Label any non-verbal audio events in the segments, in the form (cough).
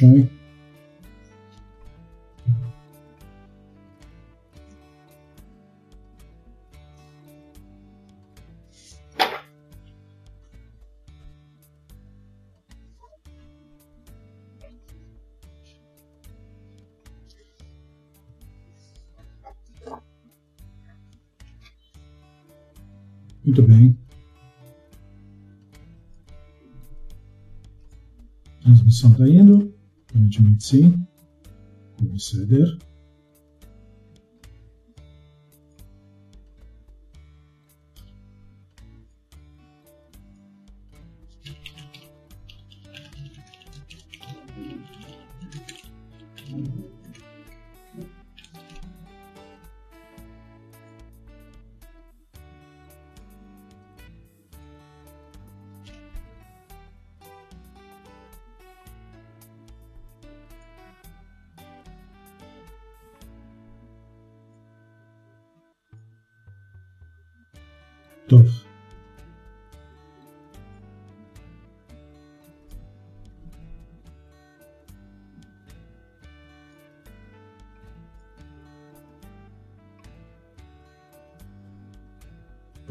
Shai. Muito bem. Transmissão está indo? Aparentemente sim. Vamos ceder.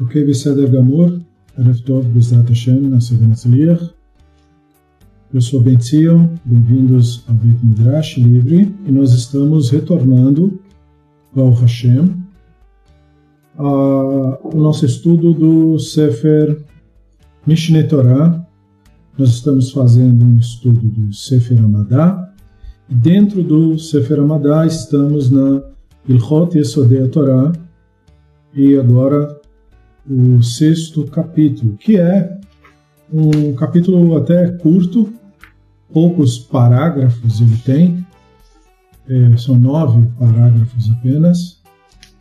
אוקיי, בסדר גמור. ערב טוב, בעזרת השם, נעשה ונצליח. Eu sou Ben Zion, bem-vindos ao Beit Midrash Livre e nós estamos retornando ao Hashem o nosso estudo do Sefer Mishneh Torah. Nós estamos fazendo um estudo do Sefer Amadá. E dentro do Sefer Amadá estamos na Ilhot Yesodei Torah e agora o sexto capítulo, que é um capítulo até curto, poucos parágrafos ele tem, é, são nove parágrafos apenas,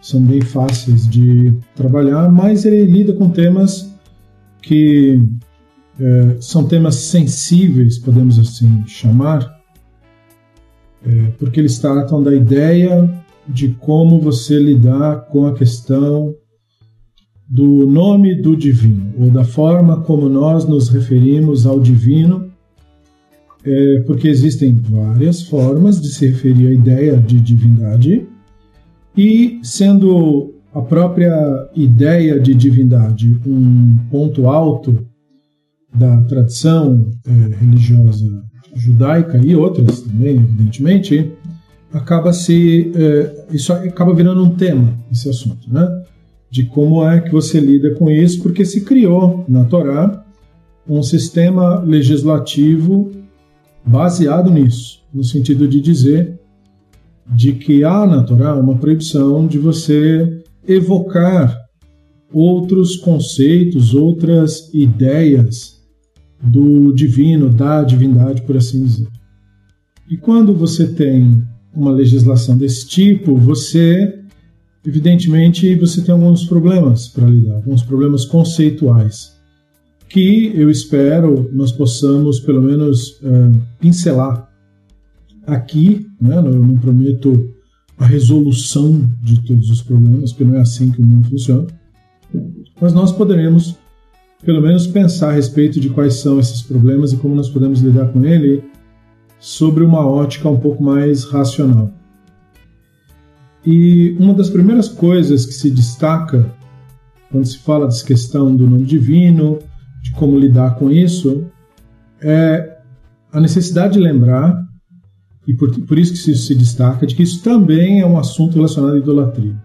são bem fáceis de trabalhar, mas ele lida com temas que é, são temas sensíveis, podemos assim chamar, é, porque eles tratam da ideia de como você lidar com a questão do nome do divino, ou da forma como nós nos referimos ao divino, é, porque existem várias formas de se referir à ideia de divindade e sendo a própria ideia de divindade um ponto alto da tradição é, religiosa judaica e outras também, evidentemente, acaba se é, isso acaba virando um tema esse assunto, né? De como é que você lida com isso, porque se criou na Torá um sistema legislativo baseado nisso, no sentido de dizer de que há na Torá uma proibição de você evocar outros conceitos, outras ideias do divino, da divindade, por assim dizer. E quando você tem uma legislação desse tipo, você, evidentemente, você tem alguns problemas para lidar, alguns problemas conceituais, que eu espero nós possamos, pelo menos, uh, pincelar aqui, né, eu não prometo a resolução de todos os problemas, porque não é assim que o mundo funciona, mas nós poderemos, pelo menos, pensar a respeito de quais são esses problemas e como nós podemos lidar com ele sobre uma ótica um pouco mais racional. E uma das primeiras coisas que se destaca quando se fala dessa questão do nome divino, de como lidar com isso, é a necessidade de lembrar e por, por isso que isso se destaca, de que isso também é um assunto relacionado à idolatria.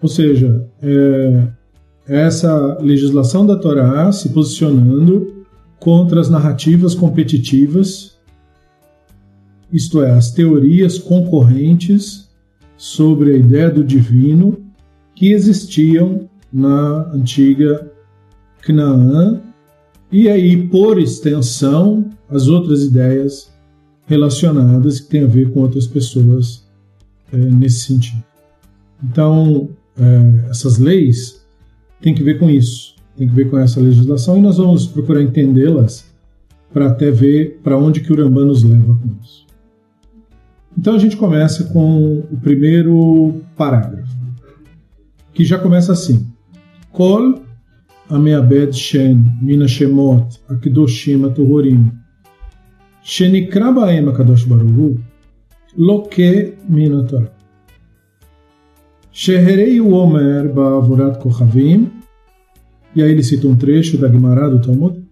Ou seja, é, essa legislação da Torá se posicionando contra as narrativas competitivas, isto é, as teorias concorrentes sobre a ideia do divino que existiam na antiga Canaã, e aí, por extensão, as outras ideias relacionadas que têm a ver com outras pessoas é, nesse sentido. Então, é, essas leis têm que ver com isso, têm que ver com essa legislação e nós vamos procurar entendê-las para até ver para onde que o Urambá nos leva com isso. Então a gente começa com o primeiro parágrafo, que já começa assim: Kol ameabed shen mina shemot akidoshim atohorim shenikra baem akadosh baruhu loke mina Torah. Sheherei Uomer ba'avorat kochavim e aí ele cita um trecho da Gemara do Talmud.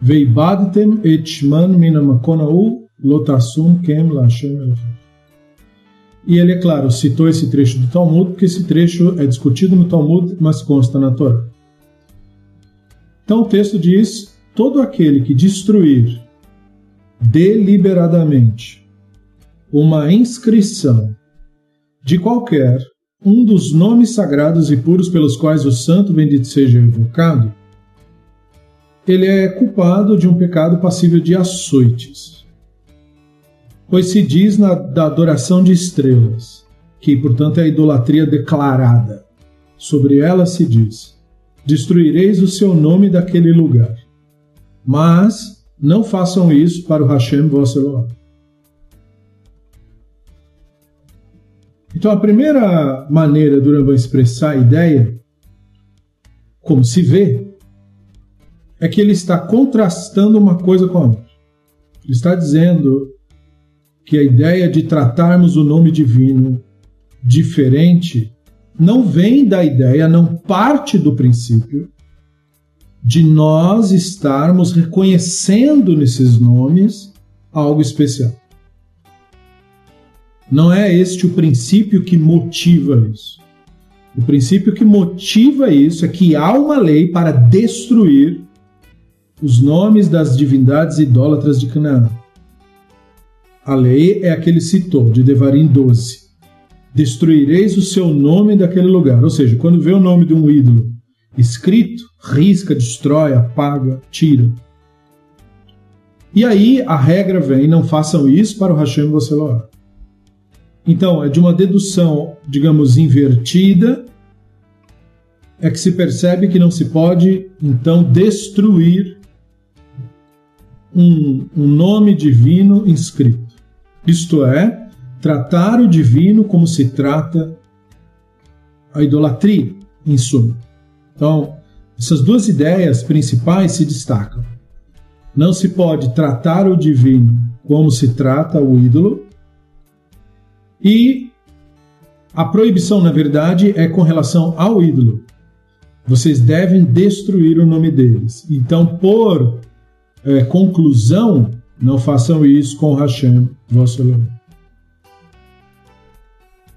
Veibadtem et shman min hamakonau Lotassum Kem Lashem E ele, é claro, citou esse trecho do Talmud, porque esse trecho é discutido no Talmud, mas consta na Torá. Então o texto diz: todo aquele que destruir deliberadamente uma inscrição de qualquer um dos nomes sagrados e puros pelos quais o santo bendito seja invocado, ele é culpado de um pecado passível de açoites. Pois se diz na, da adoração de estrelas, que portanto é a idolatria declarada. Sobre ela se diz: Destruireis o seu nome daquele lugar. Mas não façam isso para o Hashem vosso Elohim. Então, a primeira maneira do Rambam expressar a ideia, como se vê, é que ele está contrastando uma coisa com a outra. Ele está dizendo que a ideia de tratarmos o nome divino diferente não vem da ideia, não parte do princípio de nós estarmos reconhecendo nesses nomes algo especial. Não é este o princípio que motiva isso. O princípio que motiva isso é que há uma lei para destruir os nomes das divindades idólatras de Canaã. A lei é a que ele citou, de Devarim 12. Destruireis o seu nome daquele lugar. Ou seja, quando vê o nome de um ídolo escrito, risca, destrói, apaga, tira. E aí a regra vem: não façam isso para o Hashem Voseloah. Então, é de uma dedução, digamos, invertida, é que se percebe que não se pode, então, destruir um, um nome divino inscrito. Isto é, tratar o divino como se trata a idolatria, em suma. Então, essas duas ideias principais se destacam. Não se pode tratar o divino como se trata o ídolo, e a proibição, na verdade, é com relação ao ídolo. Vocês devem destruir o nome deles. Então, por é, conclusão, não façam isso com Hashem, vosso Elohim.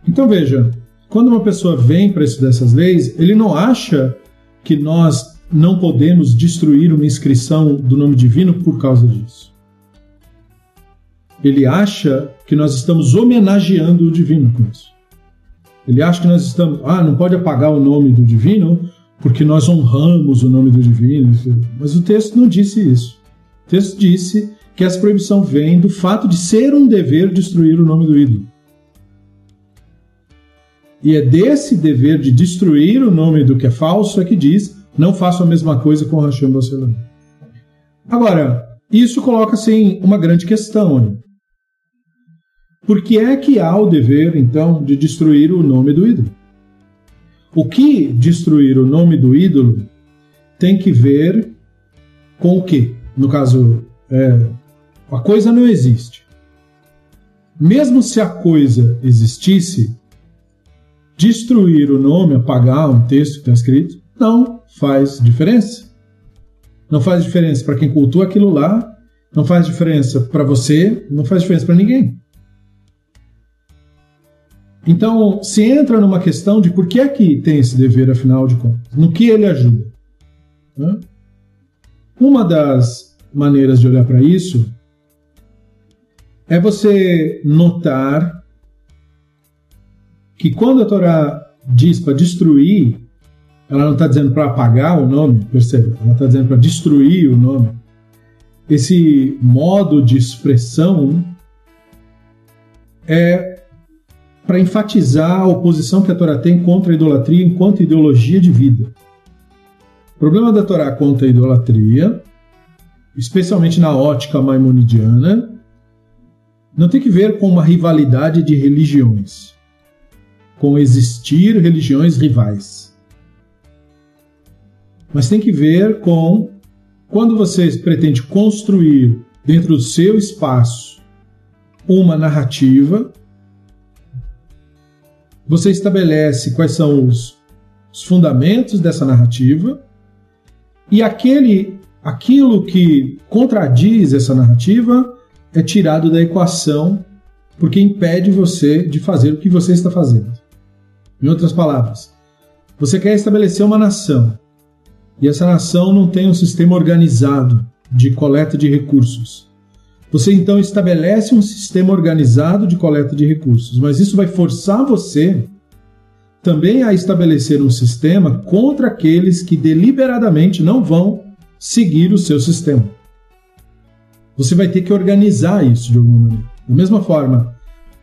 Então veja, quando uma pessoa vem para isso dessas leis, ele não acha que nós não podemos destruir uma inscrição do nome divino por causa disso. Ele acha que nós estamos homenageando o divino com isso. Ele acha que nós estamos, ah, não pode apagar o nome do divino porque nós honramos o nome do divino. Mas o texto não disse isso. O texto disse que essa proibição vem do fato de ser um dever destruir o nome do ídolo. E é desse dever de destruir o nome do que é falso é que diz: não faça a mesma coisa com Hashem Barcelona. Agora, isso coloca assim uma grande questão. Né? Por que é que há o dever, então, de destruir o nome do ídolo? O que destruir o nome do ídolo tem que ver com o quê? No caso, é, a coisa não existe. Mesmo se a coisa existisse, destruir o nome, apagar um texto que está escrito, não faz diferença. Não faz diferença para quem cultua aquilo lá, não faz diferença para você, não faz diferença para ninguém. Então, se entra numa questão de por que é que tem esse dever, afinal de contas, no que ele ajuda. Né? Uma das maneiras de olhar para isso é você notar que quando a Torá diz para destruir, ela não está dizendo para apagar o nome, percebe? Ela está dizendo para destruir o nome. Esse modo de expressão é para enfatizar a oposição que a Torá tem contra a idolatria enquanto ideologia de vida. O problema da Torá contra a idolatria, especialmente na ótica maimonidiana, não tem que ver com uma rivalidade de religiões com existir religiões rivais. Mas tem que ver com quando você pretende construir dentro do seu espaço, uma narrativa. Você estabelece quais são os, os fundamentos dessa narrativa e aquele, aquilo que contradiz essa narrativa é tirado da equação porque impede você de fazer o que você está fazendo. Em outras palavras, você quer estabelecer uma nação e essa nação não tem um sistema organizado de coleta de recursos. Você então estabelece um sistema organizado de coleta de recursos, mas isso vai forçar você também a estabelecer um sistema contra aqueles que deliberadamente não vão seguir o seu sistema. Você vai ter que organizar isso de alguma maneira. Da mesma forma,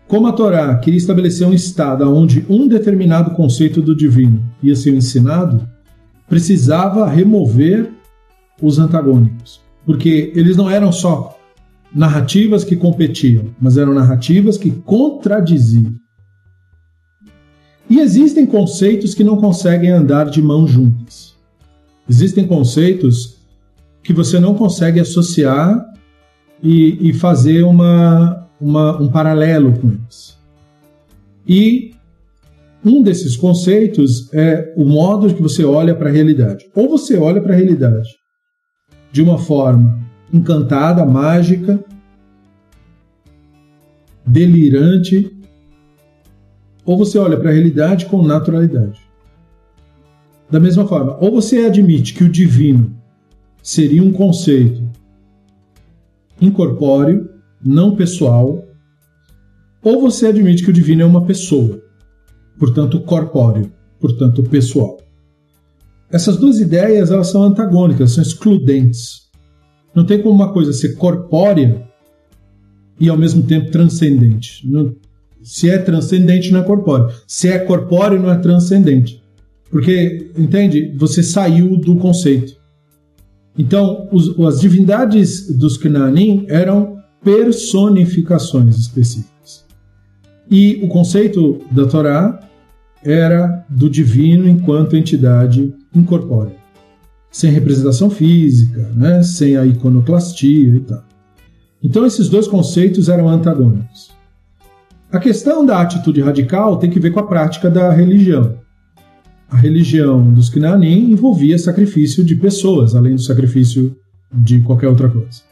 como a Torá queria estabelecer um estado onde um determinado conceito do divino ia ser ensinado, precisava remover os antagônicos, porque eles não eram só narrativas que competiam, mas eram narrativas que contradiziam. E existem conceitos que não conseguem andar de mãos juntas. Existem conceitos que você não consegue associar e, e fazer uma, uma, um paralelo com eles. E um desses conceitos é o modo que você olha para a realidade. Ou você olha para a realidade de uma forma encantada, mágica, delirante, ou você olha para a realidade com naturalidade. Da mesma forma, ou você admite que o divino seria um conceito incorpóreo, não pessoal, ou você admite que o divino é uma pessoa portanto corpóreo, portanto pessoal. Essas duas ideias elas são antagônicas, são excludentes. Não tem como uma coisa ser corpórea e ao mesmo tempo transcendente. se é transcendente, não é corpóreo. Se é corpóreo, não é transcendente. Porque, entende? Você saiu do conceito. Então, os, as divindades dos Knanim eram personificações específicas. E o conceito da Torá era do divino enquanto entidade incorpórea, sem representação física, né? sem a iconoclastia e tal. Então esses dois conceitos eram antagônicos. A questão da atitude radical tem que ver com a prática da religião. A religião dos Knanim envolvia sacrifício de pessoas, além do sacrifício de qualquer outra coisa.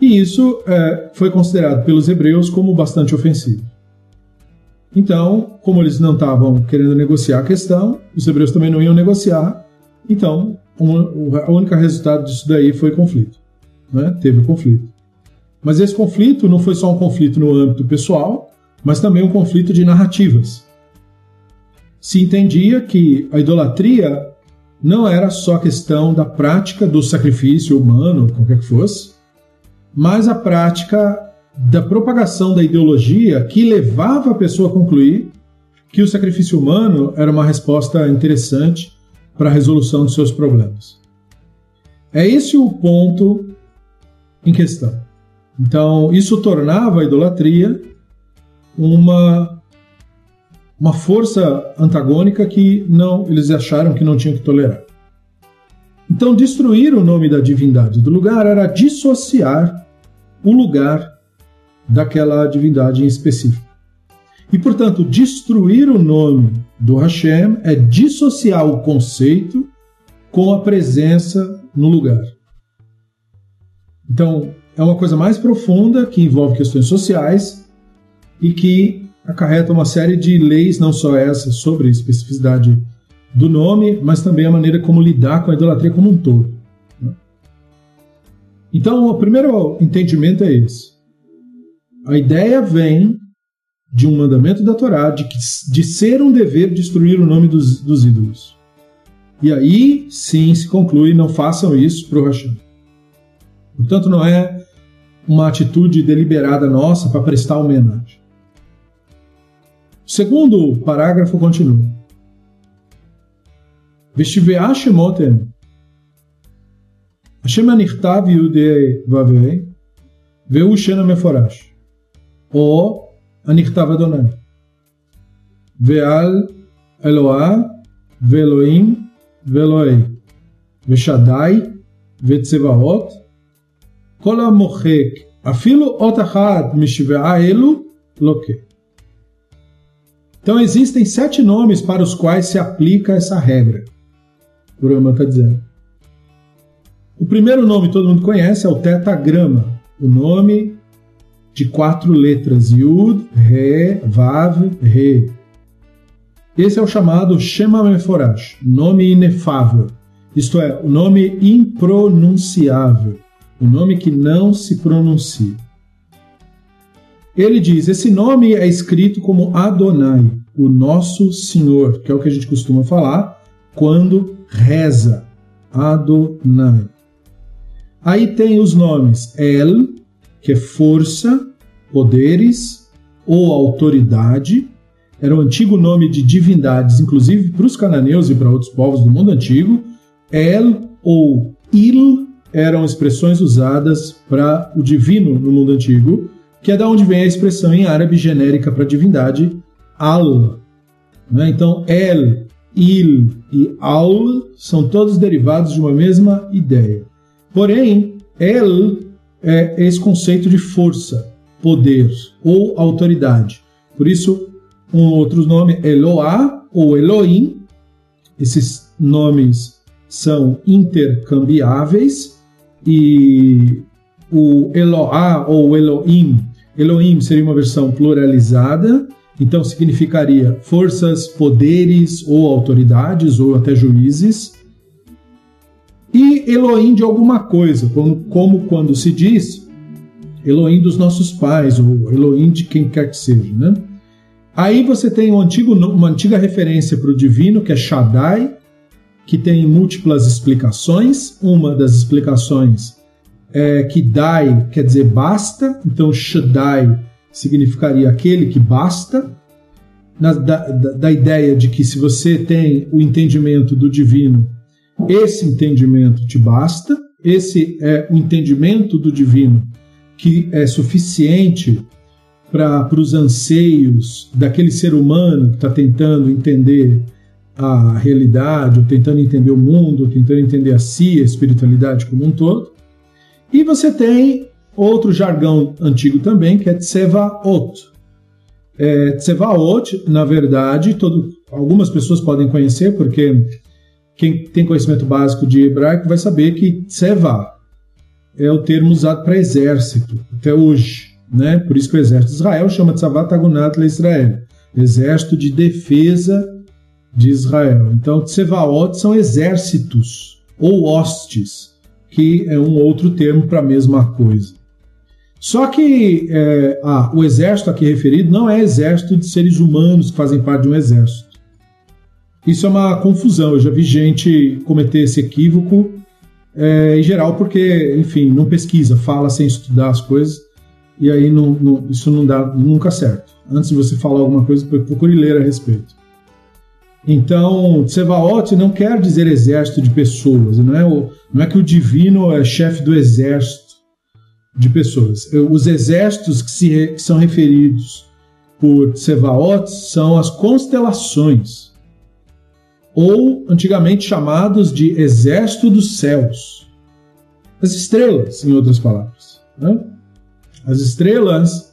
E isso é, foi considerado pelos hebreus como bastante ofensivo. Então, como eles não estavam querendo negociar a questão, os hebreus também não iam negociar, então o único resultado disso daí foi conflito. Né? Teve conflito. Mas esse conflito não foi só um conflito no âmbito pessoal, mas também um conflito de narrativas. Se entendia que a idolatria não era só questão da prática do sacrifício humano, qualquer que fosse, mas a prática da propagação da ideologia que levava a pessoa a concluir que o sacrifício humano era uma resposta interessante para a resolução de seus problemas. É esse o ponto em questão. Então, isso tornava a idolatria uma uma força antagônica que não eles acharam que não tinham que tolerar. Então, destruir o nome da divindade do lugar era dissociar o lugar daquela divindade em específico. E, portanto, destruir o nome do Hashem é dissociar o conceito com a presença no lugar. Então, é uma coisa mais profunda que envolve questões sociais e que acarreta uma série de leis, não só essa sobre especificidade do nome, mas também a maneira como lidar com a idolatria como um todo. Então, o primeiro entendimento é esse. A ideia vem de um mandamento da Torá de, que, de ser um dever destruir o nome dos, dos ídolos. E aí sim se conclui: não façam isso para o Hashem. Portanto, não é uma atitude deliberada nossa para prestar homenagem. O segundo parágrafo continua. ושבעה שמות הם השם הנכתב יהודי והווה והוא שם המפורש או הנכתב אדוני. ועל אלוהה ואלוהים ואלוהי, ושדי וצבאות, כל המוחק אפילו אות אחת משבעה אלו, לוקה. Então existem sete nomes para os quais se aplica essa regra. O Rama está dizendo. O primeiro nome todo mundo conhece é o tetagrama, o nome de quatro letras Yud, Re, Vav, Re. Esse é o chamado Shema Meforash, nome inefável, isto é, o nome impronunciável, o nome que não se pronuncia. Ele diz: esse nome é escrito como Adonai, o nosso Senhor, que é o que a gente costuma falar quando reza. Adonai. Aí tem os nomes El, que é força, poderes ou autoridade. Era o antigo nome de divindades, inclusive para os cananeus e para outros povos do mundo antigo. El ou Il eram expressões usadas para o divino no mundo antigo que é da onde vem a expressão em árabe genérica para divindade al. Né? Então, el, il e al são todos derivados de uma mesma ideia. Porém, el é esse conceito de força, poder ou autoridade. Por isso, um outro nome, Eloá ou Elohim, esses nomes são intercambiáveis e o Eloá ou Elohim Elohim seria uma versão pluralizada, então significaria forças, poderes ou autoridades ou até juízes. E Elohim de alguma coisa, como, como quando se diz Elohim dos nossos pais ou Elohim de quem quer que seja, né? Aí você tem um antigo, uma antiga referência para o divino, que é Shaddai, que tem múltiplas explicações. Uma das explicações é, que dai quer dizer basta, então Shaddai significaria aquele que basta, na, da, da, ideia de que se você tem o entendimento do divino, esse entendimento te basta, esse é o entendimento do divino que é suficiente para os anseios daquele ser humano que está tentando entender a realidade, ou tentando entender o mundo, ou tentando entender a si, a espiritualidade como um todo. E você tem outro jargão antigo também, que é Tsevaot. É, Tsevaot, na verdade, todo, algumas pessoas podem conhecer, porque quem tem conhecimento básico de hebraico vai saber que Tseva é o termo usado para exército, até hoje. Né? Por isso que o exército de Israel chama Tzavat Agunat Israel, exército de defesa de Israel. Então, Tsevaot são exércitos ou hostes que é um outro termo para a mesma coisa. Só que é, ah, o exército aqui referido não é exército de seres humanos que fazem parte de um exército. Isso é uma confusão. Eu já vi gente cometer esse equívoco é, em geral porque, enfim, não pesquisa, fala sem estudar as coisas e aí não, não, isso não dá nunca certo. Antes de você falar alguma coisa, procure ler a respeito. Então, Tsevaot não quer dizer exército de pessoas, não é, o, não é que o divino é chefe do exército de pessoas. Os exércitos que, se, que são referidos por Tsevaot são as constelações, ou antigamente chamados de exército dos céus. As estrelas, em outras palavras. Né? As estrelas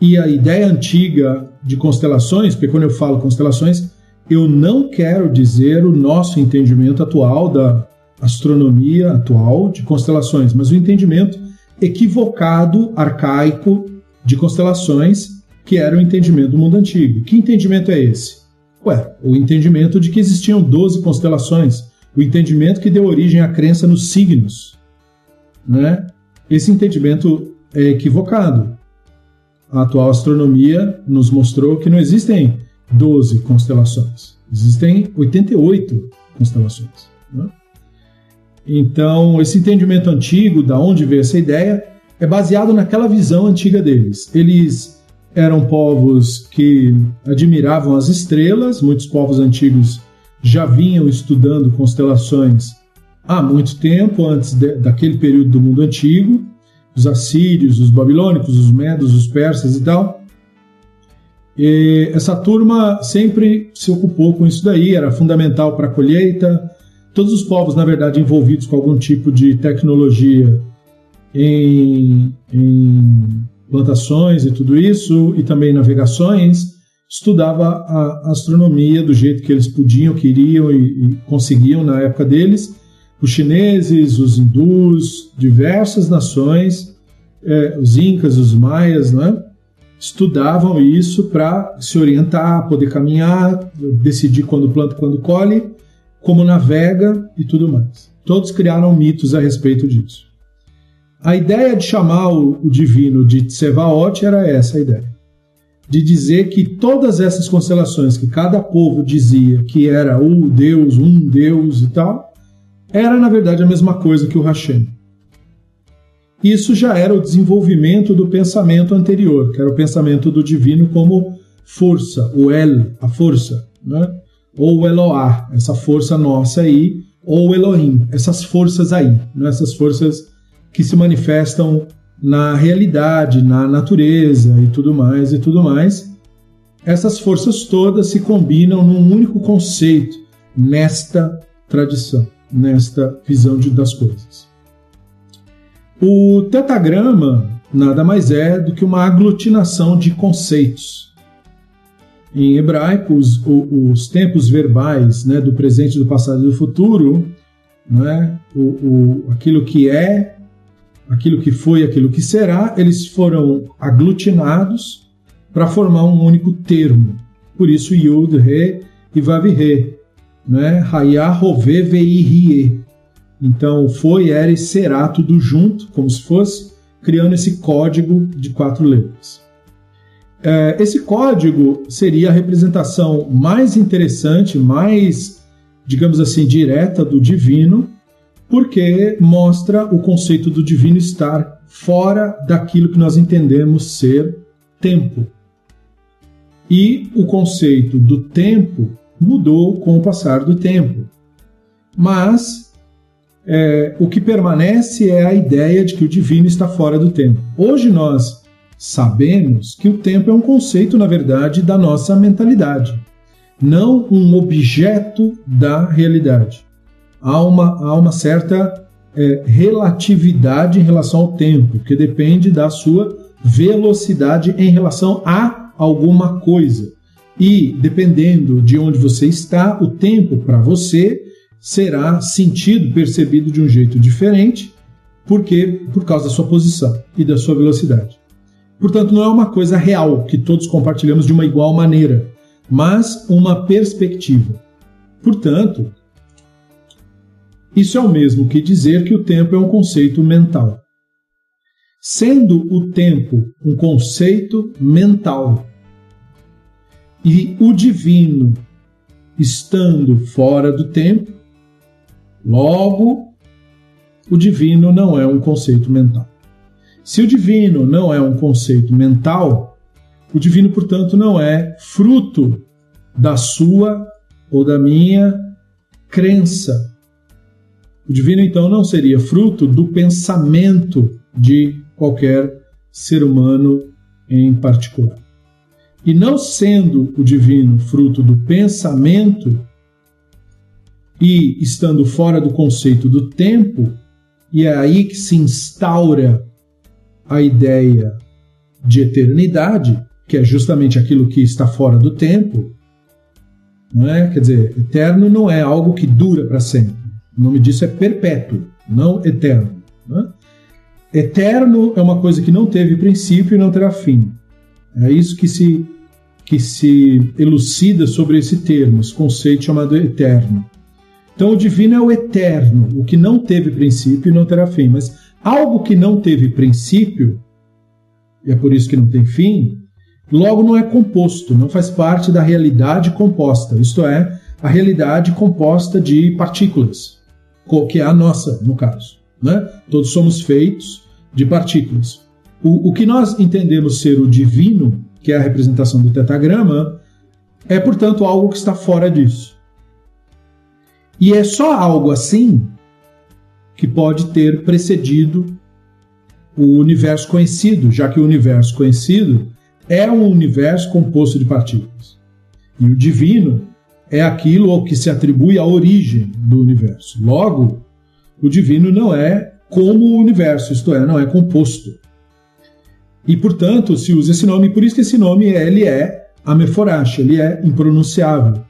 e a ideia antiga de constelações, porque quando eu falo constelações, eu não quero dizer o nosso entendimento atual da astronomia atual de constelações, mas o entendimento equivocado, arcaico de constelações, que era o entendimento do mundo antigo. Que entendimento é esse? Ué, o entendimento de que existiam 12 constelações, o entendimento que deu origem à crença nos signos. Né? Esse entendimento é equivocado. A atual astronomia nos mostrou que não existem 12 constelações. Existem 88 constelações. Né? Então, esse entendimento antigo, da onde veio essa ideia, é baseado naquela visão antiga deles. Eles eram povos que admiravam as estrelas, muitos povos antigos já vinham estudando constelações há muito tempo, antes de, daquele período do mundo antigo, os assírios, os babilônicos, os medos, os persas e tal. E essa turma sempre se ocupou com isso daí, era fundamental para a colheita. Todos os povos, na verdade, envolvidos com algum tipo de tecnologia em, em plantações e tudo isso, e também navegações, estudava a astronomia do jeito que eles podiam, queriam e, e conseguiam na época deles. Os chineses, os hindus, diversas nações, é, os incas, os maias, né, estudavam isso para se orientar, poder caminhar, decidir quando planta, quando colhe, como navega e tudo mais. Todos criaram mitos a respeito disso. A ideia de chamar o, divino de Tsevaot era essa a ideia de dizer que todas essas constelações que cada povo dizia que era o Deus, um Deus e tal, era na verdade a mesma coisa que o Hashem. Isso já era o desenvolvimento do pensamento anterior, que era o pensamento do divino como força, o El, a força, né? ou o Eloá, essa força nossa aí, ou o Elohim, essas forças aí, né? essas forças que se manifestam na realidade, na natureza e tudo mais e tudo mais. Essas forças todas se combinam num único conceito nesta tradição, nesta visão de, das coisas. O tetagrama nada mais é do que uma aglutinação de conceitos. Em hebraico, os, os tempos verbais né, do presente, do passado e do futuro, né, o, o, aquilo que é aquilo que foi, aquilo que será, eles foram aglutinados para formar um único termo. Por isso Yud, Re e Vav, Re. Né? Hayah, Rove, Vei, Rie. Então, foi, era e será tudo junto, como se fosse, criando esse código de quatro letras. É, esse código seria a representação mais interessante, mais, digamos assim, direta do divino, porque mostra o conceito do divino estar fora daquilo que nós entendemos ser tempo. E o conceito do tempo mudou com o passar do tempo. Mas é, o que permanece é a ideia de que o divino está fora do tempo. Hoje nós sabemos que o tempo é um conceito, na verdade, da nossa mentalidade, não um objeto da realidade há uma, há uma certa é, relatividade em relação ao tempo, que depende da sua velocidade em relação a alguma coisa. E dependendo de onde você está, o tempo para você será sentido, percebido de um jeito diferente, porque por causa da sua posição e da sua velocidade. Portanto, não é uma coisa real que todos compartilhamos de uma igual maneira, mas uma perspectiva. Portanto, isso é o mesmo que dizer que o tempo é um conceito mental. Sendo o tempo um conceito mental e o divino estando fora do tempo, logo o divino não é um conceito mental. Se o divino não é um conceito mental, o divino, portanto, não é fruto da sua ou da minha crença o divino, então, não seria fruto do pensamento de qualquer ser humano em particular. E não sendo o divino fruto do pensamento e estando fora do conceito do tempo, e é aí que se instaura a ideia de eternidade, que é justamente aquilo que está fora do tempo, não é? Quer dizer, eterno não é algo que dura para sempre. O nome disso é perpétuo, não eterno. Né? Eterno é uma coisa que não teve princípio e não terá fim. É isso que se, que se elucida sobre esse termo, esse conceito chamado eterno. Então, o divino é o eterno, o que não teve princípio e não terá fim. Mas algo que não teve princípio, e é por isso que não tem fim, logo não é composto, não faz parte da realidade composta, isto é, a realidade composta de partículas que é a nossa, no caso. Né? Todos somos feitos de partículas. O, o que nós entendemos ser o divino, que é a representação do tetagrama, é, portanto, algo que está fora disso. E é só algo assim que pode ter precedido o universo conhecido, já que o universo conhecido é um universo composto de partículas. E o divino é aquilo ao que se atribui a origem do universo. Logo, o divino não é como o universo, isto é, não é composto. E, portanto, se usa esse nome, por isso que esse nome ele é Ameforash, ele é impronunciável.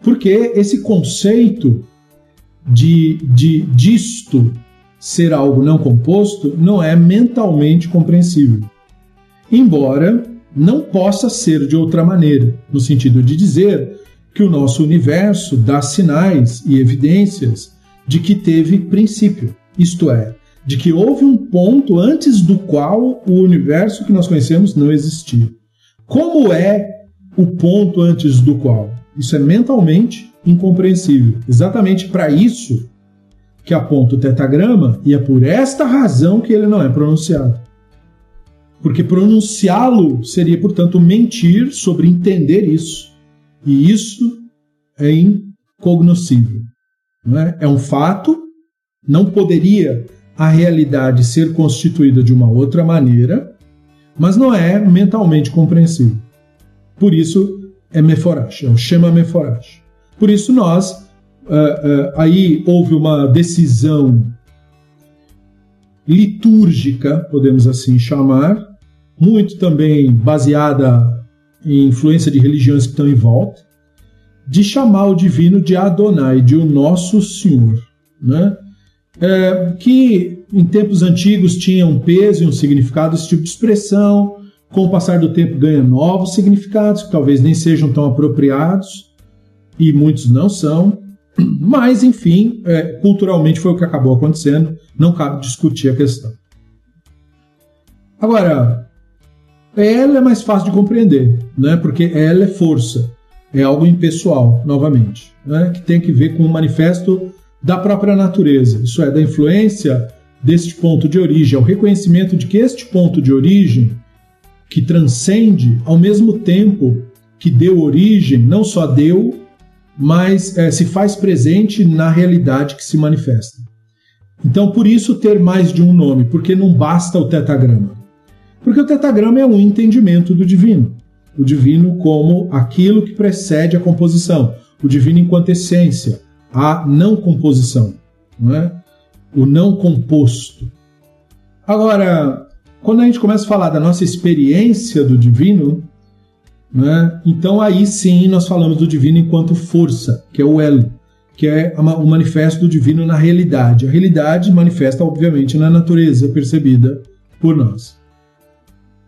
Porque esse conceito de, de disto ser algo não composto não é mentalmente compreensível. Embora não possa ser de outra maneira, no sentido de dizer que o nosso universo dá sinais e evidências de que teve princípio, isto é, de que houve um ponto antes do qual o universo que nós conhecemos não existia. Como é o ponto antes do qual? Isso é mentalmente incompreensível. Exatamente para isso que aponta o tetagrama e é por esta razão que ele não é pronunciado. Porque pronunciá-lo seria, portanto, mentir sobre entender isso. E isso é incognoscível. Não é? é um fato, não poderia a realidade ser constituída de uma outra maneira, mas não é mentalmente compreensível. Por isso é Meforash, é o Shema Meforash. Por isso nós, uh, uh, aí houve uma decisão litúrgica, podemos assim chamar, muito também baseada em influência de religiões que estão em volta, de chamar o divino de Adonai, de o nosso Senhor, né? É, que em tempos antigos tinha um peso e um significado, esse tipo de expressão, com o passar do tempo ganha novos significados, que talvez nem sejam tão apropriados, e muitos não são, mas enfim, é, culturalmente foi o que acabou acontecendo, não cabe discutir a questão. Agora, ela é mais fácil de compreender, né? porque ela é força, é algo impessoal, novamente, né? que tem que ver com o manifesto da própria natureza, isso é, da influência deste ponto de origem, é o reconhecimento de que este ponto de origem, que transcende ao mesmo tempo que deu origem, não só deu, mas é, se faz presente na realidade que se manifesta. Então, por isso ter mais de um nome, porque não basta o tetagrama. Porque o tetagrama é um entendimento do divino. O divino como aquilo que precede a composição. O divino enquanto essência, a não composição, não é? o não composto. Agora, quando a gente começa a falar da nossa experiência do divino, né, então aí sim nós falamos do divino enquanto força, que é o elo, que é o manifesto do divino na realidade. A realidade manifesta, obviamente, na natureza percebida por nós.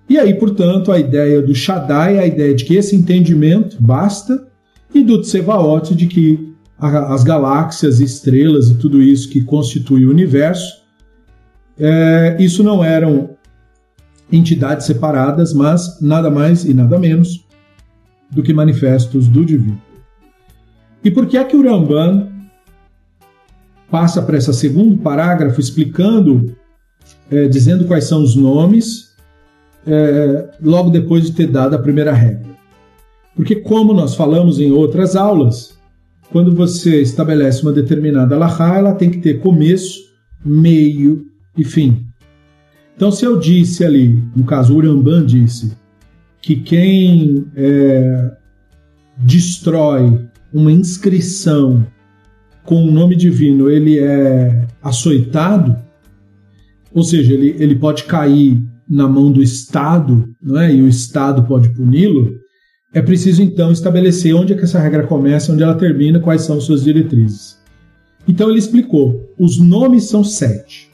E aí, portanto, a ideia do Shaddai é a ideia de que esse entendimento basta, e do Tsevaot de que as galáxias, estrelas e tudo isso que constitui o universo, é, isso não eram entidades separadas, mas nada mais e nada menos do que manifestos do divino. E por que é que o Ramban passa para esse segundo parágrafo explicando, é, dizendo quais são os nomes, é, logo depois de ter dado a primeira regra? Porque, como nós falamos em outras aulas, quando você estabelece uma determinada alahá, ela tem que ter começo, meio e fim. Então, se eu disse ali, no caso, o Uramban disse, que quem é, destrói uma inscrição com o nome divino, ele é açoitado, ou seja, ele, ele pode cair na mão do Estado, não é? e o Estado pode puni-lo, é preciso então estabelecer onde é que essa regra começa, onde ela termina, quais são suas diretrizes. Então ele explicou: os nomes são sete.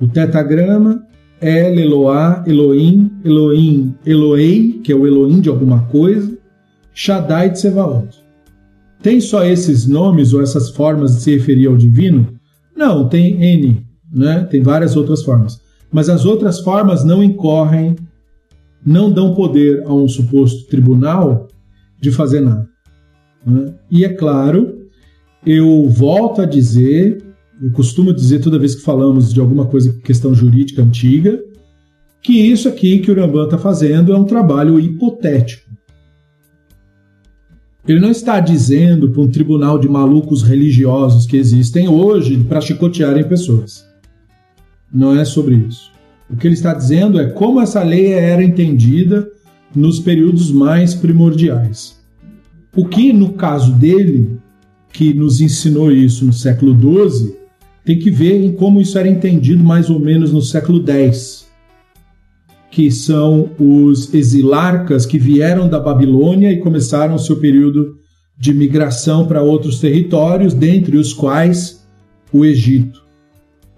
O tetagrama, El, Eloá, Elohim, Elohim, Eloei, que é o Elohim de alguma coisa, Shaddai de Sevaot. Tem só esses nomes ou essas formas de se referir ao divino? Não, tem N, né? tem várias outras formas. Mas as outras formas não incorrem não dão poder a um suposto tribunal de fazer nada. Né? E é claro, eu volto a dizer, eu costumo dizer toda vez que falamos de alguma coisa, questão jurídica antiga, que isso aqui que o Rambam está fazendo é um trabalho hipotético. Ele não está dizendo para um tribunal de malucos religiosos que existem hoje para chicotearem pessoas. Não é sobre isso. O que ele está dizendo é como essa lei era entendida nos períodos mais primordiais. O que, no caso dele, que nos ensinou isso no século XII, tem que ver em como isso era entendido mais ou menos no século X, que são os exilarcas que vieram da Babilônia e começaram o seu período de migração para outros territórios, dentre os quais o Egito.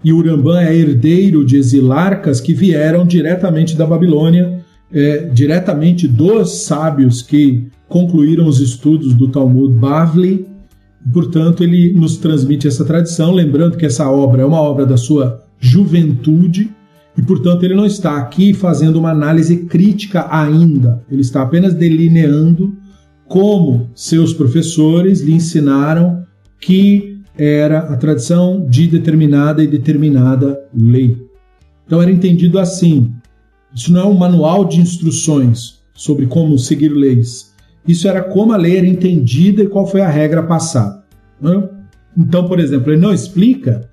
E Urambã é herdeiro de exilarcas que vieram diretamente da Babilônia, é, diretamente dos sábios que concluíram os estudos do Talmud Bavli. Portanto, ele nos transmite essa tradição, lembrando que essa obra é uma obra da sua juventude e, portanto, ele não está aqui fazendo uma análise crítica ainda. Ele está apenas delineando como seus professores lhe ensinaram que era a tradição de determinada e determinada lei. Então era entendido assim. Isso não é um manual de instruções sobre como seguir leis. Isso era como a lei era entendida e qual foi a regra passada. Né? Então, por exemplo, ele não explica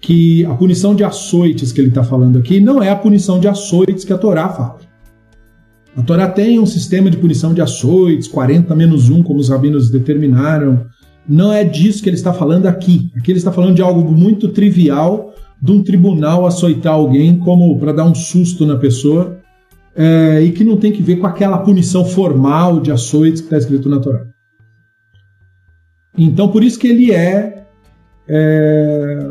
que a punição de açoites que ele está falando aqui não é a punição de açoites que a Torá fala. A Torá tem um sistema de punição de açoites, 40 menos 1, como os rabinos determinaram. Não é disso que ele está falando aqui. Aqui ele está falando de algo muito trivial, de um tribunal açoitar alguém como para dar um susto na pessoa, é, e que não tem que ver com aquela punição formal de açoites que está escrito na Torá. Então, por isso que ele é, é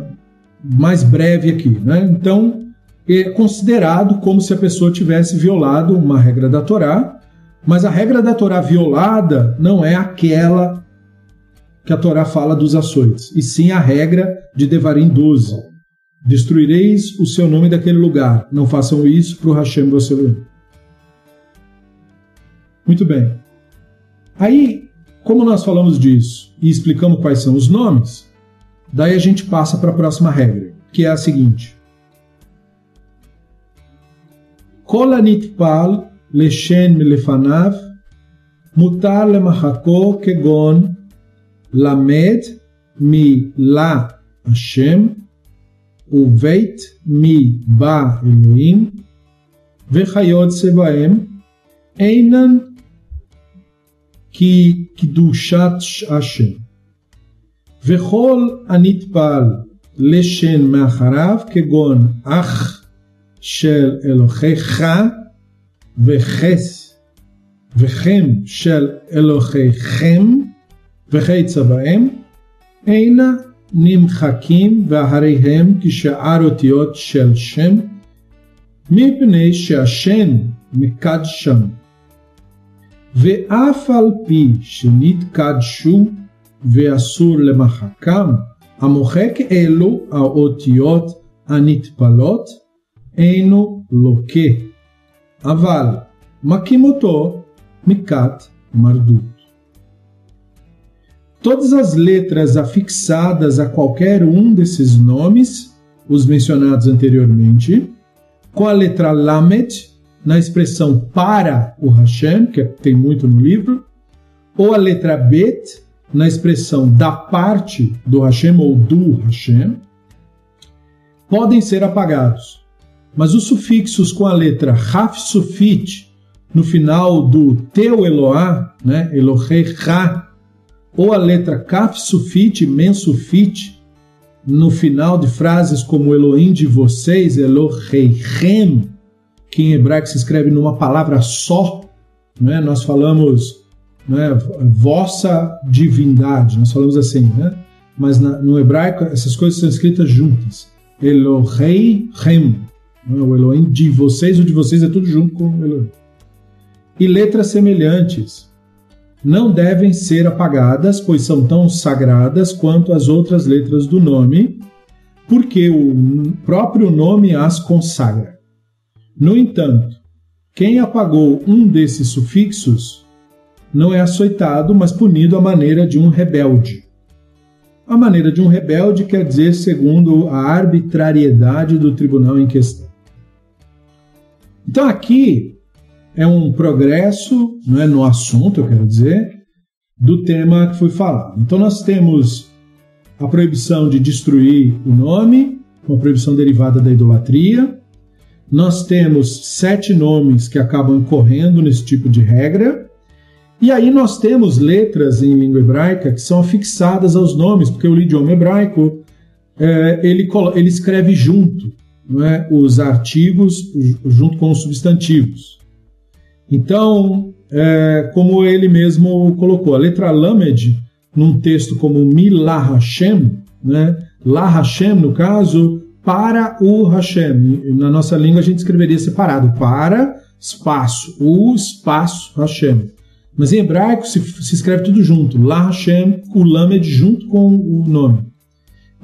mais breve aqui. Né? Então, é considerado como se a pessoa tivesse violado uma regra da Torá, mas a regra da Torá violada não é aquela que a Torá fala dos açoites, e sim a regra de Devarim 12. Destruireis o seu nome daquele lugar, não façam isso para o Hashem você. Muito bem. Aí, como nós falamos disso e explicamos quais são os nomes, daí a gente passa para a próxima regra, que é a seguinte: Kolanitpal leshen lefanav mutar lemachako kegon lamed mi la Hashem uveit mi ba Elohim vechayot sebaem einan כי קדושת השם. וכל הנטפל לשן מאחריו כגון אח של אלוהיך וחס וכם של אלוהיכם וכיצא בהם אינה נמחקים ואחריהם כשאר אותיות של שם מפני שהשם מקדשם ואף על פי שנתקדשו ואסור למחקם המוחק אלו האותיות הנטפלות אינו לוקה, אבל מקים אותו mikat mardut. Todas as letras afixadas a qualquer um desses nomes, os mencionados anteriormente, com a letra Lamet, na expressão para o Hashem, que tem muito no livro, ou a letra Bet, na expressão da parte do Hashem ou do Hashem, podem ser apagados. Mas os sufixos com a letra Raf Sufit no final do teu Eloá, né, Elohei Ra, ou a letra Kaf Sufit, Men Sufit, no final de frases como Elohim de vocês, Elohei-Rem, que em hebraico se escreve numa palavra só, né, nós falamos né, vossa divindade, nós falamos assim, né, mas na, no hebraico essas coisas são escritas juntas. Elohei-Rem, o Elohim de vocês, o de vocês é tudo junto com o Elohim. E letras semelhantes não devem ser apagadas, pois são tão sagradas quanto as outras letras do nome, porque o próprio nome as consagra. No entanto, quem apagou um desses sufixos não é açoitado, mas punido à maneira de um rebelde. A maneira de um rebelde quer dizer segundo a arbitrariedade do tribunal em questão. Então aqui é um progresso não é, no assunto, eu quero dizer, do tema que foi falado. Então nós temos a proibição de destruir o nome, uma proibição derivada da idolatria. Nós temos sete nomes que acabam incorrendo nesse tipo de regra. E aí nós temos letras em língua hebraica que são afixadas aos nomes, porque o idioma hebraico é, ele, ele escreve junto é, os artigos junto com os substantivos. Então, é, como ele mesmo colocou, a letra Lamed, num texto como Milah Hashem, né, Hashem, no caso, para o Hashem. Na nossa língua a gente escreveria separado, para espaço, o espaço Hashem. Mas em hebraico se, se escreve tudo junto, La Hashem, o Lamed junto com o nome.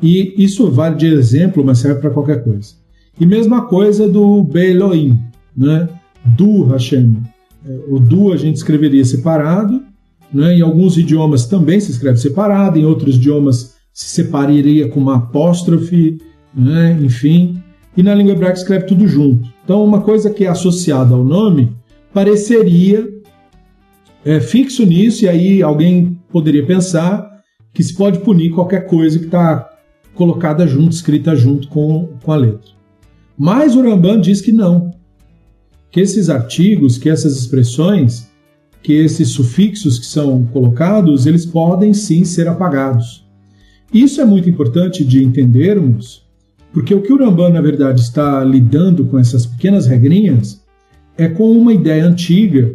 E isso vale de exemplo, mas serve para qualquer coisa. E mesma coisa do Beloim, né? do Hashem. É, o do a gente escreveria separado, né? em alguns idiomas também se escreve separado, em outros idiomas se separaria com uma apóstrofe, né? enfim. E na língua hebraica escreve tudo junto. Então, uma coisa que é associada ao nome pareceria é, fixo nisso, e aí alguém poderia pensar que se pode punir qualquer coisa que está colocada junto, escrita junto com, com a letra. Mas o Ramban diz que não. Que esses artigos, que essas expressões, que esses sufixos que são colocados, eles podem sim ser apagados. Isso é muito importante de entendermos, porque o que o Ramban, na verdade, está lidando com essas pequenas regrinhas é com uma ideia antiga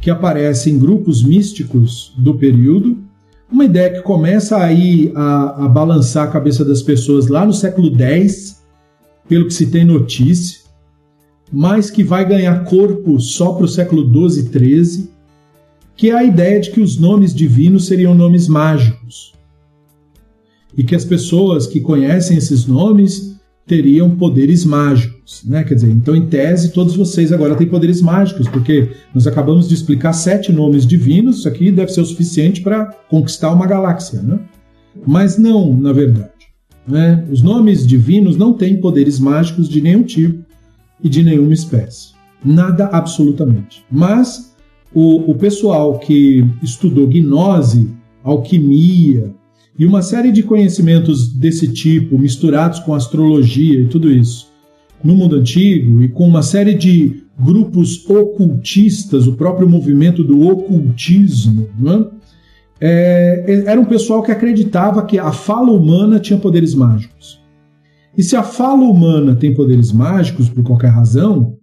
que aparece em grupos místicos do período, uma ideia que começa aí a, a balançar a cabeça das pessoas lá no século X, pelo que se tem notícia, mas que vai ganhar corpo só para o século XII e XIII, que é a ideia de que os nomes divinos seriam nomes mágicos. E que as pessoas que conhecem esses nomes teriam poderes mágicos, né? Quer dizer, então em tese todos vocês agora têm poderes mágicos, porque nós acabamos de explicar sete nomes divinos, isso aqui deve ser o suficiente para conquistar uma galáxia, né? Mas não, na verdade. Né? Os nomes divinos não têm poderes mágicos de nenhum tipo e de nenhuma espécie. Nada absolutamente. Mas o, o pessoal que estudou gnose, alquimia, e uma série de conhecimentos desse tipo, misturados com astrologia e tudo isso, no mundo antigo, e com uma série de grupos ocultistas, o próprio movimento do ocultismo, é? é, era um pessoal que acreditava que a fala humana tinha poderes mágicos. E se a fala humana tem poderes mágicos, por qualquer razão,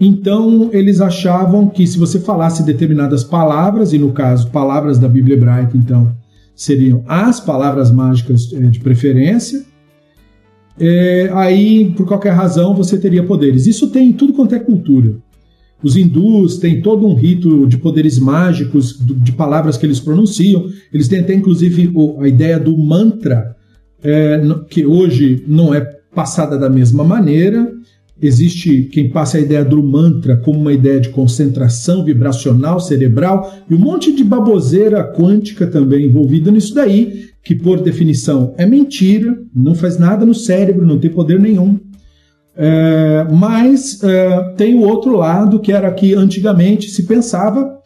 então eles achavam que se você falasse determinadas palavras, e no caso, palavras da Bíblia hebraica, então, seriam as palavras mágicas é, de preferência. É, aí, por qualquer razão, você teria poderes. Isso tem em tudo quanto é cultura. Os hindus têm todo um rito de poderes mágicos, de palavras que eles pronunciam. Eles têm até, inclusive, a ideia do mantra, é, que hoje não é passada da mesma maneira, Existe quem passe a ideia do mantra como uma ideia de concentração vibracional cerebral e um monte de baboseira quântica também envolvida nisso daí, que por definição é mentira, não faz nada no cérebro, não tem poder nenhum. É, mas é, tem o outro lado, que era que antigamente se pensava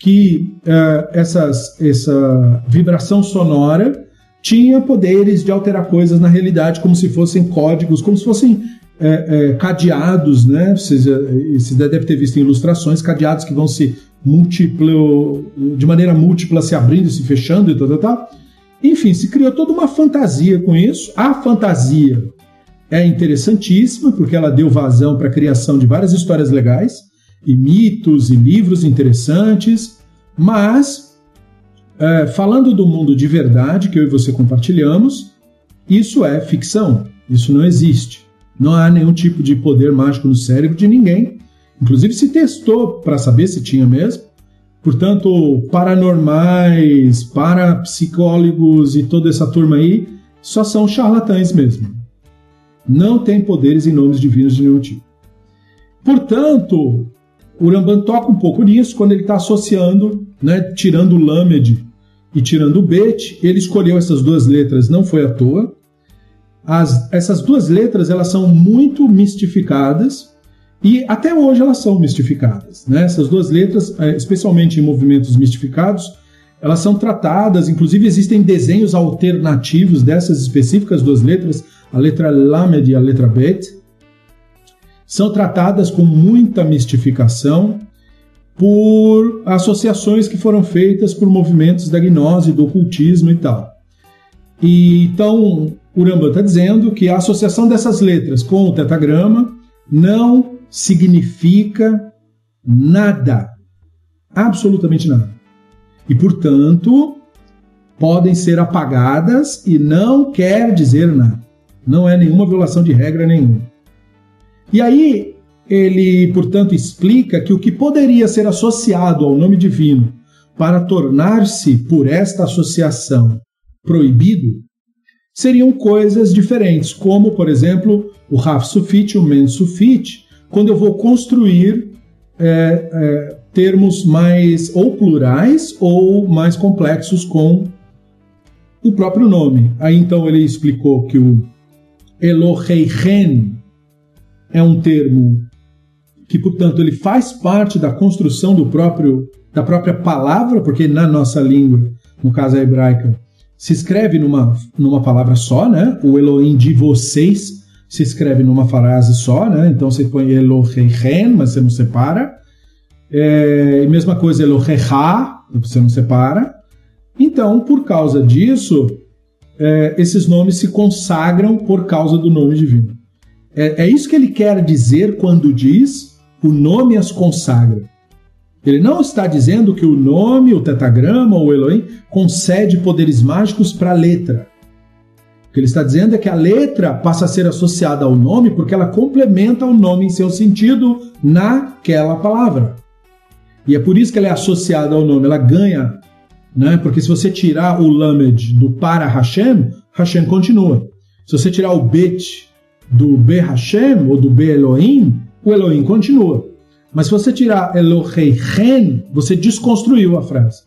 que é, essas, essa vibração sonora tinha poderes de alterar coisas na realidade, como se fossem códigos, como se fossem é, é, cadeados, né? Você, você deve ter visto em ilustrações, cadeados que vão se múltiplo, de maneira múltipla se abrindo e se fechando e tal, tal, tal. Enfim, se criou toda uma fantasia com isso. A fantasia é interessantíssima porque ela deu vazão para a criação de várias histórias legais e mitos e livros interessantes, mas é, falando do mundo de verdade que eu e você compartilhamos, isso é ficção, isso não existe. Não há nenhum tipo de poder mágico no cérebro de ninguém. Inclusive se testou para saber se tinha mesmo. Portanto, paranormais, parapsicólogos e toda essa turma aí só são charlatães mesmo. Não tem poderes em nomes divinos de nenhum tipo. Portanto, o Ramban toca um pouco nisso quando ele está associando, né, tirando o Lamed e tirando o Bet. Ele escolheu essas duas letras, não foi à toa. As, essas duas letras elas são muito mistificadas e até hoje elas são mistificadas. Né? Essas duas letras, é, especialmente em movimentos mistificados, elas são tratadas, inclusive existem desenhos alternativos dessas específicas duas letras, a letra Lamed e a letra Bet, são tratadas com muita mistificação por associações que foram feitas por movimentos da gnose, do ocultismo e tal. E então o Rambam está dizendo que a associação dessas letras com o tetagrama não significa nada. Absolutamente nada. E, portanto, podem ser apagadas e não quer dizer nada. Não é nenhuma violação de regra nenhuma. E aí, ele, portanto, explica que o que poderia ser associado ao nome divino para tornar-se, por esta associação, proibido, seriam coisas diferentes, como, por exemplo, o Raf Sufit e o Men Sufit, quando eu vou construir é, é, termos mais ou plurais ou mais complexos com o próprio nome. Aí então ele explicou que o Eloheichen é um termo que, portanto, ele faz parte da construção do próprio da própria palavra, porque na nossa língua, no caso a hebraica, se escreve numa, numa palavra só, né? O Elohim de vocês se escreve numa frase só, né? Então você põe Eloheichen, mas você não separa. É, mesma coisa Elohecha, você não separa. Então, por causa disso, é, esses nomes se consagram por causa do nome divino. É, é isso que ele quer dizer quando diz o nome as consagra. Ele não está dizendo que o nome, o tetagrama ou o Elohim concede poderes mágicos para a letra. O que ele está dizendo é que a letra passa a ser associada ao nome porque ela complementa o nome em seu sentido naquela palavra. E é por isso que ela é associada ao nome, ela ganha, né? Porque se você tirar o lamed do para Hashem, Hashem continua. Se você tirar o bet do Be Hashem ou do Be Elohim, o Elohim continua. Mas se você tirar Eloheichen, você desconstruiu a frase.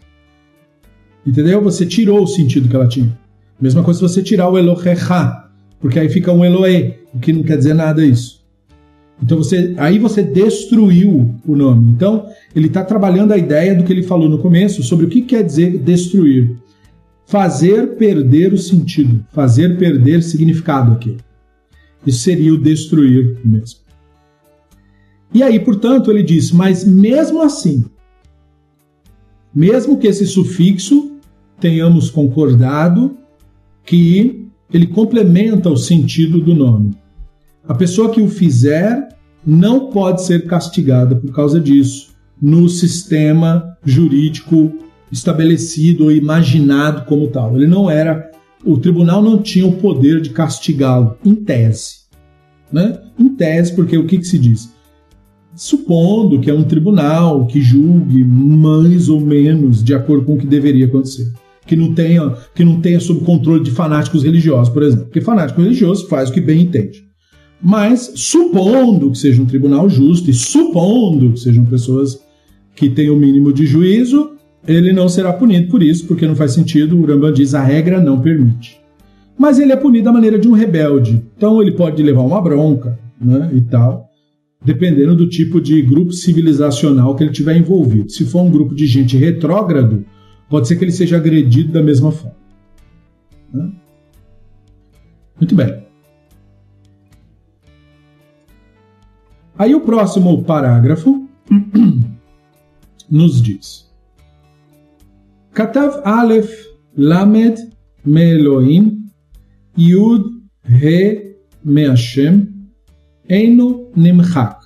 Entendeu? Você tirou o sentido que ela tinha. Mesma coisa se você tirar o Elohecha, porque aí fica um Eloe, o que não quer dizer nada isso. Então você, aí você destruiu o nome. Então ele está trabalhando a ideia do que ele falou no começo sobre o que quer dizer destruir. Fazer perder o sentido, fazer perder significado aqui. Isso seria o destruir mesmo. E aí, portanto, ele diz: mas mesmo assim, mesmo que esse sufixo tenhamos concordado que ele complementa o sentido do nome, a pessoa que o fizer não pode ser castigada por causa disso no sistema jurídico estabelecido ou imaginado como tal. Ele não era, o tribunal não tinha o poder de castigá-lo, em tese. Né? Em tese, porque o que, que se diz? Supondo que é um tribunal que julgue mais ou menos de acordo com o que deveria acontecer. Que não tenha, que não tenha sob controle de fanáticos religiosos, por exemplo. Porque fanático religioso faz o que bem entende. Mas, supondo que seja um tribunal justo e supondo que sejam pessoas que têm o mínimo de juízo, ele não será punido por isso, porque não faz sentido. O Rambam diz a regra não permite. Mas ele é punido da maneira de um rebelde. Então ele pode levar uma bronca né, e tal dependendo do tipo de grupo civilizacional que ele tiver envolvido. Se for um grupo de gente retrógrado, pode ser que ele seja agredido da mesma forma. Né? Muito bem. Aí o próximo parágrafo (clears throat) nos diz: Katav Aleph Lamed Me Elohim Yud He Me Hashem Eino Nimchak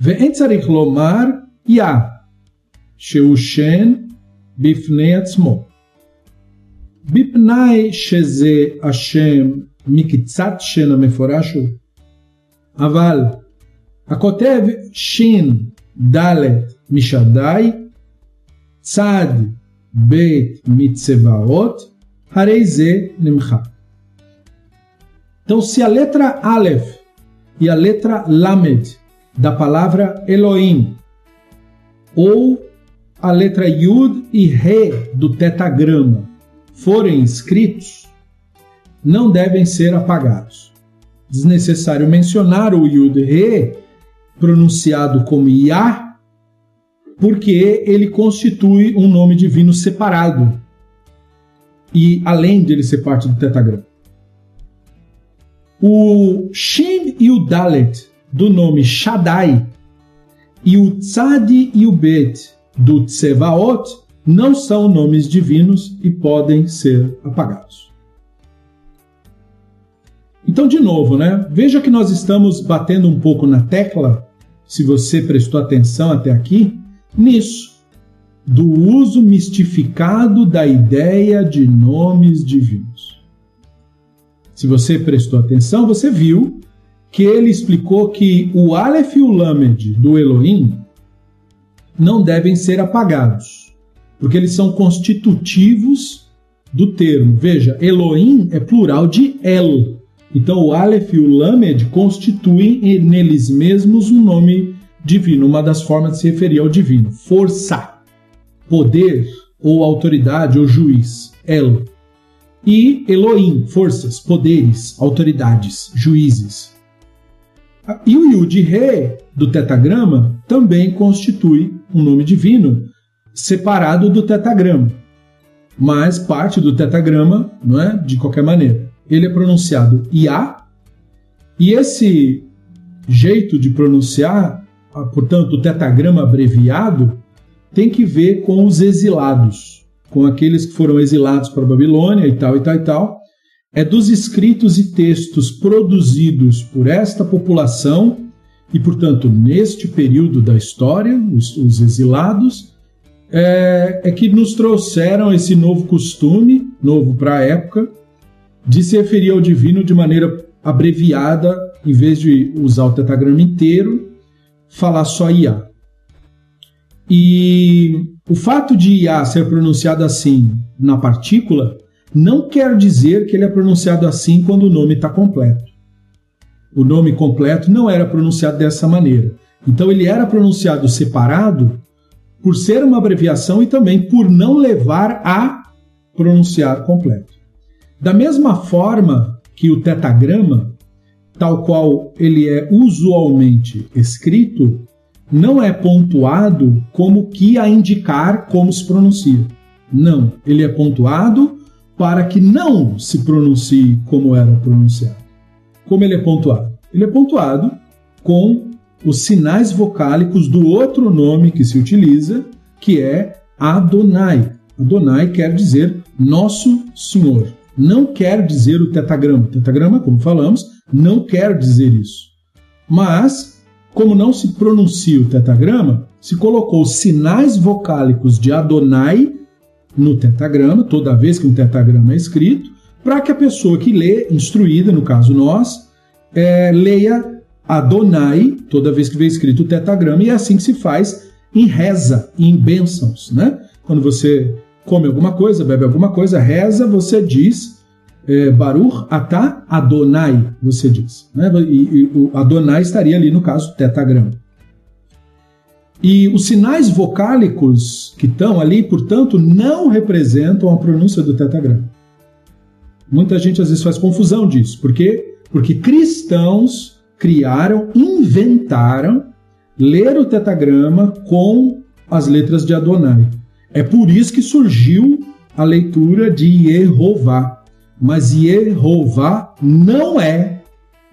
ואין צריך לומר יא, שהוא שן בפני עצמו. בפנאי שזה השם מקצת שן המפורש הוא. אבל הכותב שין ד' משדי, צד ב' מצבאות, הרי זה נמחק. Letra Aleph e a letra Lamed da palavra Elohim, ou a letra Yud e Re do tetagrama forem escritos, não devem ser apagados. Desnecessário mencionar o Yud e Re pronunciado como Yah, porque ele constitui um nome divino separado e além de ele ser parte do tetagrama. O Shin e o Dalet do nome Shaddai e o Tzad e o Bet do Tsevaot não são nomes divinos e podem ser apagados. Então, de novo, né? Veja que nós estamos batendo um pouco na tecla, se você prestou atenção até aqui, nisso, do uso mistificado da ideia de nomes divinos. Se você prestou atenção, você viu que ele explicou que o Aleph e o Lamed do Elohim não devem ser apagados, porque eles são constitutivos do termo. Veja, Elohim é plural de El. Então o Aleph e o Lamed constituem neles mesmos um nome divino, uma das formas de se referir ao divino. Força, poder ou autoridade ou juiz. El. E Elohim, forças, poderes, autoridades, juízes. E o Yud Re do tetagrama também constitui um nome divino separado do tetagrama, mas parte do tetagrama, não é? De qualquer maneira. Ele é pronunciado Iá, e esse jeito de pronunciar, portanto, o tetagrama abreviado, tem que ver com os exilados, com aqueles que foram exilados para a Babilônia e tal e tal e tal, é dos escritos e textos produzidos por esta população e, portanto, neste período da história, os, os exilados, é, é, que nos trouxeram esse novo costume, novo para a época, de se referir ao divino de maneira abreviada, em vez de usar o tetagrama inteiro, falar só Iá. E o fato de Iá ser pronunciado assim na partícula não quer dizer que ele é pronunciado assim quando o nome está completo. O nome completo não era pronunciado dessa maneira. Então ele era pronunciado separado por ser uma abreviação e também por não levar a pronunciar completo. Da mesma forma que o tetagrama, tal qual ele é usualmente escrito, não é pontuado como que a indicar como se pronuncia. Não, ele é pontuado para que não se pronuncie como era pronunciado. Como ele é pontuado? Ele é pontuado com os sinais vocálicos do outro nome que se utiliza, que é Adonai. Adonai quer dizer nosso Senhor. Não quer dizer o tetagrama. O tetagrama, como falamos, não quer dizer isso. Mas, como não se pronuncia o tetagrama, se colocou sinais vocálicos de Adonai no tetagrama, toda vez que um tetagrama é escrito, para que a pessoa que lê, instruída, no caso nós, é, leia Adonai, toda vez que vem escrito o tetagrama, e é assim que se faz em reza, em bênçãos. Né? Quando você come alguma coisa, bebe alguma coisa, reza, você diz é, Baruch Atá Adonai, você diz. Né? E, e, o Adonai estaria ali no caso tetagrama. E os sinais vocálicos que estão ali, portanto, não representam a pronúncia do tetagrama. Muita gente às vezes faz confusão disso. Por quê? Porque cristãos criaram, inventaram ler o tetagrama com as letras de Adonai. É por isso que surgiu a leitura de Yehová. Mas Yehová não é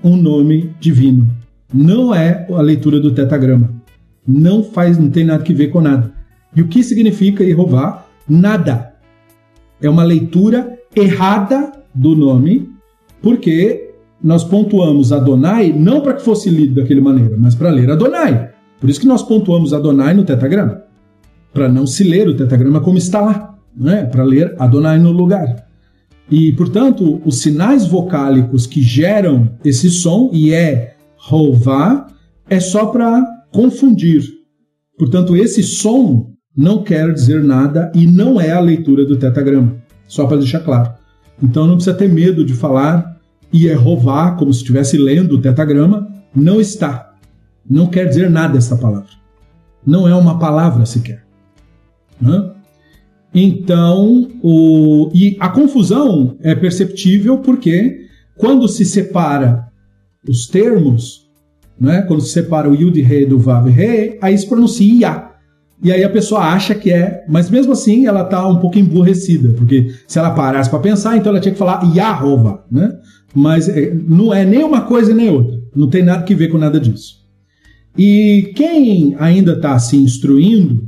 um nome divino. Não é a leitura do tetagrama não faz, não tem nada que ver com nada. E o que significa Jeová? Nada. É uma leitura errada do nome, porque nós pontuamos Adonai não para que fosse lido daquela maneira, mas para ler Adonai. Por isso que nós pontuamos Adonai no tetagrama, para não se ler o tetagrama como está lá, né? para ler Adonai no lugar. E, portanto, os sinais vocálicos que geram esse som, e é Rová, é só para confundir. Portanto, esse som não quer dizer nada e não é a leitura do tetagrama, só para deixar claro. Então não precisa ter medo de falar Yehová como se estivesse lendo o tetagrama, não está. Não quer dizer nada essa palavra. Não é uma palavra sequer. Então, o... e a confusão é perceptível porque quando se separa os termos, né? Quando se separa o Yud Re do Vav Re, aí se pronuncia Iá. E aí a pessoa acha que é, mas mesmo assim ela está um pouco emburrecida, porque se ela parasse para pensar, então ela tinha que falar Yahová, né? Mas é, não é nem uma coisa nem outra, não tem nada que ver com nada disso. E quem ainda está se instruindo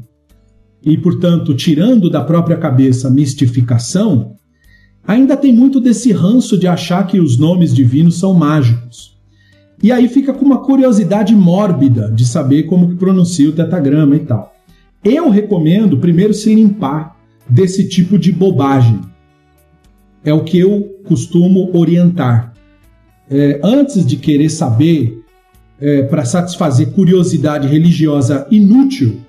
e, portanto, tirando da própria cabeça a mistificação, ainda tem muito desse ranço de achar que os nomes divinos são mágicos. E aí fica com uma curiosidade mórbida de saber como que pronuncia o tetagrama e tal. Eu recomendo primeiro se limpar desse tipo de bobagem. É o que eu costumo orientar. É, antes de querer saber é, para satisfazer curiosidade religiosa inútil,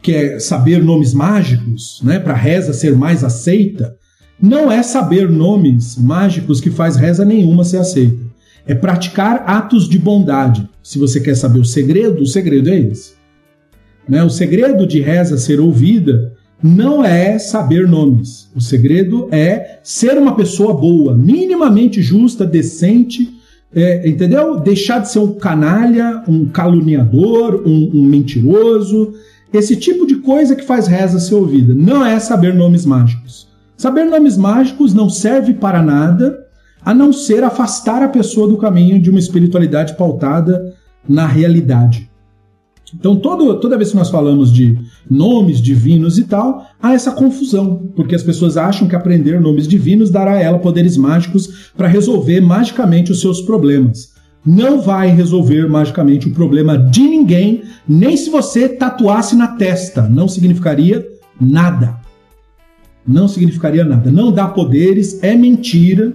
que é saber nomes mágicos, né, para reza ser mais aceita, não é saber nomes mágicos que faz reza nenhuma ser aceita. É praticar atos de bondade. Se você quer saber o segredo, o segredo é esse. Né? O segredo de reza ser ouvida não é saber nomes. O segredo é ser uma pessoa boa, minimamente justa, decente, é, entendeu? Deixar de ser um canalha, um caluniador, um, um mentiroso. Esse tipo de coisa que faz reza ser ouvida. Não é saber nomes mágicos. Saber nomes mágicos não serve para nada a não ser afastar a pessoa do caminho de uma espiritualidade pautada na realidade. Então, todo, toda vez que nós falamos de nomes divinos e tal, há essa confusão, porque as pessoas acham que aprender nomes divinos dará a ela poderes mágicos para resolver magicamente os seus problemas. Não vai resolver magicamente o problema de ninguém, nem se você tatuasse na testa, não significaria nada. Não significaria nada. Não dá poderes, é mentira,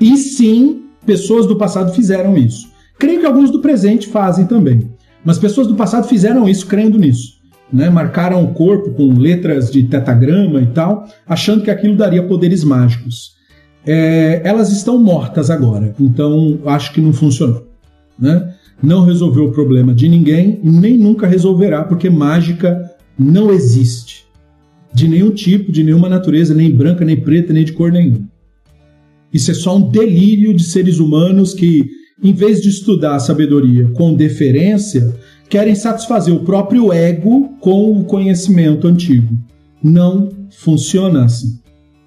e sim, pessoas do passado fizeram isso. Creio que alguns do presente fazem também. Mas pessoas do passado fizeram isso crendo nisso. Né? Marcaram o corpo com letras de tetagrama e tal, achando que aquilo daria poderes mágicos. É, elas estão mortas agora, então acho que não funcionou. Né? Não resolveu o problema de ninguém e nem nunca resolverá, porque mágica não existe. De nenhum tipo, de nenhuma natureza, nem branca, nem preta, nem de cor nenhuma. Isso é só um delírio de seres humanos que em vez de estudar a sabedoria com deferência, querem satisfazer o próprio ego com o conhecimento antigo. Não funciona assim.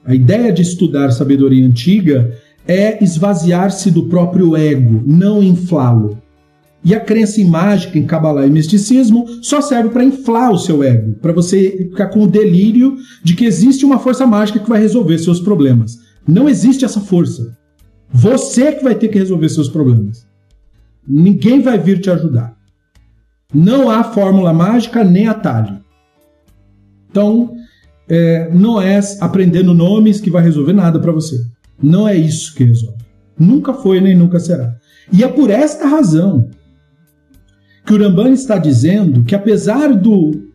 A ideia de estudar sabedoria antiga é esvaziar-se do próprio ego, não inflá-lo. E a crença em mágica, em Kabbalah e misticismo só serve para inflar o seu ego, para você ficar com o delírio de que existe uma força mágica que vai resolver seus problemas. Não existe essa força. Você que vai ter que resolver seus problemas. Ninguém vai vir te ajudar. Não há fórmula mágica nem atalho. Então, é, não é aprendendo nomes que vai resolver nada para você. Não é isso que resolve. Nunca foi nem nunca será. E é por esta razão que o Ramban está dizendo que apesar do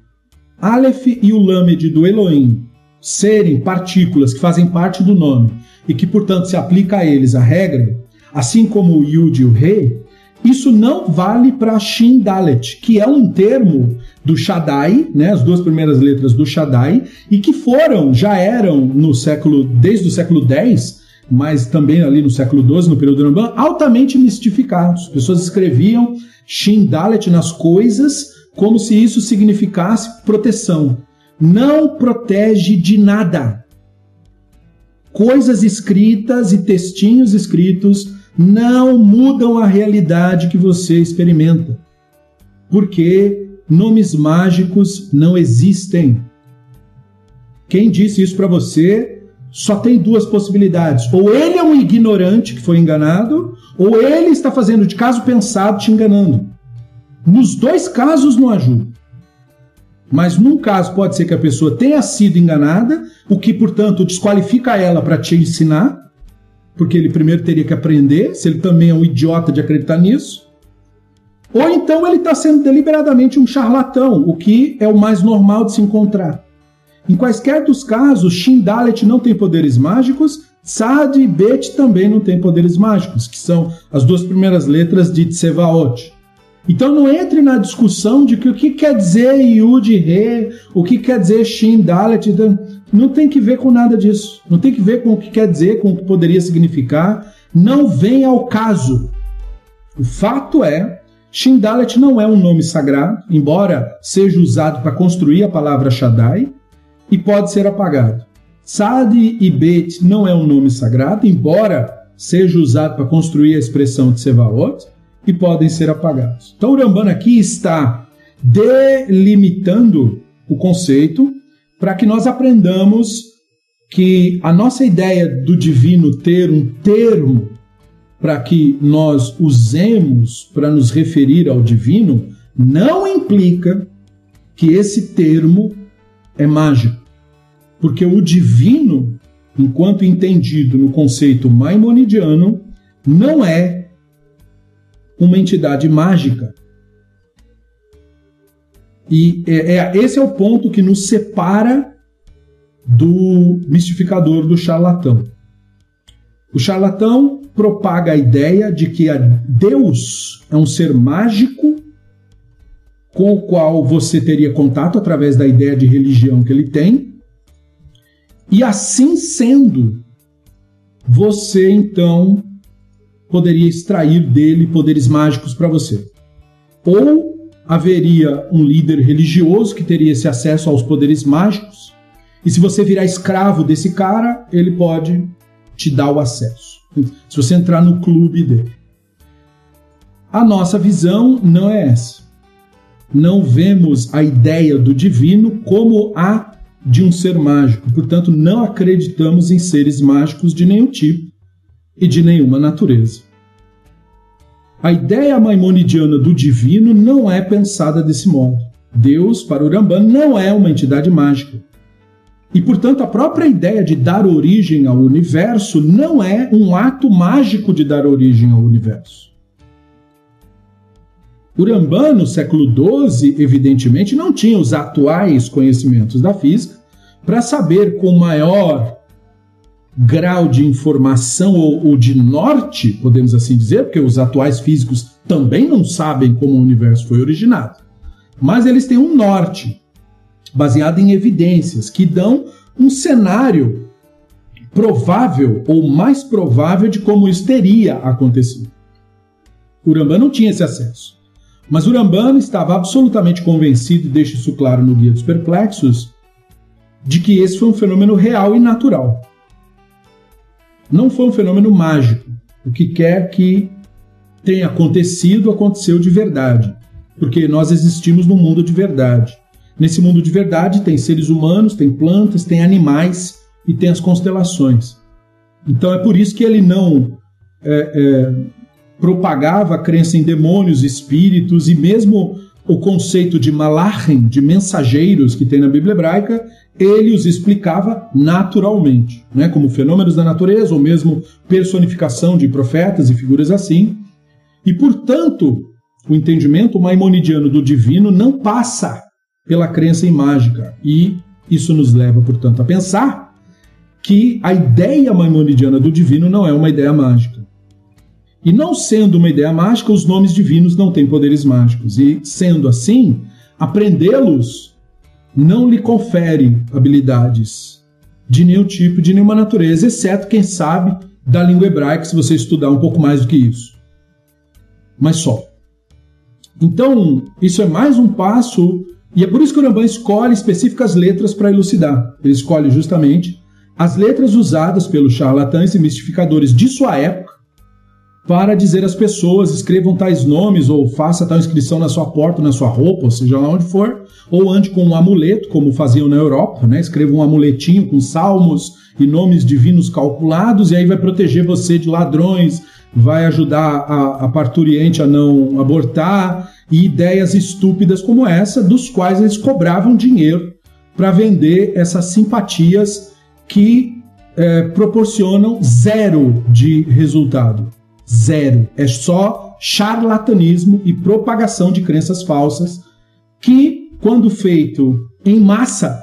Aleph e o Lamed do Elohim serem partículas que fazem parte do nome e que, portanto, se aplica a eles a regra, assim como o Yud e o Rei, isso não vale para Shin Dalet, que é um termo do Shaddai, né, as duas primeiras letras do Shaddai, e que foram, já eram no século, desde o século X, mas também ali no século XII, no período do Rambam, altamente mistificados. As pessoas escreviam Shin Dalet nas coisas como se isso significasse proteção. Não protege de nada coisas escritas e textinhos escritos não mudam a realidade que você experimenta. Porque nomes mágicos não existem. Quem disse isso para você só tem duas possibilidades. Ou ele é um ignorante que foi enganado, ou ele está fazendo de caso pensado te enganando. Nos dois casos não ajuda. Mas num caso pode ser que a pessoa tenha sido enganada, o que, portanto, desqualifica ela para te ensinar, porque ele primeiro teria que aprender, se ele também é um idiota de acreditar nisso. Ou então ele está sendo deliberadamente um charlatão, o que é o mais normal de se encontrar. Em quaisquer dos casos, Shindalet não tem poderes mágicos, Sad e Bet também não têm poderes mágicos, que são as duas primeiras letras de Tsevaot. Então não entre na discussão de que o que quer dizer Yud Re, o que quer dizer Shin Dalet, então, não tem que ver com nada disso. Não tem que ver com o que quer dizer, com o que poderia significar. Não vem ao caso. O fato é, Shin Dalet não é um nome sagrado, embora seja usado para construir a palavra Shaddai, e pode ser apagado. Sadi e Bet não é um nome sagrado, embora seja usado para construir a expressão de Sevaot, e podem ser apagados. Então, o Rambana aqui está delimitando o conceito para que nós aprendamos que a nossa ideia do divino ter um termo para que nós usemos para nos referir ao divino não implica que esse termo é mágico. Porque o divino, enquanto entendido no conceito maimonidiano, não é uma entidade mágica. E é, é, esse é o ponto que nos separa do mistificador, do charlatão. O charlatão propaga a ideia de que Deus é um ser mágico com o qual você teria contato através da ideia de religião que ele tem. E assim sendo, você então poderia extrair dele poderes mágicos para você. Ou haveria um líder religioso que teria esse acesso aos poderes mágicos, e se você virar escravo desse cara, ele pode te dar o acesso. Se você entrar no clube dele. A nossa visão não é essa. Não vemos a ideia do divino como a de um ser mágico, portanto, não acreditamos em seres mágicos de nenhum tipo e de nenhuma natureza. A ideia maimonidiana do divino não é pensada desse modo. Deus, para Urambá, não é uma entidade mágica. E, portanto, a própria ideia de dar origem ao universo não é um ato mágico de dar origem ao universo. Urambá, no século XII, evidentemente, não tinha os atuais conhecimentos da física para saber com maior grau de informação ou, ou, de norte, podemos assim dizer, porque os atuais físicos também não sabem como o universo foi originado. Mas eles têm um norte, baseado em evidências, que dão um cenário provável ou mais provável de como isso teria acontecido. Urambá não tinha esse acesso. Mas Urambano estava absolutamente convencido, e deixa isso claro no Guia dos Perplexos, de que esse foi um fenômeno real e natural não foi um fenômeno mágico. O que quer que tenha acontecido, aconteceu de verdade. Porque nós existimos num mundo de verdade. Nesse mundo de verdade tem seres humanos, tem plantas, tem animais e tem as constelações. Então é por isso que ele não é, é, propagava a crença em demônios, espíritos e mesmo o conceito de malachim, de mensageiros que tem na Bíblia hebraica, ele os explicava naturalmente, né, como fenômenos da natureza ou mesmo personificação de profetas e figuras assim. E, portanto, o entendimento maimonidiano do divino não passa pela crença em mágica. E isso nos leva, portanto, a pensar que a ideia maimonidiana do divino não é uma ideia mágica. E não sendo uma ideia mágica, os nomes divinos não têm poderes mágicos. E sendo assim, aprendê-los não lhe confere habilidades de nenhum tipo, de nenhuma natureza, exceto, quem sabe, da língua hebraica, se você estudar um pouco mais do que isso. Mas só. Então, isso é mais um passo, e é por isso que o Rambam escolhe específicas letras para elucidar. Ele escolhe justamente as letras usadas pelos charlatães e mistificadores de sua época para dizer às pessoas escrevam tais nomes ou faça tal inscrição na sua porta, na sua roupa, ou seja lá onde for, ou ande com um amuleto, como faziam na Europa, né? Escreva um amuletinho com salmos e nomes divinos calculados, e aí vai proteger você de ladrões, vai ajudar a, a parturiente a não abortar, e ideias estúpidas como essa, dos quais eles cobravam dinheiro para vender essas simpatias que é, proporcionam zero de resultado. Zero. É só charlatanismo e propagação de crenças falsas que, quando feito em massa,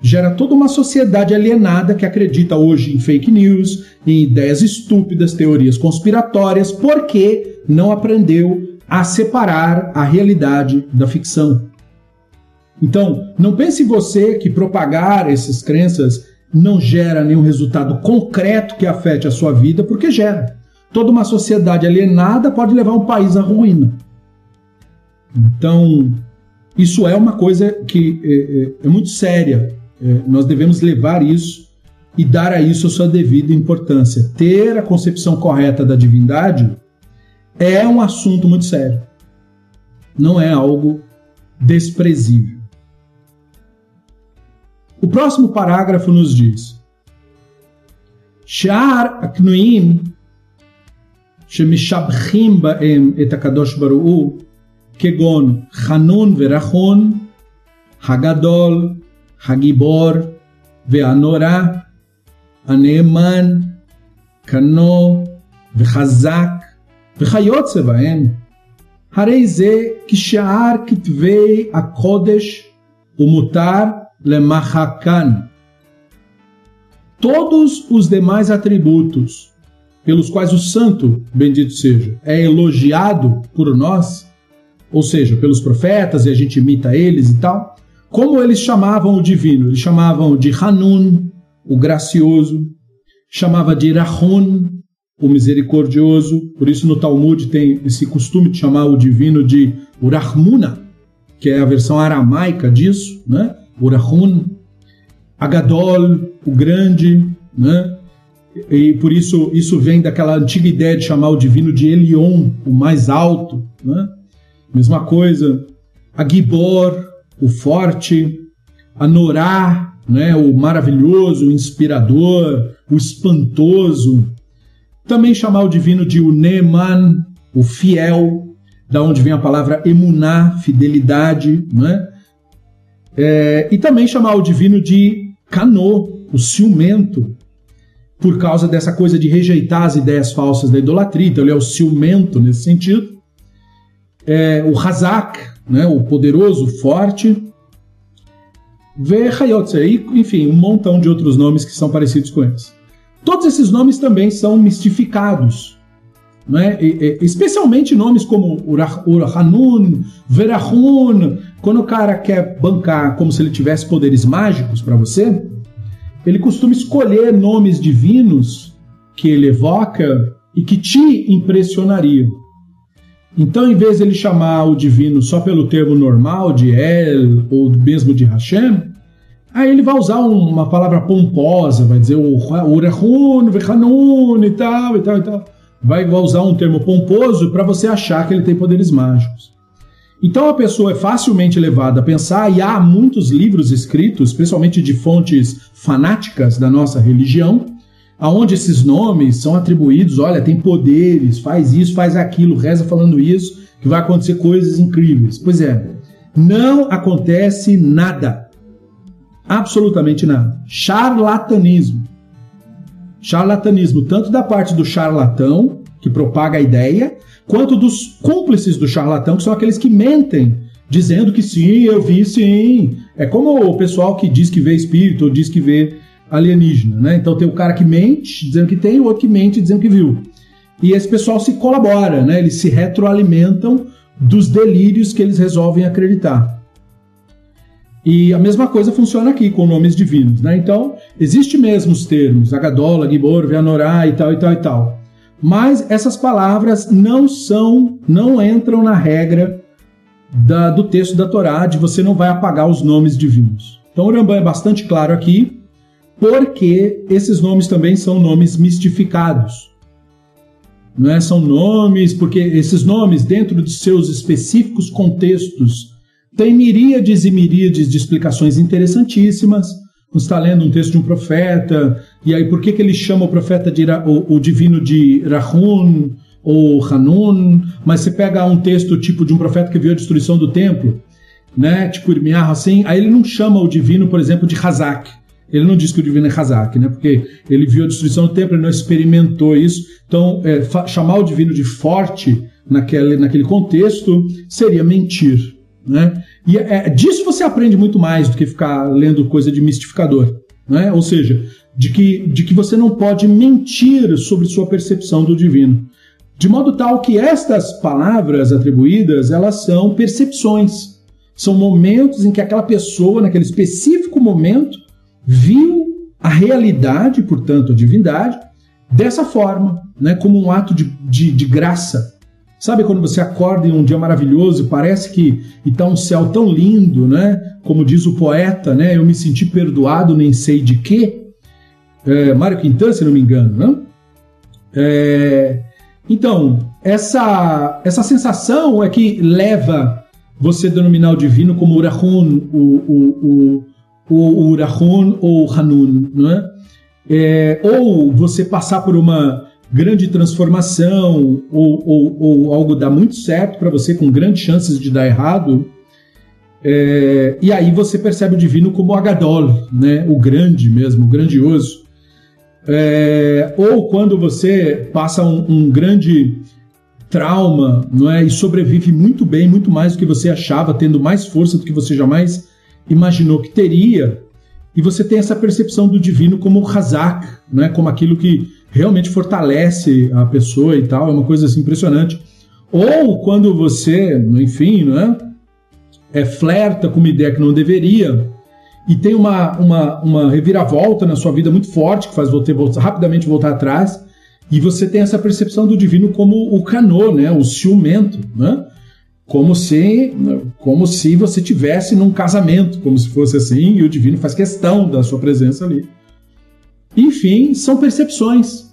gera toda uma sociedade alienada que acredita hoje em fake news, em ideias estúpidas, teorias conspiratórias, porque não aprendeu a separar a realidade da ficção. Então, não pense você que propagar essas crenças não gera nenhum resultado concreto que afete a sua vida, porque gera toda uma sociedade alienada pode levar um país à ruína. Então, isso é uma coisa que é, é, é muito séria. É, nós devemos levar isso e dar a isso a sua devida importância. Ter a concepção correta da divindade é um assunto muito sério. Não é algo desprezível. O próximo parágrafo nos diz: Shar Aknuim שמשבחים בהם את הקדוש ברוך הוא, כגון חנון ורחון, הגדול, הגיבור והנורא, הנאמן, קנו וחזק וכיוצא בהם. הרי זה כשאר כתבי הקודש ומותר למחקן. Todos os demais atributos pelos quais o santo, bendito seja, é elogiado por nós, ou seja, pelos profetas e a gente imita eles e tal, como eles chamavam o divino? Eles chamavam de Hanun, o gracioso, chamava de Rahun, o misericordioso, por isso no Talmud tem esse costume de chamar o divino de Urahmuna, que é a versão aramaica disso, né? Urahun, Agadol, o grande, né? E por isso isso vem daquela antiga ideia de chamar o divino de Elion, o mais alto, né? Mesma coisa, Agibor, o forte, Anorá, né? O maravilhoso, o inspirador, o espantoso. Também chamar o divino de Uneman, o fiel, da onde vem a palavra emuná, fidelidade, né? É, e também chamar o divino de Kanô, o ciumento, por causa dessa coisa de rejeitar as ideias falsas da idolatria, então ele é o ciumento nesse sentido. É, o Hazak, né, o poderoso, forte. Vehayotze, enfim, um montão de outros nomes que são parecidos com eles. Todos esses nomes também são mistificados. Né? E, e, especialmente nomes como Urhanun, Verahun. Quando o cara quer bancar como se ele tivesse poderes mágicos para você, ele costuma escolher nomes divinos que ele evoca e que te impressionariam. Então, em vez de ele chamar o divino só pelo termo normal de El ou mesmo de Hashem, aí ele vai usar uma palavra pomposa, vai dizer o Urahun, Vechanun e tal, e tal, e tal. Vai usar um termo pomposo para você achar que ele tem poderes mágicos. Então a pessoa é facilmente levada a pensar, e há muitos livros escritos, principalmente de fontes fanáticas da nossa religião, aonde esses nomes são atribuídos, olha, tem poderes, faz isso, faz aquilo, reza falando isso, que vai acontecer coisas incríveis. Pois é, não acontece nada. Absolutamente nada. Charlatanismo. Charlatanismo, tanto da parte do charlatão, que propaga a ideia, quanto dos cúmplices do charlatão, que são aqueles que mentem, dizendo que sim, eu vi sim. É como o pessoal que diz que vê espírito ou diz que vê alienígena, né? Então tem o cara que mente dizendo que tem, o outro que mente dizendo que viu. E esse pessoal se colabora, né? Eles se retroalimentam dos delírios que eles resolvem acreditar. E a mesma coisa funciona aqui com nomes divinos, né? Então, existe mesmo os termos Agadola, Gibor, Veanorá e tal e tal e tal. Mas essas palavras não são, não entram na regra da, do texto da Torá de você não vai apagar os nomes divinos. Então o Rambam é bastante claro aqui, porque esses nomes também são nomes mistificados. Não é? São nomes, porque esses nomes, dentro de seus específicos contextos, têm miríades e miríades de explicações interessantíssimas você está lendo um texto de um profeta, e aí por que, que ele chama o profeta de o, o divino de Rahun ou Hanun? Mas você pega um texto tipo de um profeta que viu a destruição do templo, né? Tipo Irmiah assim, aí ele não chama o divino, por exemplo, de Hazak. Ele não diz que o divino é Hazak, né? Porque ele viu a destruição do templo, ele não experimentou isso. Então, é, chamar o divino de forte naquele, naquele contexto seria mentir, né? E é, disso você aprende muito mais do que ficar lendo coisa de mistificador. Né? Ou seja, de que, de que você não pode mentir sobre sua percepção do divino. De modo tal que estas palavras atribuídas, elas são percepções. São momentos em que aquela pessoa, naquele específico momento, viu a realidade, portanto, a divindade, dessa forma, né, como um ato de, de, de graça, Sabe quando você acorda em um dia maravilhoso e parece que está um céu tão lindo, né? Como diz o poeta, né? Eu me senti perdoado, nem sei de quê. É, Mário Quintana, se não me engano, né? É, então, essa, essa sensação é que leva você a denominar o divino como Urahun, o, o, o, o Urahun ou Hanun, não é? ou você passar por uma grande transformação, ou, ou, ou algo dar muito certo para você, com grandes chances de dar errado, é, e aí você percebe o divino como Agadol, né? o grande mesmo, o grandioso. É, ou quando você passa um, um, grande trauma não é? e sobrevive muito bem, muito mais do que você achava, tendo mais força do que você jamais imaginou que teria, e você tem essa percepção do divino como Hazak, né? como aquilo que realmente fortalece a pessoa e tal, é uma coisa assim impressionante. Ou quando você, enfim, não é? é, flerta com uma ideia que não deveria e tem uma, uma, uma reviravolta na sua vida muito forte que faz você voltar, rapidamente voltar atrás e você tem essa percepção do divino como o canô, né, o ciumento, né? Como se, como se você tivesse num casamento, como se fosse assim, e o divino faz questão da sua presença ali. Enfim, são percepções.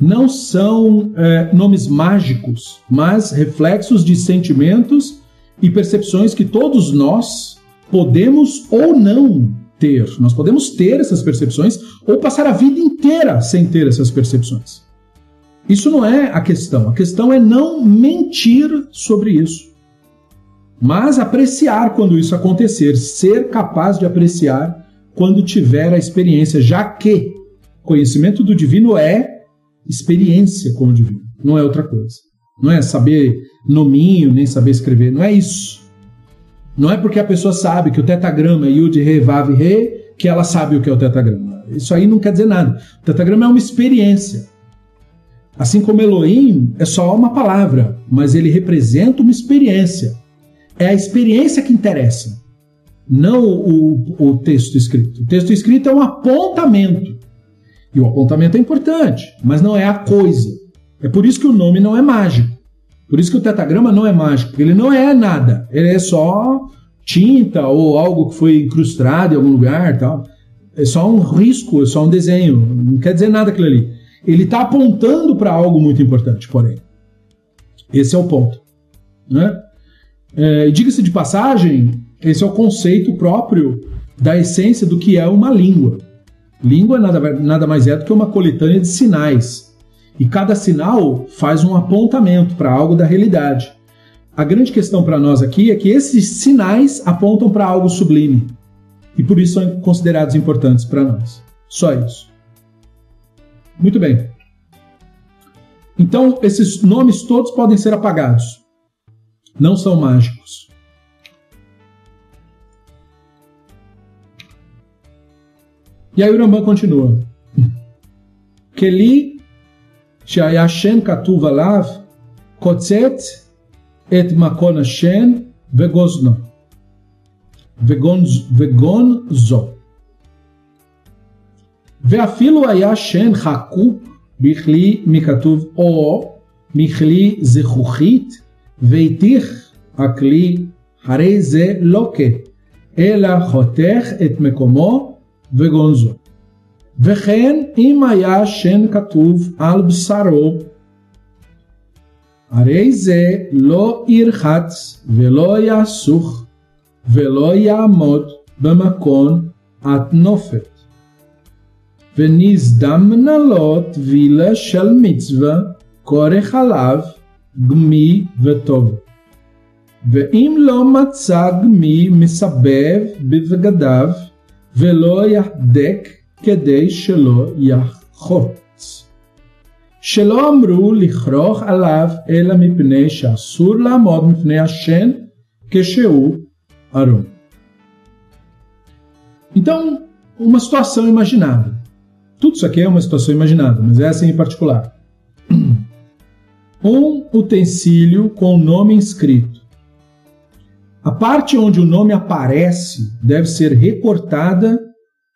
Não são é, nomes mágicos, mas reflexos de sentimentos e percepções que todos nós podemos ou não ter. Nós podemos ter essas percepções ou passar a vida inteira sem ter essas percepções. Isso não é a questão. A questão é não mentir sobre isso. Mas apreciar quando isso acontecer, ser capaz de apreciar quando tiver a experiência, já que conhecimento do divino é experiência com o divino, não é outra coisa. Não é saber nominho, nem saber escrever. Não é isso. Não é porque a pessoa sabe que o tetagrama é Yud, Re, Vav, Re, que ela sabe o que é o tetagrama. Isso aí não quer dizer nada. O tetagrama é uma experiência. Assim como Elohim é só uma palavra, mas ele representa uma experiência. É a experiência que interessa, não o, o texto escrito. O texto escrito é um apontamento. E o apontamento é importante, mas não é a coisa. É por isso que o nome não é mágico. Por isso que o tetagrama não é mágico, porque ele não é nada. Ele é só tinta ou algo que foi incrustado em algum lugar, tal. É só um risco, é só um desenho. Não quer dizer nada aquilo ali. Ele está apontando para algo muito importante, porém. Esse é o ponto. Né? É, Diga-se de passagem, esse é o conceito próprio da essência do que é uma língua. Língua nada, nada mais é do que uma coletânea de sinais e cada sinal faz um apontamento para algo da realidade. A grande questão para nós aqui é que esses sinais apontam para algo sublime e por isso são considerados importantes para nós. Só isso. Muito bem. Então, esses nomes todos podem ser apagados. Não são mágicos. E aí o Rambam continua. (laughs) Keli שהיה שן כתוב עליו, קוצץ את מקון השן וגוזנו, וגונז, וגונזו. ואפילו היה שן חקוק בכלי מכתוב או, מכלי זכוכית, והתיך הכלי, הרי זה כן, אלא חותך את מקומו וגונזו. וכן אם היה שן כתוב על בשרו, הרי זה לא ירחץ ולא יסוך ולא יעמוד במקום התנופת. ונזדמנה לו טבילה של מצווה, כורך עליו, גמי וטוב. ואם לא מצא גמי מסבב בבגדיו, ולא יהדק כדי שלא יחוץ. שלא אמרו לכרוך עליו אלא מפני שאסור לעמוד מפני השן כשהוא ערום. Então, uma situação imaginada. Tudo isso aqui é uma situação imaginada, mas essa em particular. Um utensílio com o nome inscrito. A parte onde o nome aparece deve ser recortada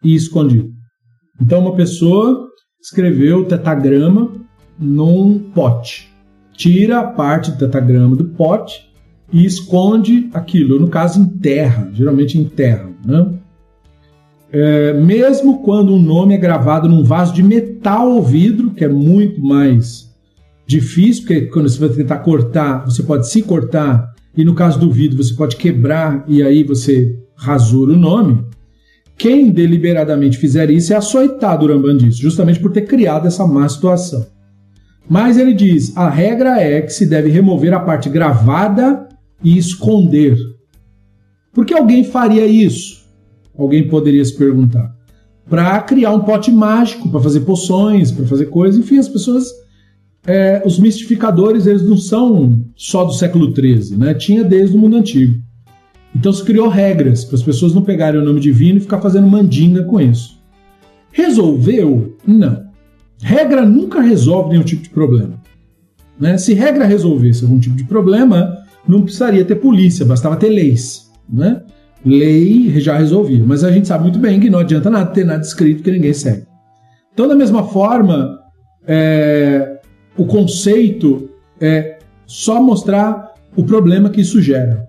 e escondida. Então, uma pessoa escreveu tetagrama num pote. Tira a parte do tetagrama do pote e esconde aquilo. No caso, enterra, geralmente enterra. Né? É, mesmo quando um nome é gravado num vaso de metal ou vidro, que é muito mais difícil, porque quando você vai tentar cortar, você pode se cortar, e no caso do vidro, você pode quebrar e aí você rasura o nome. Quem deliberadamente fizer isso é açoitado, o Rambam justamente por ter criado essa má situação. Mas ele diz: a regra é que se deve remover a parte gravada e esconder. Por que alguém faria isso? Alguém poderia se perguntar. Para criar um pote mágico, para fazer poções, para fazer coisas. Enfim, as pessoas. É, os mistificadores, eles não são só do século XIII, né? Tinha desde o mundo antigo. Então se criou regras para as pessoas não pegarem o nome divino e ficar fazendo mandinga com isso. Resolveu? Não. Regra nunca resolve nenhum tipo de problema. Né? Se regra resolvesse algum tipo de problema, não precisaria ter polícia, bastava ter leis. Né? Lei já resolvia. Mas a gente sabe muito bem que não adianta nada ter nada escrito que ninguém segue. Então, da mesma forma, é, o conceito é só mostrar o problema que isso gera.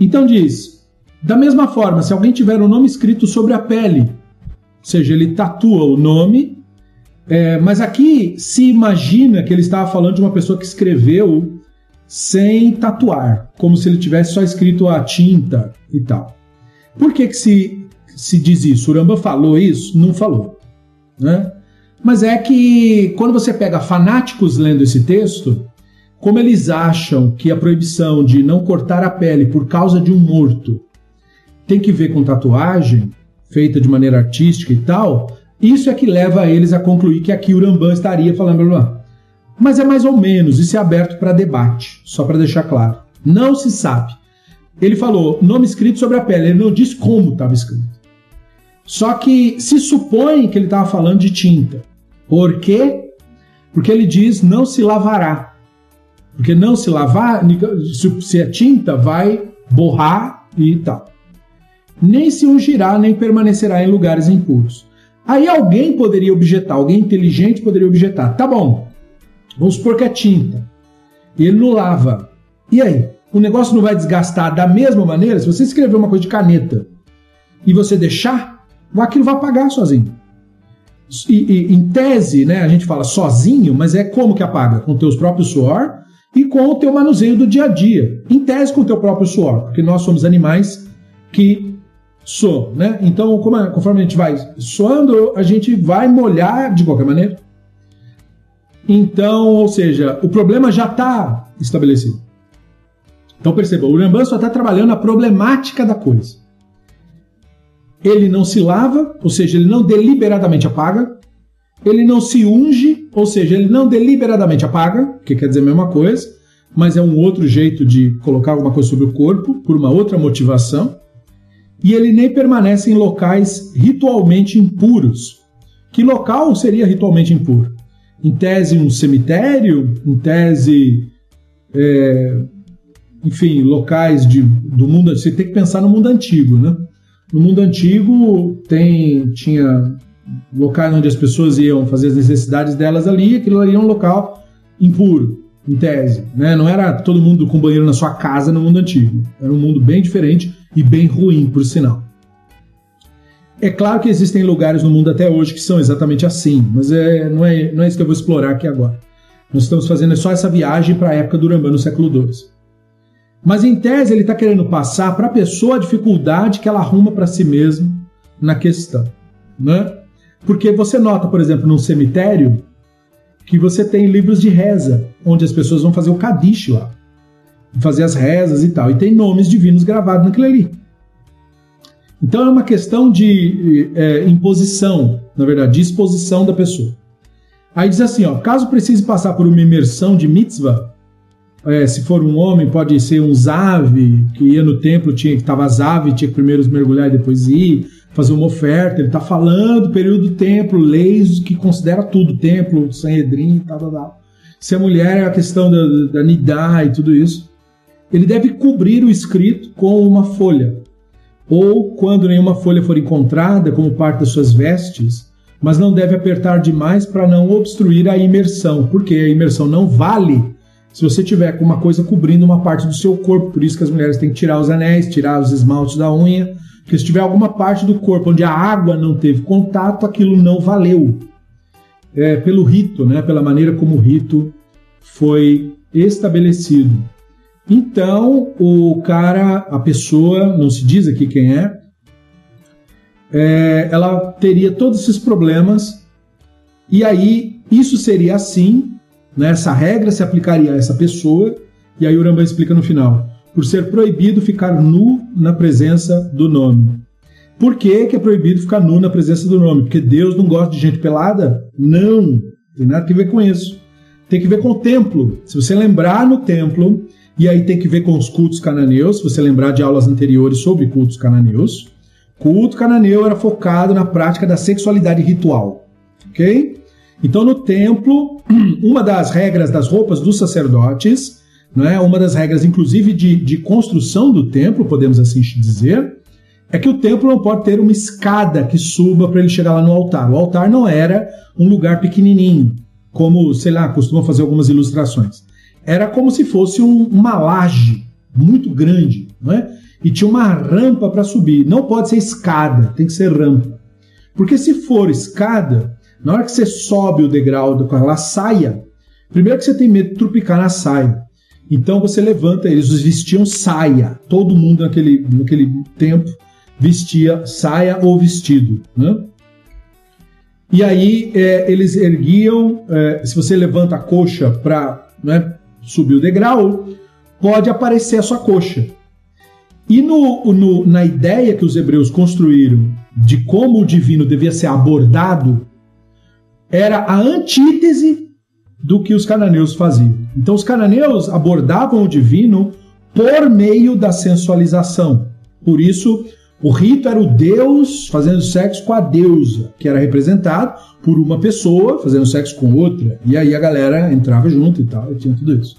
Então diz: da mesma forma, se alguém tiver o um nome escrito sobre a pele, ou seja, ele tatua o nome, é, mas aqui se imagina que ele estava falando de uma pessoa que escreveu sem tatuar, como se ele tivesse só escrito a tinta e tal. Por que, que se, se diz isso? O Ramba falou isso? Não falou. Né? Mas é que quando você pega fanáticos lendo esse texto, como eles acham que a proibição de não cortar a pele por causa de um morto tem que ver com tatuagem feita de maneira artística e tal, isso é que leva eles a concluir que aqui o Rambam estaria falando blá, blá. Mas é mais ou menos, isso é aberto para debate, só para deixar claro. Não se sabe. Ele falou nome escrito sobre a pele, ele não diz como estava escrito. Só que se supõe que ele estava falando de tinta. Por quê? Porque ele diz não se lavará. Porque não se lavar, se é tinta, vai borrar e tal. Nem se ungirá, nem permanecerá em lugares impuros. Aí alguém poderia objetar, alguém inteligente poderia objetar. Tá bom, vamos supor que é tinta. Ele não lava. E aí? O negócio não vai desgastar da mesma maneira? Se você escrever uma coisa de caneta e você deixar, aquilo vai apagar sozinho. E, e, em tese, né, a gente fala sozinho, mas é como que apaga? Com teus próprios suor e com o teu manuseio do dia a dia, em tese com o teu próprio suor, porque nós somos animais que soam, né? Então, é, conforme a gente vai suando, a gente vai molhar de qualquer maneira. Então, ou seja, o problema já está estabelecido. Então perceba, o Rambam só está trabalhando a problemática da coisa. Ele não se lava, ou seja, ele não deliberadamente apaga, ele não se unge, ou seja, ele não deliberadamente apaga, que quer dizer a mesma coisa, mas é um outro jeito de colocar alguma coisa sobre o corpo, por uma outra motivação. E ele nem permanece em locais ritualmente impuros. Que local seria ritualmente impuro? Em tese, um cemitério, em tese, é, enfim, locais de, do mundo. Você tem que pensar no mundo antigo, né? No mundo antigo tem, tinha locais onde as pessoas iam fazer as necessidades delas ali, aquilo ali é um local impuro, em tese. Né? Não era todo mundo com banheiro na sua casa no mundo antigo. Era um mundo bem diferente e bem ruim, por sinal. É claro que existem lugares no mundo até hoje que são exatamente assim, mas é, não, é, não é isso que eu vou explorar aqui agora. Nós estamos fazendo só essa viagem para a época do Urambá no século II. Mas em tese ele está querendo passar para a pessoa a dificuldade que ela arruma para si mesma na questão. Né? Porque você nota, por exemplo, num cemitério, que você tem livros de reza, onde as pessoas vão fazer o kadish lá, fazer as rezas e tal, e tem nomes divinos gravados naquilo ali. Então é uma questão de é, imposição, na verdade, de exposição da pessoa. Aí diz assim, ó, caso precise passar por uma imersão de mitzvah, é, se for um homem, pode ser um zave, que ia no templo, tinha que estava zave, tinha que primeiro mergulhar e depois ir fazer uma oferta, ele está falando período do templo, leis que considera tudo, templo, Sanhedrin tal, tal, tal. Se a mulher é a questão da, da nidá e tudo isso, ele deve cobrir o escrito com uma folha. Ou, quando nenhuma folha for encontrada como parte das suas vestes, mas não deve apertar demais para não obstruir a imersão, porque a imersão não vale se você tiver com uma coisa cobrindo uma parte do seu corpo. Por isso que as mulheres têm que tirar os anéis, tirar os esmaltes da unha, porque se tiver alguma parte do corpo onde a água não teve contato, aquilo não valeu. É, pelo rito, né, pela maneira como o rito foi estabelecido. Então, o cara, a pessoa, não se diz aqui quem é, é, ela teria todos esses problemas, e aí isso seria assim, né, essa regra se aplicaria a essa pessoa, e aí o Rambam explica no final, por ser proibido ficar nu na presença do nome. Por que, que é proibido ficar nu na presença do nome? Porque Deus não gosta de gente pelada? Não, tem nada a ver com isso. Tem que ver com o templo. Se você lembrar no templo, e aí tem que ver com os cultos cananeus, se você lembrar de aulas anteriores sobre cultos cananeus, culto cananeu era focado na prática da sexualidade ritual, ok? Então no templo, (clears throat) uma das regras das roupas dos sacerdotes, não é? uma das regras inclusive de, de construção do templo, podemos assim dizer, é que o templo não pode ter uma escada que suba para ele chegar lá no altar. O altar não era um lugar pequenininho, como, sei lá, costumam fazer algumas ilustrações era como se fosse um, uma laje muito grande, não é? E tinha uma rampa para subir. Não pode ser escada, tem que ser rampa. Porque se for escada, na hora que você sobe o degrau com aquela saia, primeiro que você tem medo de trupicar na saia. Então você levanta, eles vestiam saia. Todo mundo naquele, naquele tempo vestia saia ou vestido. Né? E aí é, eles erguiam, é, se você levanta a coxa para né, subir o degrau, pode aparecer a sua coxa. E no, no, na ideia que os hebreus construíram de como o divino devia ser abordado, era a antítese do que os cananeus faziam. Então, os cananeus abordavam o divino por meio da sensualização. Por isso, o rito era o deus fazendo sexo com a deusa, que era representado por uma pessoa fazendo sexo com outra. E aí a galera entrava junto e tal, e tinha tudo isso.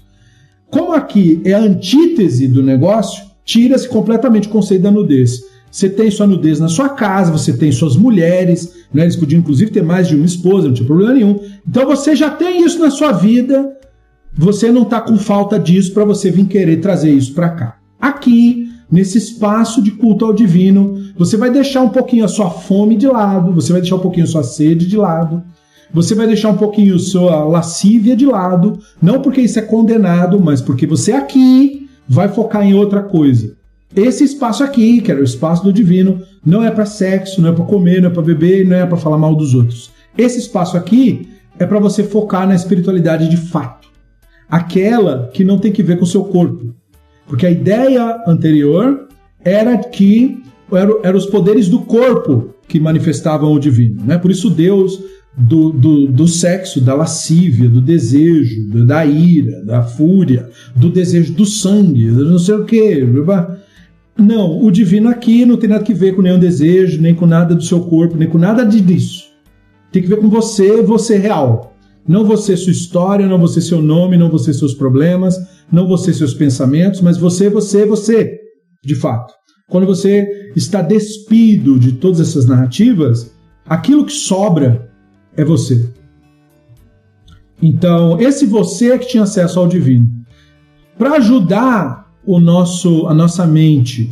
Como aqui é a antítese do negócio, tira-se completamente o conceito da nudez. Você tem sua nudez na sua casa, você tem suas mulheres, né? eles podiam inclusive ter mais de uma esposa, não tinha problema nenhum. Então você já tem isso na sua vida, você não está com falta disso para você vir querer trazer isso para cá. Aqui nesse espaço de culto ao divino, você vai deixar um pouquinho a sua fome de lado, você vai deixar um pouquinho a sua sede de lado, você vai deixar um pouquinho a sua lascívia de lado, não porque isso é condenado, mas porque você aqui vai focar em outra coisa. Esse espaço aqui, que era o espaço do divino, não é para sexo, não é para comer, não é para beber, não é para falar mal dos outros. Esse espaço aqui é para você focar na espiritualidade de fato. Aquela que não tem que ver com o seu corpo, porque a ideia anterior era que eram, eram os poderes do corpo que manifestavam o divino. Né? Por isso, Deus do, do, do, sexo, da lascívia, do desejo, da ira, da fúria, do desejo do sangue, não sei o que. Não, o divino aqui não tem nada que ver com nenhum desejo, nem com nada do seu corpo, nem com nada disso. Tem que ver com você, você real. Não você sua história, não você seu nome, não você seus problemas, não você seus pensamentos, mas você, você, você, de fato. Quando você está despido de todas essas narrativas, aquilo que sobra é você. Então, esse você é que tinha acesso ao divino. Para ajudar o nosso, a nossa mente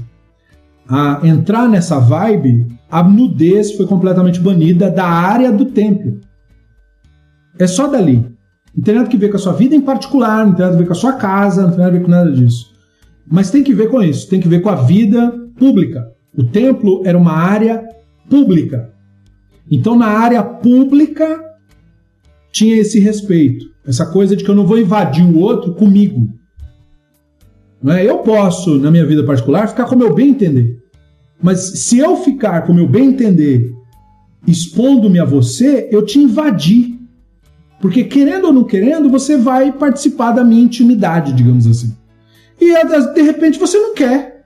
a entrar nessa vibe, a nudez foi completamente banida da área do templo. É só dali. Não tem nada a ver com a sua vida em particular, não tem nada a ver com a sua casa, não tem nada a ver com nada disso. Mas tem que ver com isso, tem que ver com a vida pública. O templo era uma área pública. Então, na área pública, tinha esse respeito, essa coisa de que eu não vou invadir o outro comigo. Não é? Eu posso, na minha vida particular, ficar com meu bem entender. Mas se eu ficar com meu bem entender expondo-me a você, eu te invadi. Porque querendo ou não querendo, você vai participar da minha intimidade, digamos assim. E de repente você não quer.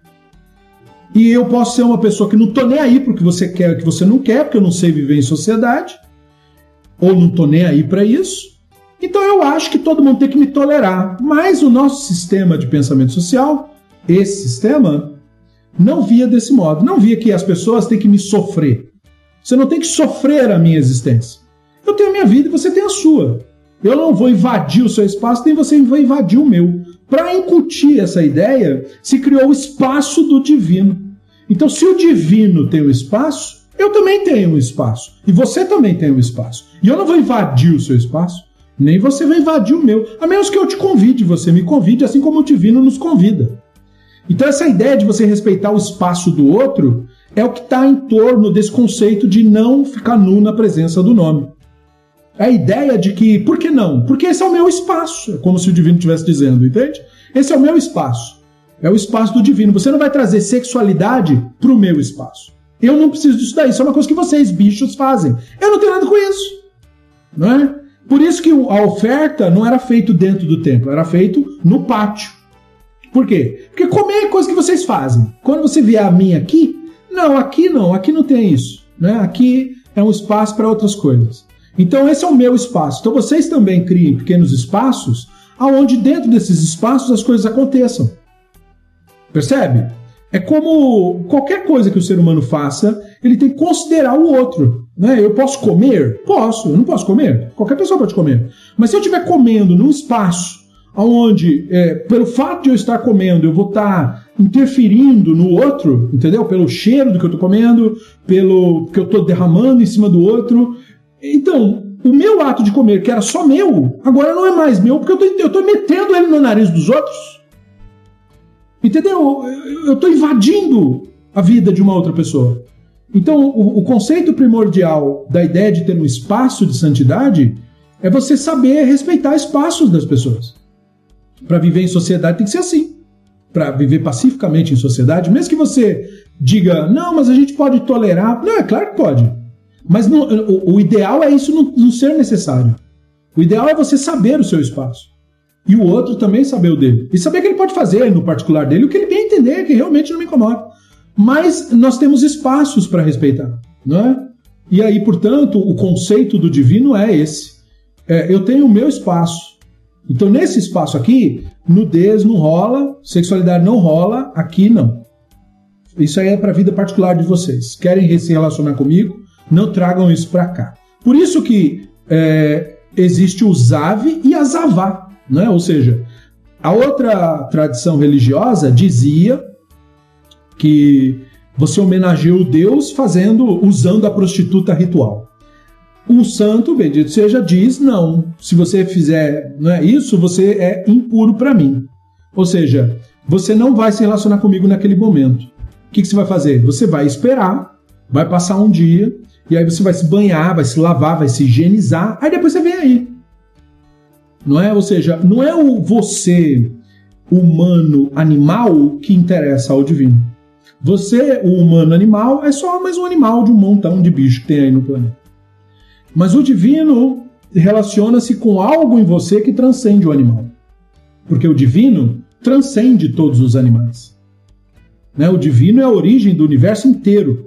E eu posso ser uma pessoa que não tô nem aí porque você quer, que você não quer, porque eu não sei viver em sociedade, ou não tô nem aí para isso. Então eu acho que todo mundo tem que me tolerar. Mas o nosso sistema de pensamento social, esse sistema, não via desse modo. Não via que as pessoas têm que me sofrer. Você não tem que sofrer a minha existência. Eu tenho a minha vida e você tem a sua. Eu não vou invadir o seu espaço, nem você vai invadir o meu. Para incutir essa ideia, se criou o espaço do divino. Então, se o divino tem um espaço, eu também tenho um espaço. E você também tem um espaço. E eu não vou invadir o seu espaço, nem você vai invadir o meu. A menos que eu te convide, você me convide, assim como o divino nos convida. Então, essa ideia de você respeitar o espaço do outro é o que está em torno desse conceito de não ficar nu na presença do nome. A ideia de que, por que não? Porque esse é o meu espaço, é como se o divino estivesse dizendo, entende? Esse é o meu espaço. É o espaço do divino. Você não vai trazer sexualidade para o meu espaço. Eu não preciso disso daí. Isso é uma coisa que vocês, bichos, fazem. Eu não tenho nada com isso. Não é? Por isso que a oferta não era feito dentro do templo, era feito no pátio. Por quê? Porque comer é coisa que vocês fazem. Quando você vier a mim aqui, não, aqui não, aqui não tem isso. Né? Aqui é um espaço para outras coisas. Então esse é o meu espaço. Então vocês também criem pequenos espaços aonde dentro desses espaços as coisas aconteçam. Percebe? É como qualquer coisa que o ser humano faça, ele tem que considerar o outro. Né? Eu posso comer? Posso. Eu não posso comer? Qualquer pessoa pode comer. Mas se eu estiver comendo num espaço onde, é, pelo fato de eu estar comendo, eu vou estar interferindo no outro, entendeu? Pelo cheiro do que eu estou comendo, pelo que eu estou derramando em cima do outro. Então, o meu ato de comer, que era só meu, agora não é mais meu, porque eu estou metendo ele no nariz dos outros. Entendeu? Eu estou invadindo a vida de uma outra pessoa. Então, o, o, conceito primordial da ideia de ter um espaço de santidade é você saber respeitar espaços das pessoas. Para viver em sociedade tem que ser assim. Para viver pacificamente em sociedade, mesmo que você diga, não, mas a gente pode tolerar. Não, é claro que pode. Mas não, o, o, ideal é isso não, não ser necessário. O ideal é você saber o seu espaço. E o outro também saber o dele. E saber que ele pode fazer no particular dele o que ele bem entender, que realmente não me incomoda. Mas nós temos espaços para respeitar, não é? E aí, portanto, o conceito do divino é esse. É, eu tenho o meu espaço. Então, nesse espaço aqui, nudez não rola, sexualidade não rola, aqui não. Isso aí é para a vida particular de vocês. Querem se relacionar comigo? Não tragam isso para cá. Por isso que é, existe o Zave e a Zavá. Né? Ou seja, a outra tradição religiosa dizia que você homenageia o Deus fazendo, usando a prostituta ritual. O santo, bendito seja, diz não. Se você fizer não é isso, você é impuro para mim. Ou seja, você não vai se relacionar comigo naquele momento. O que, que você vai fazer? Você vai esperar, vai passar um dia, e aí você vai se banhar, vai se lavar, vai se higienizar, aí depois você vem aí. Não é? Ou seja, não é o você humano animal que interessa ao divino. Você, o humano animal, é só mais um animal de um montão de bicho que tem aí no planeta. Mas o divino relaciona-se com algo em você que transcende o animal. Porque o divino transcende todos os animais. Né? O divino é a origem do universo inteiro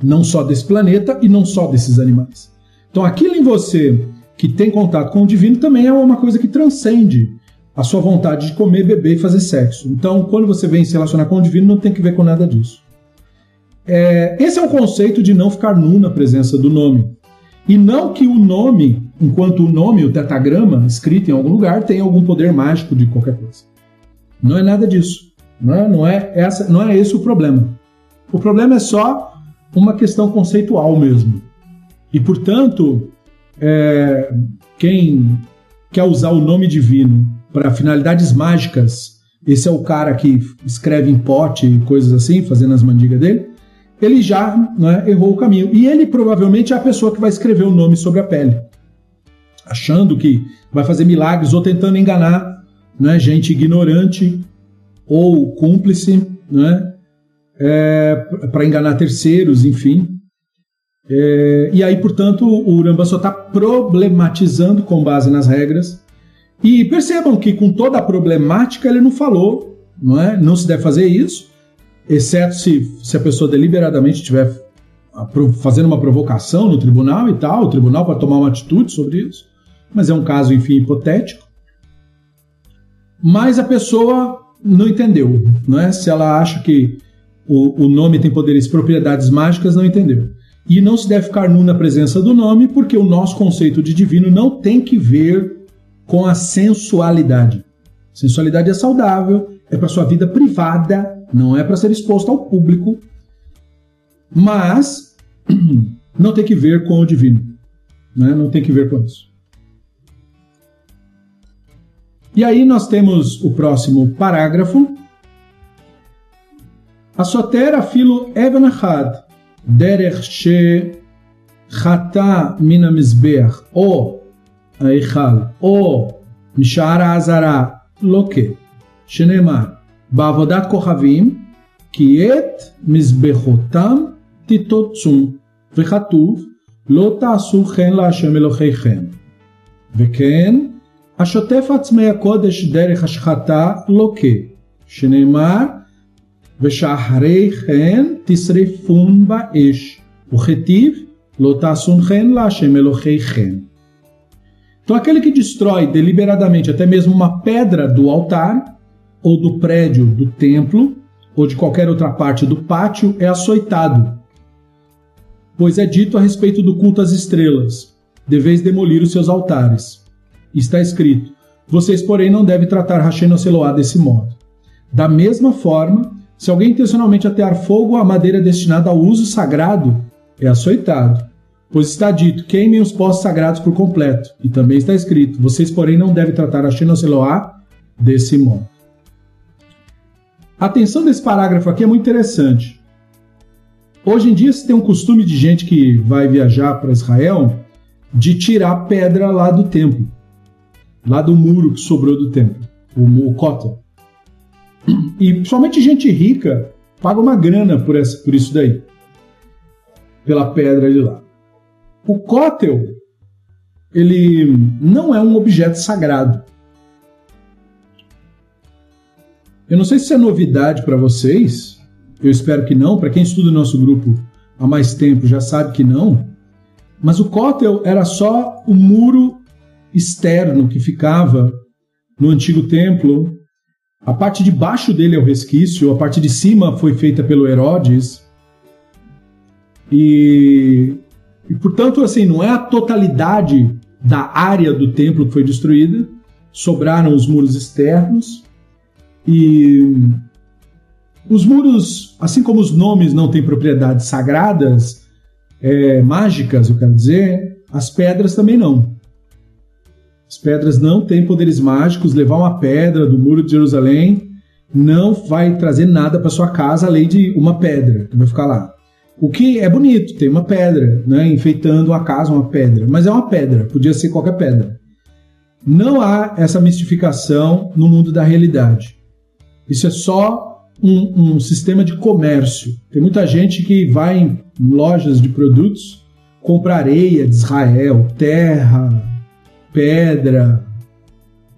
não só desse planeta e não só desses animais. Então, aquilo em você que tem contato com o divino também é uma coisa que transcende a sua vontade de comer, beber e fazer sexo. Então, quando você vem se relacionar com o divino, não tem que ver com nada disso. É, esse é o conceito de não ficar nu na presença do nome. E não que o nome, enquanto o nome, o tetagrama, escrito em algum lugar, tenha algum poder mágico de qualquer coisa. Não é nada disso. Não é, não é, essa, não é esse o problema. O problema é só uma questão conceitual mesmo. E, portanto, é, quem quer usar o nome divino para finalidades mágicas, esse é o cara que escreve em pote e coisas assim, fazendo as mandigas dele, ele já né, errou o caminho. E ele provavelmente é a pessoa que vai escrever o nome sobre a pele, achando que vai fazer milagres ou tentando enganar né, gente ignorante ou cúmplice, né, é, para enganar terceiros, enfim. É, e aí, portanto, o Uramba só está problematizando com base nas regras. E percebam que com toda a problemática ele não falou, não é? Não se deve fazer isso, exceto se, se a pessoa deliberadamente estiver fazendo uma provocação no tribunal e tal, o tribunal pode tomar uma atitude sobre isso, mas é um caso, enfim, hipotético. Mas a pessoa não entendeu, não é? Se ela acha que o, o nome tem poderes e propriedades mágicas, não entendeu. E não se deve ficar nu na presença do nome, porque o nosso conceito de divino não tem que ver com a sensualidade. Sensualidade é saudável, é para sua vida privada, não é para ser exposto ao público, mas (clears throat) não tem que ver com o divino, né? não tem que ver com isso. E aí nós temos o próximo parágrafo. A sotera filo evanahad derech she chata minamizbeach, ou ההיכל או משער האזהרה לוקה, שנאמר בעבודת כוכבים כי את מזבחותם תתוצו וכתוב לא תעשו כן להשם אלוהיכם וכן השוטף עצמי הקודש דרך השחתה לוקה שנאמר ושאחרי כן תשרפון באש, וכתיב לא תעשון כן להשם אלוהיכם. Então, aquele que destrói deliberadamente até mesmo uma pedra do altar, ou do prédio do templo, ou de qualquer outra parte do pátio, é açoitado. Pois é dito a respeito do culto às estrelas: deveis demolir os seus altares. Está escrito: vocês, porém, não devem tratar Hashem Seloá desse modo. Da mesma forma, se alguém intencionalmente atear fogo à madeira destinada ao uso sagrado, é açoitado. Pois está dito: queimem os postos sagrados por completo. E também está escrito: vocês, porém, não devem tratar a Shenoseloá desse modo. A atenção desse parágrafo aqui é muito interessante. Hoje em dia se tem um costume de gente que vai viajar para Israel de tirar pedra lá do templo, lá do muro que sobrou do templo, o, Kotel. E principalmente gente rica paga uma grana por, essa, por isso daí. Pela pedra de lá. O cótel, ele não é um objeto sagrado. Eu não sei se é novidade para vocês. Eu espero que não. Para quem estuda o nosso grupo há mais tempo já sabe que não. Mas o cótel era só o muro externo que ficava no antigo templo a parte de baixo dele é o resquício, a parte de cima foi feita pelo Herodes. E, e portanto, assim, não é a totalidade da área do templo que foi destruída, sobraram os muros externos. E os muros, assim como os nomes não têm propriedades sagradas, é, mágicas, eu quero dizer, as pedras também não. As pedras não têm poderes mágicos. Levar uma pedra do muro de Jerusalém não vai trazer nada para sua casa além de uma pedra que vai ficar lá. O que é bonito, tem uma pedra, né, enfeitando a casa, uma pedra, mas é uma pedra, podia ser qualquer pedra. Não há essa mistificação no mundo da realidade. Isso é só um, um sistema de comércio. Tem muita gente que vai em lojas de produtos comprar areia de Israel, terra, pedra.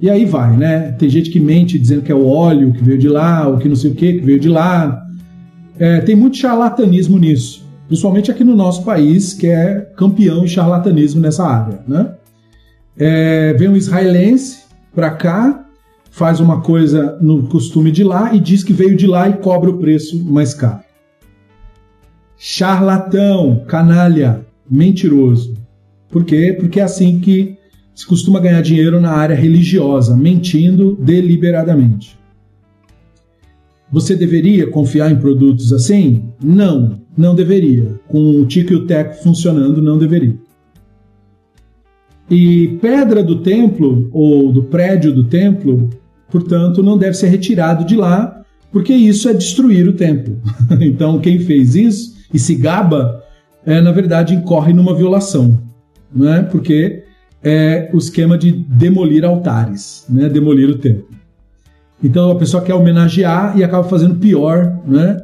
E aí vai, né? Tem gente que mente dizendo que é o óleo que veio de lá, ou que não sei o que que veio de lá. É, tem muito charlatanismo nisso, principalmente aqui no nosso país, que é campeão em charlatanismo nessa área, né? É, vem um israelense para cá, faz uma coisa no costume de lá e diz que veio de lá e cobra o preço mais caro. Charlatão, canalha, mentiroso. Por quê? Porque é assim que se costuma ganhar dinheiro na área religiosa, mentindo deliberadamente. Você deveria confiar em produtos assim? Não, não deveria. Com o tico e o teco funcionando, não deveria. E pedra do templo, ou do prédio do templo, portanto, não deve ser retirado de lá, porque isso é destruir o templo. (laughs) então, quem fez isso e se gaba, é, na verdade, incorre numa violação. Não é? Porque é o esquema de demolir altares, né? demolir o templo. Então a pessoa quer homenagear e acaba fazendo pior, né?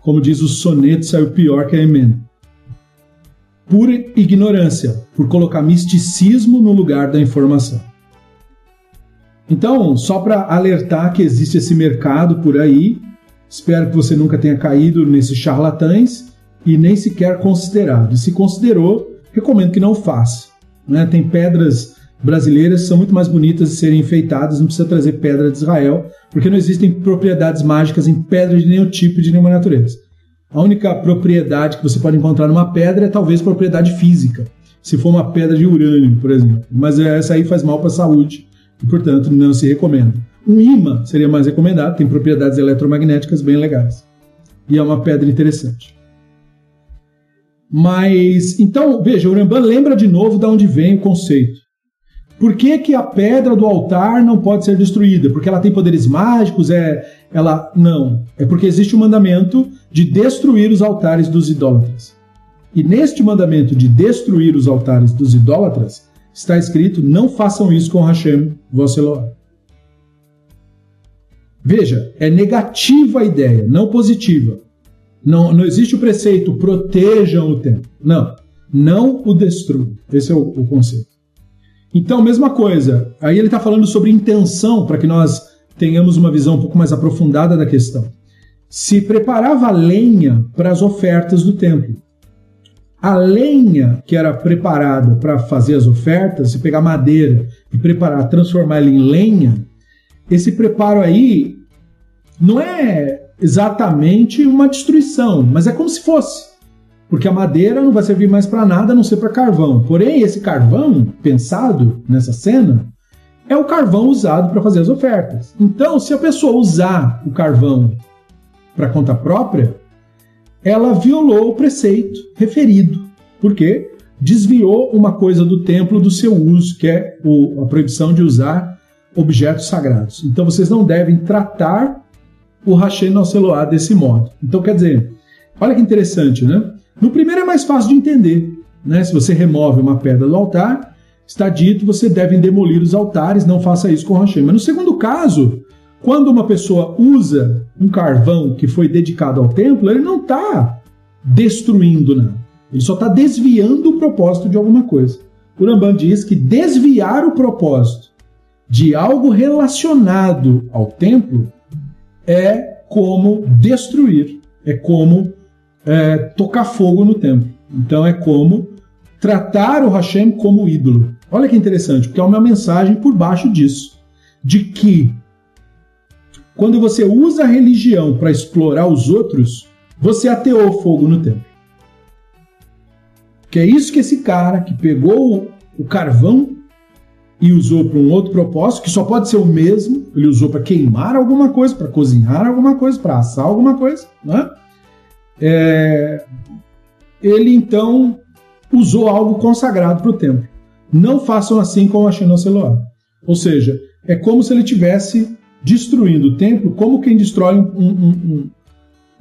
como diz o soneto, saiu pior que a emenda. Por ignorância, por colocar misticismo no lugar da informação. Então, só para alertar que existe esse mercado por aí, espero que você nunca tenha caído nesses charlatães e nem sequer considerado. E se considerou, recomendo que não faça. Né? Tem pedras brasileiras são muito mais bonitas de serem enfeitadas, não precisa trazer pedra de Israel, porque não existem propriedades mágicas em pedra de nenhum tipo de nenhuma natureza. A única propriedade que você pode encontrar numa pedra é talvez propriedade física, se for uma pedra de urânio, por exemplo. Mas essa aí faz mal para a saúde e, portanto, não se recomenda. Um imã seria mais recomendado, tem propriedades eletromagnéticas bem legais. E é uma pedra interessante. Mas, então, veja, o Rambam lembra de novo de onde vem o conceito. Por que, que a pedra do altar não pode ser destruída? Porque ela tem poderes mágicos, é, ela não. É porque existe o mandamento de destruir os altares dos idólatras. E neste mandamento de destruir os altares dos idólatras, está escrito: não façam isso com Hashem, vosso Elohim. Veja, é negativa a ideia, não positiva. Não, não existe o preceito protejam o templo. Não, não o destruam. Esse é o, o conceito. Então, mesma coisa. Aí ele está falando sobre intenção para que nós tenhamos uma visão um pouco mais aprofundada da questão. Se preparava lenha para as ofertas do templo. A lenha que era preparada para fazer as ofertas, se pegar madeira e preparar, transformar ela em lenha, esse preparo aí não é exatamente uma destruição, mas é como se fosse. Porque a madeira não vai servir mais para nada a não ser para carvão. Porém, esse carvão pensado nessa cena é o carvão usado para fazer as ofertas. Então, se a pessoa usar o carvão para conta própria, ela violou o preceito referido. Por quê? Desviou uma coisa do templo do seu uso, que é a proibição de usar objetos sagrados. Então vocês não devem tratar o Hashem Noceloá desse modo. Então quer dizer, olha que interessante, né? No primeiro é mais fácil de entender. Né? Se você remove uma pedra do altar, está dito você deve demolir os altares, não faça isso com Hashem. Mas no segundo caso, quando uma pessoa usa um carvão que foi dedicado ao templo, ele não está destruindo nada. Ele só está desviando o propósito de alguma coisa. O Ramban diz que desviar o propósito de algo relacionado ao templo é como destruir, é como é, tocar fogo no templo. Então é como tratar o Hashem como ídolo. Olha que interessante, porque é uma mensagem por baixo disso, de que quando você usa a religião para explorar os outros, você ateou fogo no templo. Que é isso que esse cara que pegou o carvão e usou para um outro propósito, que só pode ser o mesmo, ele usou para queimar alguma coisa, para cozinhar alguma coisa, para assar alguma coisa, né? É, ele então usou algo consagrado para o templo. Não façam assim com a Shenoceloá. Ou seja, é como se ele tivesse destruindo o templo, como quem destrói um, um, um,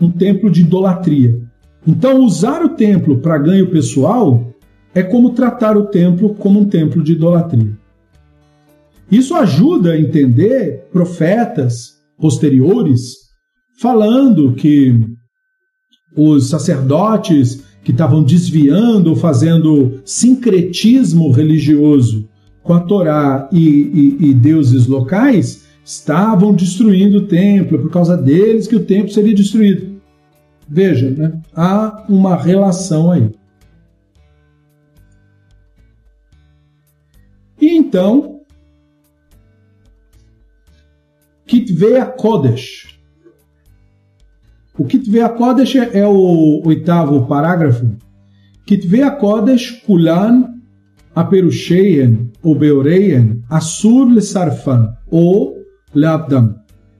um templo de idolatria. Então, usar o templo para ganho pessoal é como tratar o templo como um templo de idolatria. Isso ajuda a entender profetas posteriores falando que os sacerdotes que estavam desviando ou fazendo sincretismo religioso com a Torá e, e, e deuses locais estavam destruindo o templo, por causa deles que o templo seria destruído. Veja, né? há uma relação aí. E então, Kitvei Kodesh. O Kit Vea Kodesh é o oitavo parágrafo. Kit Vea Kodesh kulan aperusheien ou beoreien asur lesarfan ou leabdam.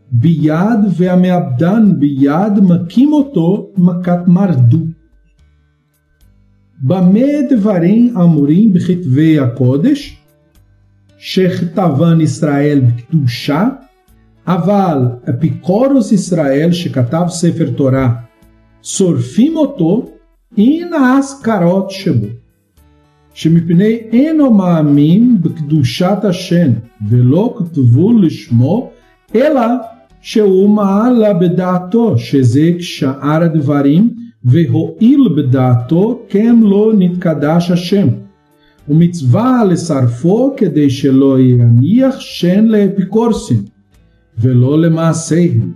Biyad veameabdan biyad makimoto makat mardu. Bamed varim Amorim amurim b'chitvei kodesh, shechtavan Israel b'kedusha, אבל אפיקורוס ישראל שכתב ספר תורה, שורפים אותו, הנה האזכרות שבו. שמפני אינו מאמין בקדושת השם ולא כתבו לשמו, אלא שהוא מעלה בדעתו שזה כשאר הדברים, והואיל בדעתו כן לא נתקדש השם. ומצווה לשרפו כדי שלא יניח שן לאפיקורסים. ולא למעשיהם.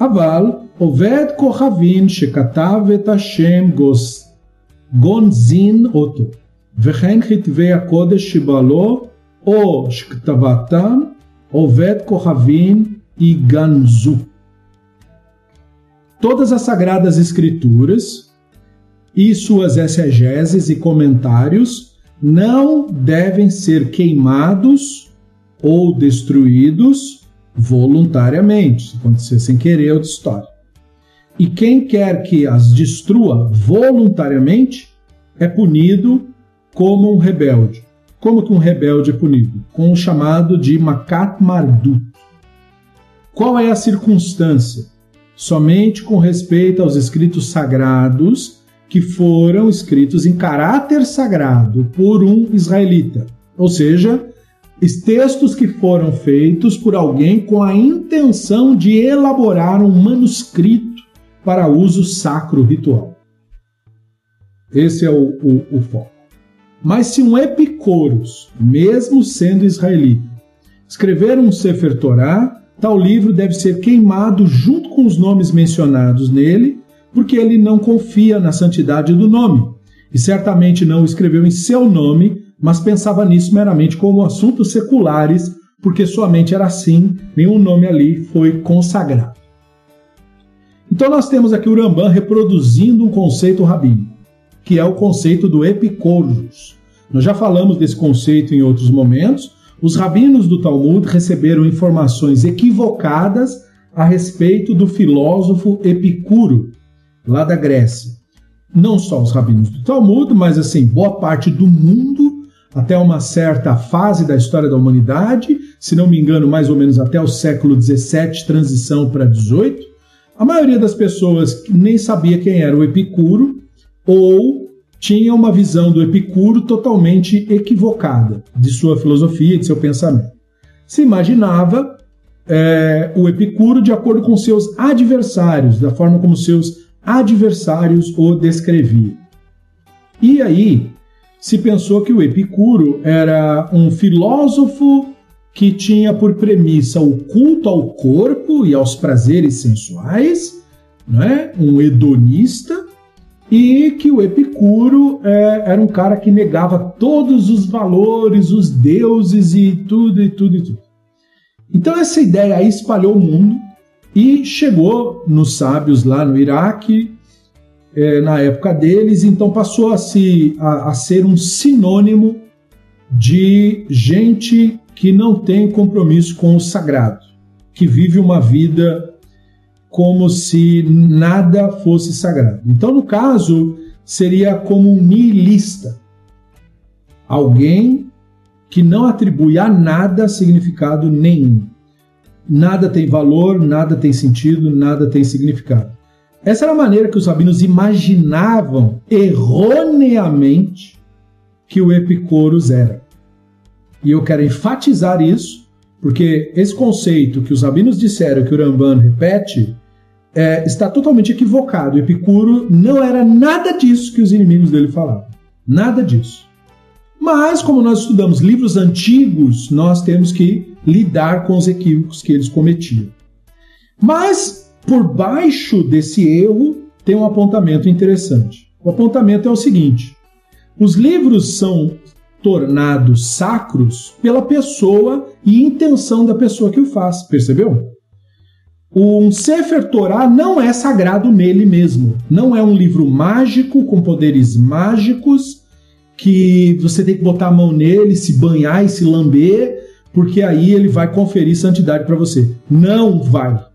אבל עובד כוכבין שכתב את השם גוס, גונזין אותו, וכן כתבי הקודש שבעלו, או שכתבתם עובד כוכבין e ganzu. Todas as sagradas escrituras e suas exegeses e comentários não devem ser queimados ou destruídos voluntariamente. Se acontecer sem querer, é outra história. E quem quer que as destrua voluntariamente é punido como um rebelde. Como que um rebelde é punido? Com o chamado de Makat Mardut. Qual é a circunstância? Somente com respeito aos escritos sagrados que foram escritos em caráter sagrado por um israelita. Ou seja, textos que foram feitos por alguém com a intenção de elaborar um manuscrito para uso sacro ritual. Esse é o, o, o foco. Mas se um Epicoros, mesmo sendo israelita, escrever um Sefer Torah, tal livro deve ser queimado junto com os nomes mencionados nele, porque ele não confia na santidade do nome, e certamente não o escreveu em seu nome, mas pensava nisso meramente como assuntos seculares, porque sua mente era assim, nenhum nome ali foi consagrado. Então nós temos aqui o Rambam reproduzindo um conceito rabínico que é o conceito do epicurus. Nós já falamos desse conceito em outros momentos. Os rabinos do Talmud receberam informações equivocadas a respeito do filósofo Epicuro, lá da Grécia. Não só os rabinos do Talmud, mas assim, boa parte do mundo, até uma certa fase da história da humanidade, se não me engano, mais ou menos até o século XVII, transição para XVIII, a maioria das pessoas nem sabia quem era o Epicuro, ou tinha uma visão do Epicuro totalmente equivocada de sua filosofia, de seu pensamento. Se imaginava é, o Epicuro de acordo com seus adversários, da forma como seus adversários o descreviam. E aí se pensou que o Epicuro era um filósofo que tinha por premissa o culto ao corpo e aos prazeres sensuais, não é? um hedonista, e que o Epicuro é, era um cara que negava todos os valores, os deuses e tudo e tudo e tudo. Então essa ideia aí espalhou o mundo e chegou nos sábios lá no Iraque é, na época deles, então passou a, se, a, a ser um sinônimo de gente que não tem compromisso com o sagrado, que vive uma vida como se nada fosse sagrado. Então, no caso, seria como um nihilista. Alguém que não atribui a nada significado nenhum. Nada tem valor, nada tem sentido, nada tem significado. Essa era a maneira que os rabinos imaginavam erroneamente que o Epicoros era. E eu quero enfatizar isso porque esse conceito que os rabinos disseram que o Ramban repete é, está totalmente equivocado. Epicuro não era nada disso que os inimigos dele falavam. Nada disso. Mas, como nós estudamos livros antigos, nós temos que lidar com os equívocos que eles cometiam. Mas, por baixo desse erro, tem um apontamento interessante. O apontamento é o seguinte: os livros são tornados sacros pela pessoa e intenção da pessoa que o faz, percebeu? Um Sefer Torah não é sagrado nele mesmo. Não é um livro mágico com poderes mágicos que você tem que botar a mão nele, se banhar e se lamber, porque aí ele vai conferir santidade para você. Não vai.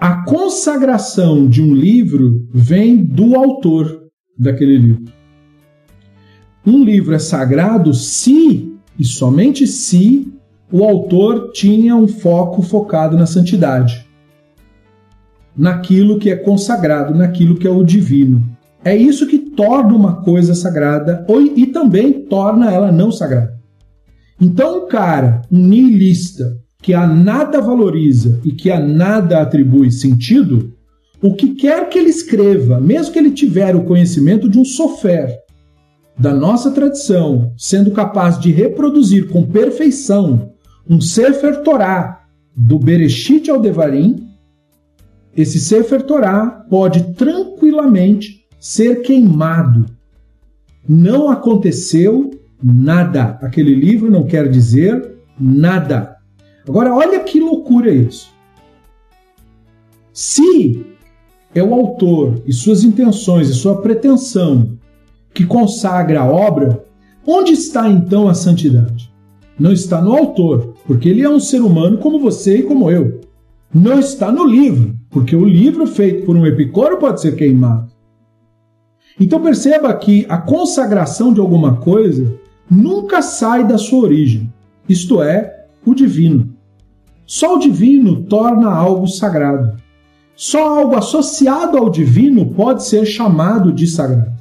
A consagração de um livro vem do autor daquele livro. Um livro é sagrado se, e somente se, o autor tinha um foco focado na santidade, naquilo que é consagrado, naquilo que é o divino. É isso que torna uma coisa sagrada e também torna ela não sagrada. Então, um cara, um nihilista, que a nada valoriza e que a nada atribui sentido, o que quer que ele escreva, mesmo que ele tiver o conhecimento de um sofer, da nossa tradição, sendo capaz de reproduzir com perfeição um Sefer Torah do Bereshit ao Devarim, esse Sefer Torah pode tranquilamente ser queimado. Não aconteceu nada. Aquele livro não quer dizer nada. Agora, olha que loucura isso. Se é o autor e suas intenções e sua pretensão que consagra a obra, onde está então a santidade? Não está no autor, porque ele é um ser humano como você e como eu. Não está no livro, porque o livro feito por um epicoro pode ser queimado. Então perceba que a consagração de alguma coisa nunca sai da sua origem, isto é, o divino. Só o divino torna algo sagrado. Só algo associado ao divino pode ser chamado de sagrado.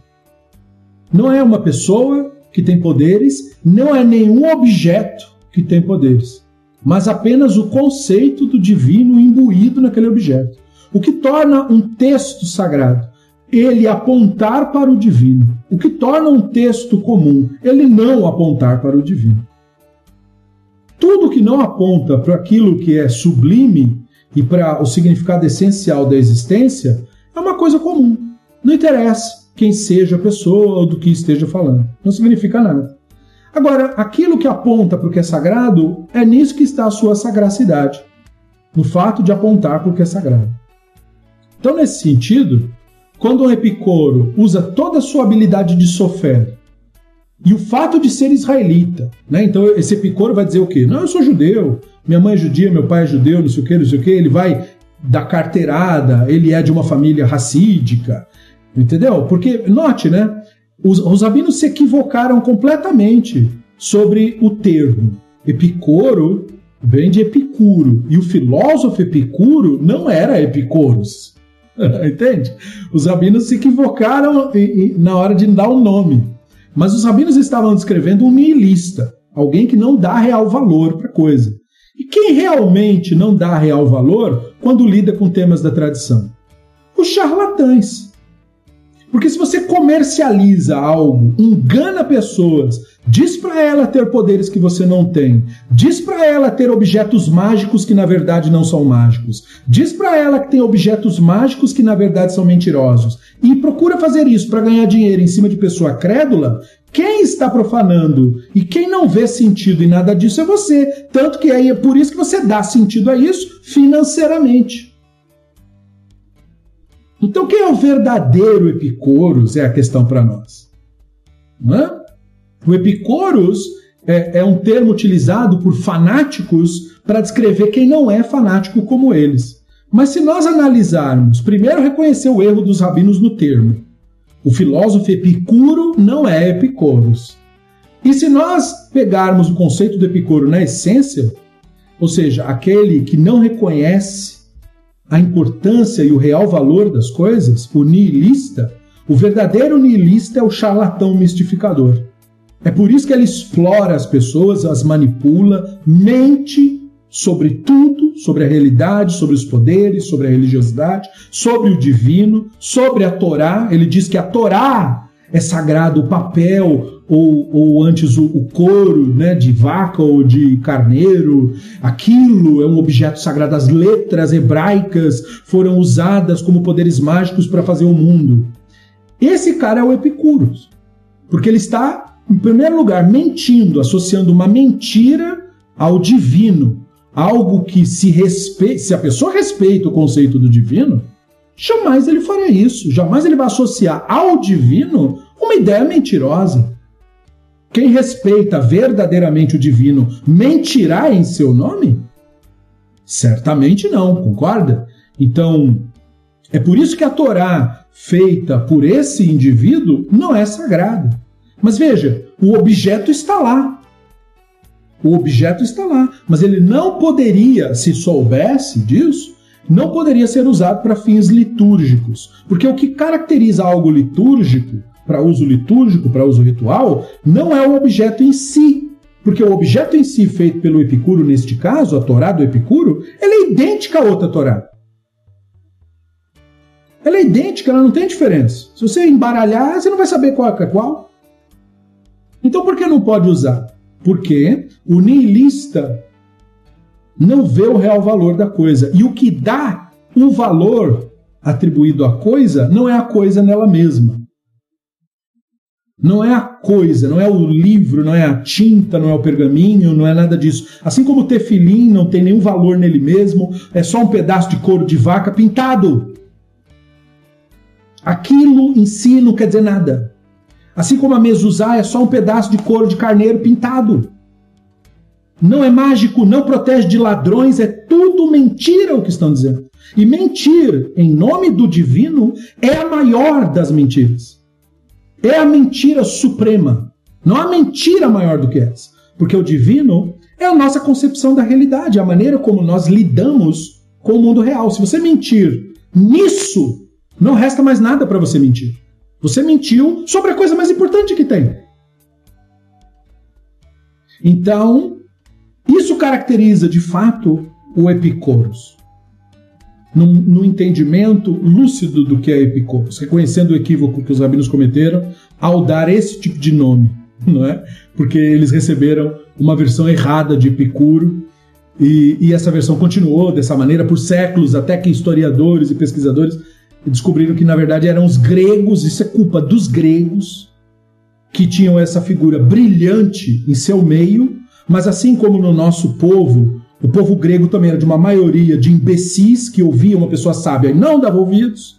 Não é uma pessoa que tem poderes, não é nenhum objeto que tem poderes, mas apenas o conceito do divino imbuído naquele objeto. O que torna um texto sagrado ele apontar para o divino. O que torna um texto comum ele não apontar para o divino. Tudo que não aponta para aquilo que é sublime e para o significado essencial da existência é uma coisa comum. Não interessa quem seja a pessoa ou do que esteja falando. Não significa nada. Agora, aquilo que aponta para o que é sagrado, é nisso que está a sua sagracidade. No fato de apontar para o que é sagrado. Então, nesse sentido, quando o Epicoro usa toda a sua habilidade de sofer e o fato de ser israelita, né? Então esse Epicoro vai dizer o quê? Não, eu sou judeu, minha mãe é judia, meu pai é judeu, não sei o quê, não sei o quê. Ele vai da carteirada, ele é de uma família racídica, entendeu? Porque, note, né? Os, os rabinos se equivocaram completamente sobre o termo. Epicoro vem de Epicuro, e o filósofo Epicuro não era Epicoros. (laughs) Entende? Os rabinos se equivocaram na hora de dar o um nome. Mas os rabinos estavam descrevendo um nihilista, alguém que não dá real valor para a coisa. E quem realmente não dá real valor quando lida com temas da tradição? Os charlatães. Porque se você comercializa algo, engana pessoas, diz para ela ter poderes que você não tem, diz para ela ter objetos mágicos que na verdade não são mágicos, diz para ela que tem objetos mágicos que na verdade são mentirosos, e procura fazer isso para ganhar dinheiro em cima de pessoa crédula, quem está profanando e quem não vê sentido em nada disso é você. Tanto que é por isso que você dá sentido a isso financeiramente. Então, quem é o verdadeiro Epicoros é a questão para nós. É? O Epicoros é, é um termo utilizado por fanáticos para descrever quem não é fanático como eles. Mas se nós analisarmos, primeiro reconhecer o erro dos rabinos no termo. O filósofo Epicuro não é Epicoros. E se nós pegarmos o conceito do Epicuro na essência, ou seja, aquele que não reconhece a importância e o real valor das coisas, o nihilista, o verdadeiro nihilista é o charlatão mistificador. É por isso que ele explora as pessoas, as manipula, mente sobre tudo, sobre a realidade, sobre os poderes, sobre a religiosidade, sobre o divino, sobre a Torá. Ele diz que a Torá é sagrado, o papel, ou, ou antes o, o couro né, de vaca ou de carneiro, aquilo é um objeto sagrado. As letras hebraicas foram usadas como poderes mágicos para fazer o mundo. Esse cara é o Epicuros, porque ele está, em primeiro lugar, mentindo, associando uma mentira ao divino, algo que se respeita, se a pessoa respeita o conceito do divino, jamais ele faria isso, jamais ele vai associar ao divino uma ideia mentirosa. Quem respeita verdadeiramente o divino mentirá em seu nome? Certamente não, concorda? Então, é por isso que a Torá, feita por esse indivíduo, não é sagrada. Mas veja, o objeto está lá. O objeto está lá, mas ele não poderia, se soubesse disso, não poderia ser usado para fins litúrgicos. Porque o que caracteriza algo litúrgico para uso litúrgico, para uso ritual, não é o objeto em si. Porque o objeto em si, feito pelo Epicuro, neste caso, a Torá do Epicuro, ela é idêntica a outra Torá. Ela é idêntica, ela não tem diferença. Se você embaralhar, você não vai saber qual é qual. Então por que não pode usar? Porque o nihilista não vê o real valor da coisa. E o que dá o valor atribuído à coisa não é a coisa nela mesma. Não é a coisa, não é o livro, não é a tinta, não é o pergaminho, não é nada disso. Assim como o tefilim não tem nenhum valor nele mesmo, é só um pedaço de couro de vaca pintado. Aquilo em si não quer dizer nada. Assim como a mezuzá é só um pedaço de couro de carneiro pintado. Não é mágico, não protege de ladrões, é tudo mentira o que estão dizendo. E mentir em nome do divino é a maior das mentiras. É a mentira suprema. Não há mentira maior do que essa. Porque o divino É a nossa concepção da realidade, a maneira como nós lidamos com o mundo real. Se você mentir nisso, não resta mais nada para você mentir. Você mentiu sobre a coisa mais importante que tem. Então, isso caracteriza de fato o Epicoros. No, entendimento lúcido do que é Epicoros, reconhecendo o equívoco que os rabinos cometeram ao dar esse tipo de nome, (laughs) não é? Porque eles receberam uma versão errada de Epicuro e, e essa versão continuou dessa maneira por séculos, até que historiadores e pesquisadores descobriram que na verdade eram os gregos, isso é culpa dos gregos, que tinham essa figura brilhante em seu meio, mas assim como no nosso povo, o povo grego também era de uma maioria de imbecis que ouviam uma pessoa sábia e não davam ouvidos.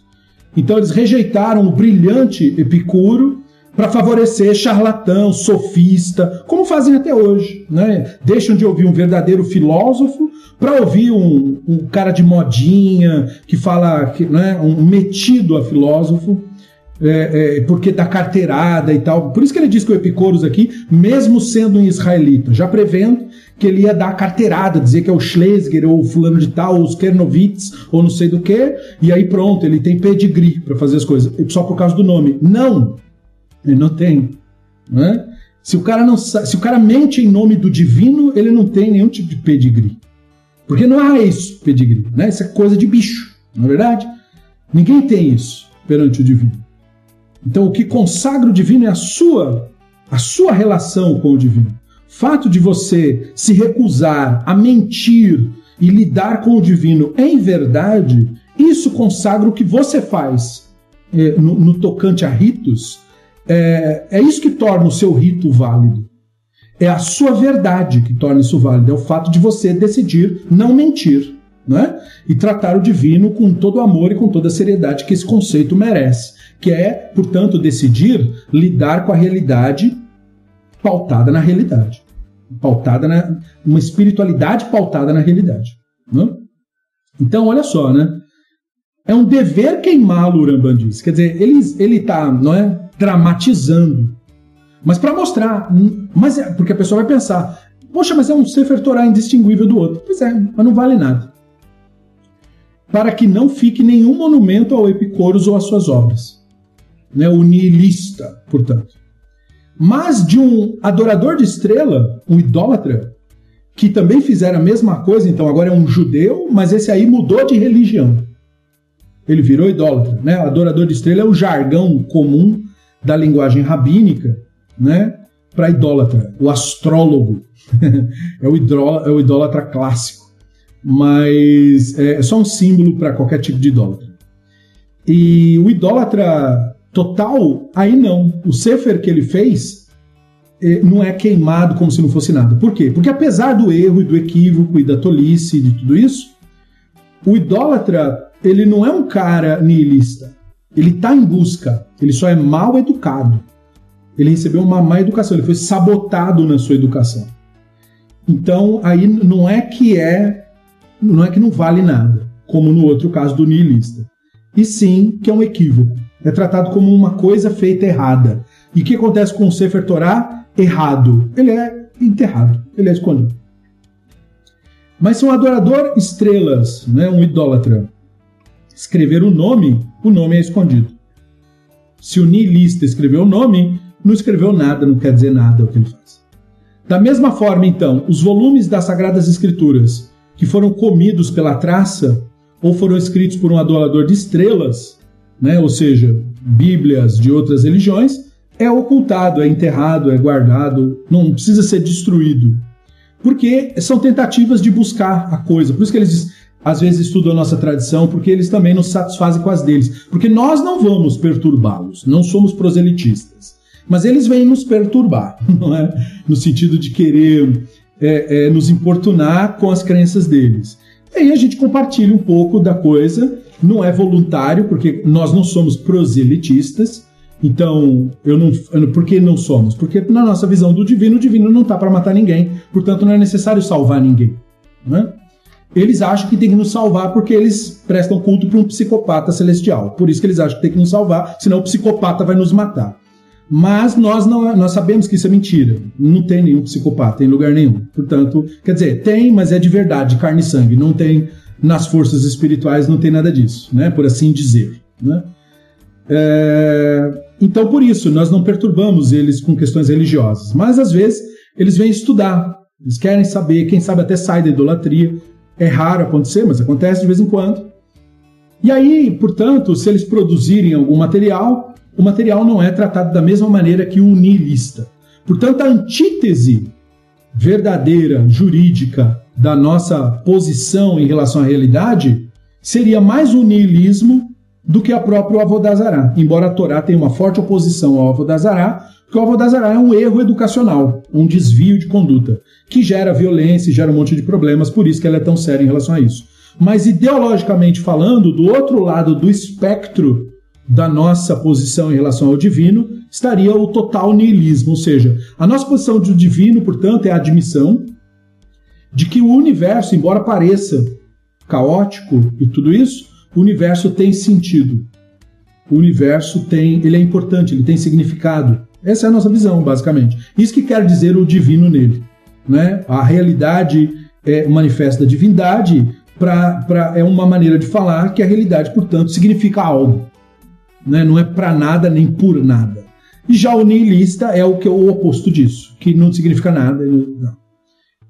Então eles rejeitaram o brilhante Epicuro para favorecer charlatão, sofista, como fazem até hoje. Né? Deixam de ouvir um verdadeiro filósofo para ouvir um, um, cara de modinha que fala, que, né, um metido a filósofo. É, é, porque da carteirada e tal. Por isso que ele diz que o Epicoros aqui, mesmo sendo um israelita, já prevendo que ele ia dar carteirada, dizer que é o Schlesinger ou o fulano de tal, ou os Kernovitz, ou não sei do que, e aí pronto, ele tem pedigree para fazer as coisas, só por causa do nome. Não! Ele não tem. Né? Se o cara não se o cara mente em nome do divino, ele não tem nenhum tipo de pedigree. Porque não há isso, pedigree, né? Isso é coisa de bicho, não é verdade? Ninguém tem isso perante o divino. Então o que consagra o divino é a sua a sua relação com o divino. Fato de você se recusar a mentir e lidar com o divino em verdade, isso consagra o que você faz eh, no, no tocante a ritos é, é isso que torna o seu rito válido. É a sua verdade que torna isso válido. É o fato de você decidir não mentir. Né? E tratar o divino com todo o amor e com toda a seriedade que esse conceito merece. Que é, portanto, decidir lidar com a realidade pautada na realidade. Pautada na. uma espiritualidade pautada na realidade. Né? Então, olha só, né? É um dever queimá-lo, Uramban diz. Quer dizer, ele, ele tá, não é? dramatizando. Mas para mostrar, mas é, porque a pessoa vai pensar, poxa, mas é um Sefer Torah indistinguível do outro. Pois é, mas não vale nada. Para que não fique nenhum monumento ao Epicoros ou às suas obras. Né, o nihilista, portanto. Mas de um adorador de estrela, um idólatra, que também fizeram a mesma coisa, então agora é um judeu, mas esse aí mudou de religião. Ele virou idólatra. Né? Adorador de estrela é o jargão comum da linguagem rabínica, né, para idólatra, o astrólogo. (laughs) é, o idólatra, é o idólatra clássico. Mas é, só um símbolo para qualquer tipo de idólatra. E o idólatra total, aí não. O Sefer que ele fez é, não é queimado como se não fosse nada. Por quê? Porque apesar do erro e do equívoco e da tolice e de tudo isso, o idólatra ele não é um cara nihilista. Ele está em busca, ele só é mal educado. Ele recebeu uma má educação, ele foi sabotado na sua educação. Então, aí não é que é, não é que não vale nada, como no outro caso do niilista. E sim que é um equívoco. É tratado como uma coisa feita errada. E o que acontece com o Sefer Torah? Errado. Ele é enterrado, ele é escondido. Mas se um adorador estrelas, né, um idólatra, escrever o nome, o nome é escondido. Se o niilista escreveu o nome, não escreveu nada, não quer dizer nada o que ele faz. Da mesma forma, então, os volumes das Sagradas Escrituras que foram comidos pela traça ou foram escritos por um adorador de estrelas, né, ou seja, Bíblias de outras religiões, é ocultado, é enterrado, é guardado, não precisa ser destruído. Porque são tentativas de buscar a coisa. Por isso que eles às vezes estudam a nossa tradição porque eles também nos satisfazem com as deles. Porque nós não vamos perturbá-los, não somos proselitistas. Mas eles vêm nos perturbar, (laughs) não é? No sentido de querer é, é, nos importunar com as crenças deles. E aí a gente compartilha um pouco da coisa, não é voluntário, porque nós não somos proselitistas. Então, eu não, eu, por que não somos? Porque na nossa visão do divino, o divino não está para matar ninguém, portanto não é necessário salvar ninguém. Não é? eles acham que tem que nos salvar porque eles prestam culto para um psicopata celestial. Por isso que eles acham que tem que nos salvar, senão o psicopata vai nos matar. Mas nós não nós sabemos que isso é mentira. Não tem nenhum psicopata em lugar nenhum. Portanto, quer dizer, tem, mas é de verdade, de carne e sangue. Não tem nas forças espirituais, não tem nada disso, né? Por assim dizer. Né? É, então, por isso, nós não perturbamos eles com questões religiosas. Mas às vezes eles vêm estudar, eles querem saber, quem sabe até sai da idolatria. É raro acontecer, mas acontece de vez em quando. E aí, portanto, se eles produzirem algum material, o material não é tratado da mesma maneira que o nihilista. Portanto, a antítese verdadeira, jurídica, da nossa posição em relação à realidade seria mais o niilismo do que a própria Avodazará. Embora a Torá tenha uma forte oposição ao Avodazará, porque o Avodazará é um erro educacional, um desvio de conduta, que gera violência e gera um monte de problemas, por isso que ela é tão séria em relação a isso. Mas ideologicamente falando, do outro lado do espectro da nossa posição em relação ao divino, estaria o total niilismo, ou seja, a nossa posição do divino, portanto, é a admissão de que o universo, embora pareça caótico e tudo isso, o universo tem sentido. O universo tem, ele é importante, ele tem significado. Essa é a nossa visão, basicamente. Isso que quer dizer o divino nele, né? A realidade é manifesta divindade pra, é uma maneira de falar que a realidade, portanto, significa algo né? não é para nada nem por nada. E já o nihilista é o que é o oposto disso, que não significa nada. Não.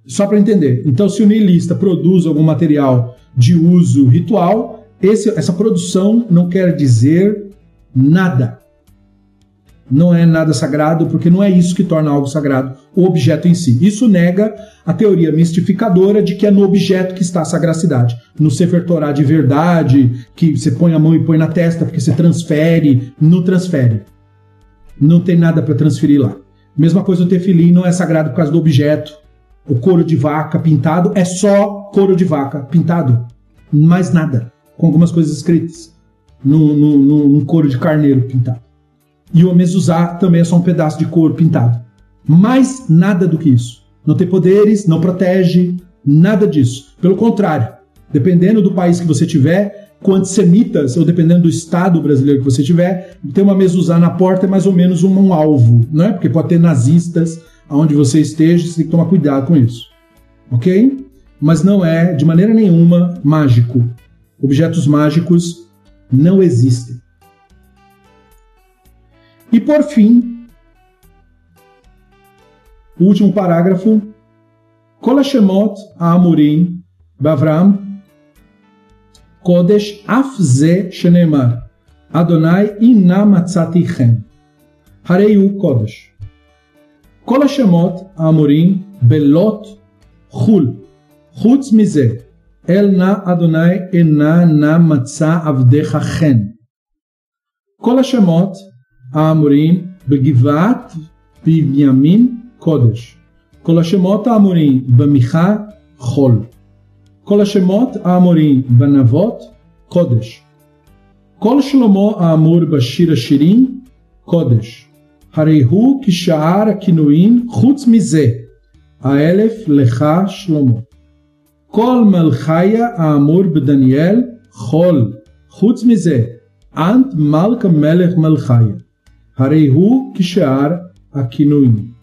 Só para entender. Então, se o nihilista produz algum material de uso ritual, esse, essa produção não quer dizer nada não é nada sagrado, porque não é isso que torna algo sagrado, o objeto em si. Isso nega a teoria mistificadora de que é no objeto que está a sagracidade. No Sefer Torah de verdade, que você põe a mão e põe na testa porque você transfere, não transfere. Não tem nada para transferir lá. Mesma coisa o tefilim não é sagrado por causa do objeto. O couro de vaca pintado é só couro de vaca pintado, mais nada, com algumas coisas escritas no, no, no, no couro de carneiro pintado. E o mezuzá também é só um pedaço de couro pintado. Mais nada do que isso. Não tem poderes, não protege, nada disso. Pelo contrário, dependendo do país que você tiver, com antissemitas, ou dependendo do estado brasileiro que você tiver, ter uma mezuzá na porta é mais ou menos um, um alvo, não é? Porque pode ter nazistas aonde você esteja, você tem que tomar cuidado com isso. Ok? Mas não é, de maneira nenhuma, mágico. Objetos mágicos não existem. E por fim, o último parágrafo, Kol Hashemot Amurim Bavram קודש אף זה שנאמר, אדוני הנה מצאתי חן. הרי הוא קודש. כל השמות האמורים בלוט חול. חוץ מזה, אל נא אדוני אינה נא מצא עבדיך חן. כל השמות האמורים בגבעת בבנימין קודש. כל השמות האמורים במיכה חול. כל השמות האמורים בנבות קודש. כל שלמה האמור בשיר השירים קודש. הרי הוא כשאר הכינויים חוץ מזה, האלף לך שלמה. כל מלכיה האמור בדניאל חול, חוץ מזה, אנט מלכה מלך מלכיה. Hareihu Kishear Akinuim.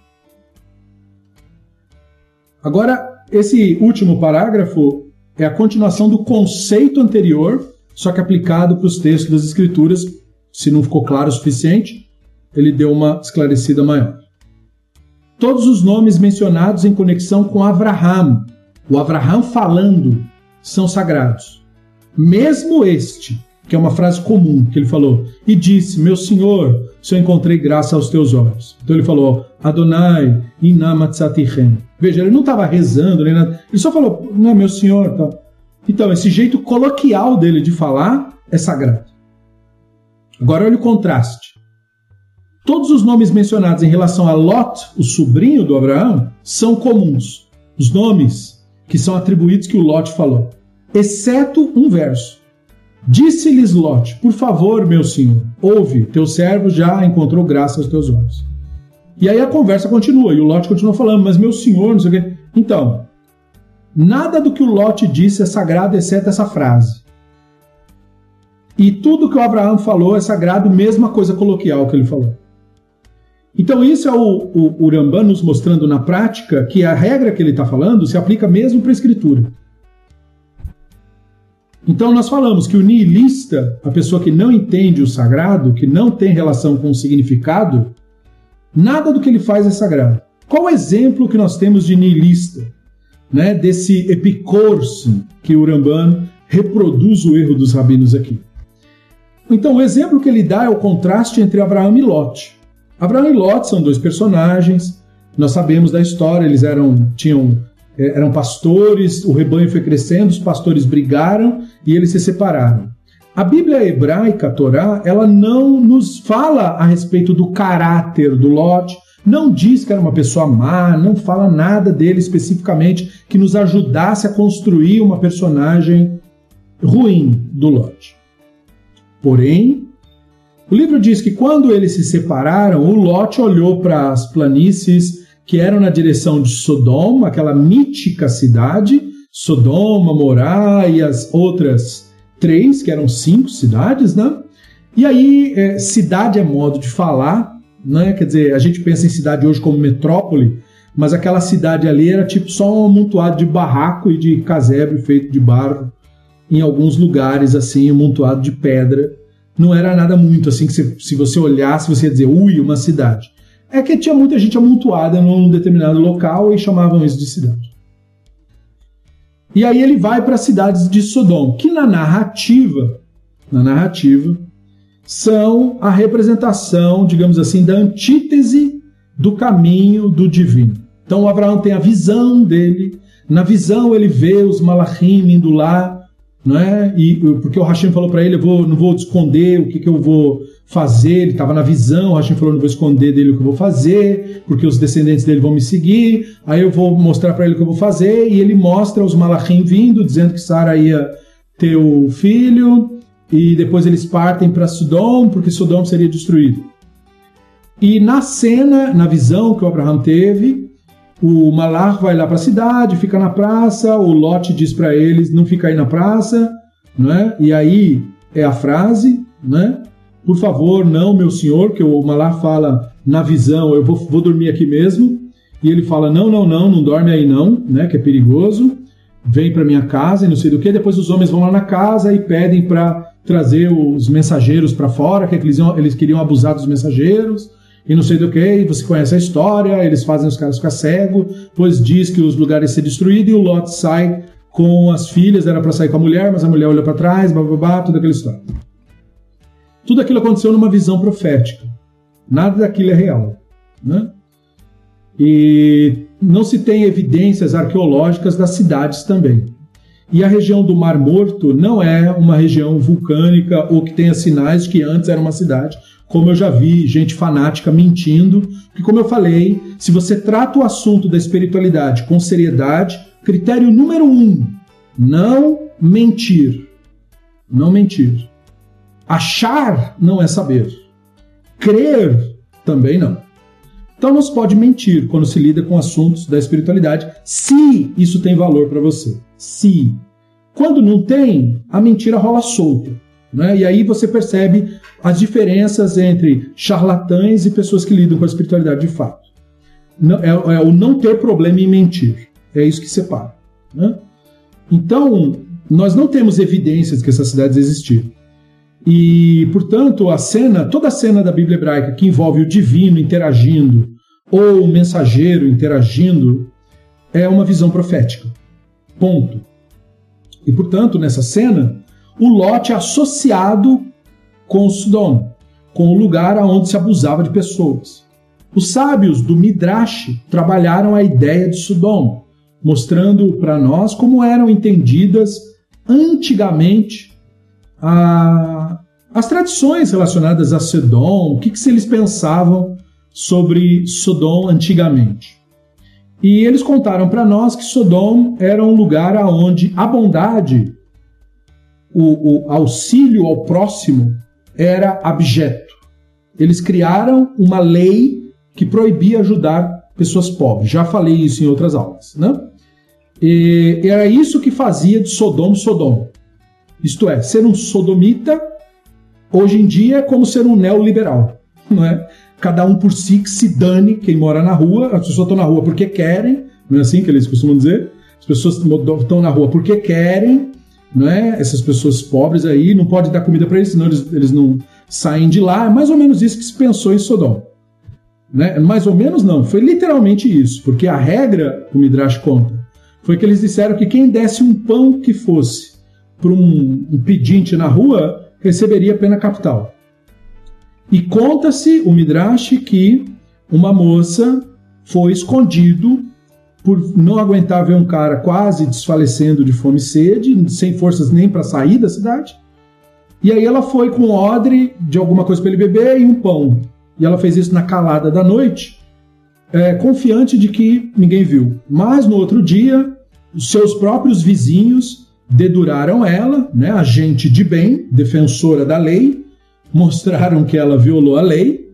Agora, esse último parágrafo é a continuação do conceito anterior, só que aplicado para os textos das Escrituras. Se não ficou claro o suficiente, ele deu uma esclarecida maior. Todos os nomes mencionados em conexão com Abraham, o Abraham falando, são sagrados. Mesmo este, que é uma frase comum que ele falou, e disse: Meu senhor, se eu encontrei graça aos teus olhos. Então ele falou: Adonai inamatzatichen. Veja, ele não estava rezando nem nada, ele só falou: Não, meu senhor. Tá. Então, esse jeito coloquial dele de falar é sagrado. Agora olha o contraste. Todos os nomes mencionados em relação a Lot, o sobrinho do Abraão, são comuns. Os nomes que são atribuídos que o Lot falou, exceto um verso. Disse-lhes Lot: Por favor, meu senhor, ouve, teu servo já encontrou graça aos teus olhos. E aí a conversa continua, e o Lot continua falando: Mas meu senhor, não sei o quê. Então, nada do que o Lot disse é sagrado, exceto essa frase. E tudo que o Abraão falou é sagrado, mesma coisa coloquial que ele falou. Então, isso é o, o, o nos mostrando na prática que a regra que ele está falando se aplica mesmo para a escritura. Então, nós falamos que o nihilista, a pessoa que não entende o sagrado, que não tem relação com o significado, nada do que ele faz é sagrado. Qual o exemplo que nós temos de nihilista? Né, desse epicurso que o Ramban reproduz o erro dos rabinos aqui. Então, o exemplo que ele dá é o contraste entre Abraão e Lot. Abraão e Lot são dois personagens. Nós sabemos da história, eles eram tinham é, eram pastores, o rebanho foi crescendo, os pastores brigaram e eles se separaram. A Bíblia hebraica, a Torá, ela não nos fala a respeito do caráter do Lot, não diz que era uma pessoa má, não fala nada dele especificamente que nos ajudasse a construir uma personagem ruim do Lot. Porém, o livro diz que quando eles se separaram, o Lot olhou para as planícies que eram na direção de Sodoma, aquela mítica cidade, Sodoma, Morá e as outras três, que eram cinco cidades, né? E aí, é, cidade é modo de falar, né? Quer dizer, a gente pensa em cidade hoje como metrópole, mas aquela cidade ali era tipo só um amontoado de barraco e de casebre feito de barro, em alguns lugares assim, amontoado de pedra não era nada muito assim que se, se você olhasse, você ia dizer, ui, uma cidade. É que tinha muita gente amontoada num determinado local e chamavam isso de cidade. E aí ele vai para as cidades de Sodom, que na narrativa, na narrativa, são a representação, digamos assim, da antítese do caminho do divino. Então Abraão tem a visão dele, na visão ele vê os malachim indo lá não é? E porque o Hashim falou para ele, eu vou, não vou esconder o que, que eu vou fazer. Ele estava na visão. O Hashim falou, não vou esconder dele o que eu vou fazer, porque os descendentes dele vão me seguir. Aí eu vou mostrar para ele o que eu vou fazer. E ele mostra os malachim vindo, dizendo que Sara ia ter o filho. E depois eles partem para Sodom, porque Sodom seria destruído. E na cena, na visão que o Abraham teve, o Malar vai lá para a cidade, fica na praça, o Lot diz para eles não ficar aí na praça, né? E aí é a frase, né? Por favor, não, meu senhor, que o Malar fala na visão, eu vou, vou dormir aqui mesmo. E ele fala: não, não, não, não dorme aí não, né? Que é perigoso. Vem para minha casa e não sei do que. Depois os homens vão lá na casa e pedem para trazer os mensageiros para fora, que eles, eles queriam abusar dos mensageiros e não sei do que, você conhece a história, eles fazem os caras ficar cego, pois diz que os lugares ser destruídos e o Lot sai com as filhas, era para sair com a mulher, mas a mulher olhou para trás, bababá, toda aquela história. Tudo aquilo aconteceu numa visão profética. Nada daquilo é real. Né? E não se tem evidências arqueológicas das cidades também. E a região do Mar Morto não é uma região vulcânica ou que tenha sinais que antes era uma cidade, como eu já vi gente fanática mentindo, que como eu falei, se você trata o assunto da espiritualidade com seriedade, critério número um, não mentir. Não mentir. Achar não é saber. Crer também não. Então não se pode mentir quando se lida com assuntos da espiritualidade, se isso tem valor para você. Se. Quando não tem, a mentira rola solta. Né? E aí você percebe as diferenças entre charlatães e pessoas que lidam com a espiritualidade de fato. É, é o não ter problema em mentir. É isso que separa. Né? Então, nós não temos evidências que essas cidades existiram. E, portanto, a cena, toda a cena da Bíblia hebraica que envolve o divino interagindo ou o mensageiro interagindo é uma visão profética. Ponto. E, portanto, nessa cena, o Lote é associado com Sodom, com o lugar aonde se abusava de pessoas. Os sábios do Midrash trabalharam a ideia de Sodom, mostrando para nós como eram entendidas antigamente a, as tradições relacionadas a Sodom, o que, que eles pensavam sobre Sodom antigamente. E eles contaram para nós que Sodom era um lugar onde a bondade, o, o auxílio ao próximo, era abjeto. Eles criaram uma lei que proibia ajudar pessoas pobres. Já falei isso em outras aulas. Né? E era isso que fazia de Sodom Sodom. Isto é, ser um sodomita hoje em dia é como ser um neoliberal. Não é? cada um por si que se dane quem mora na rua, as pessoas estão na rua porque querem, não é assim que eles costumam dizer? As pessoas estão na rua porque querem, não é? Essas pessoas pobres aí, não pode dar comida para eles, senão eles, eles não saem de lá. É mais ou menos isso que se pensou em Sodoma. Né? Mais ou menos não, foi literalmente isso, porque a regra, o Midrash conta, foi que eles disseram que quem desse um pão que fosse para um, um pedinte na rua receberia pena capital. E conta-se o Midrash que uma moça foi escondido por não aguentar ver um cara quase desfalecendo de fome e sede, sem forças nem para sair da cidade. E aí ela foi com odre de alguma coisa para ele beber e um pão. E ela fez isso na calada da noite, é, confiante de que ninguém viu. Mas no outro dia, os seus próprios vizinhos deduraram ela, né, agente de bem, defensora da lei, mostraram que ela violou a lei,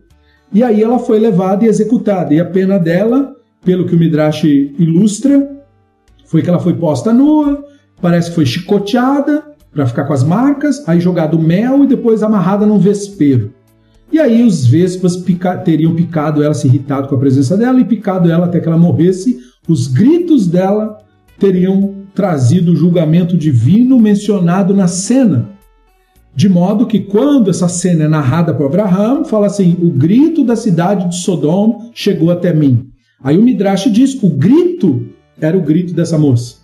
e aí ela foi levada e executada. E a pena dela, pelo que o Midrash ilustra, foi que ela foi posta nua, parece que foi chicoteada para ficar com as marcas, aí jogado mel e depois amarrada num vespeiro. E aí os vespas pica teriam picado ela, se irritado com a presença dela e picado ela até que ela morresse. Os gritos dela teriam trazido o julgamento divino mencionado na cena. De modo que quando essa cena é narrada por Abraham, fala assim: o grito da cidade de Sodoma chegou até mim. Aí o Midrash diz: o grito era o grito dessa moça.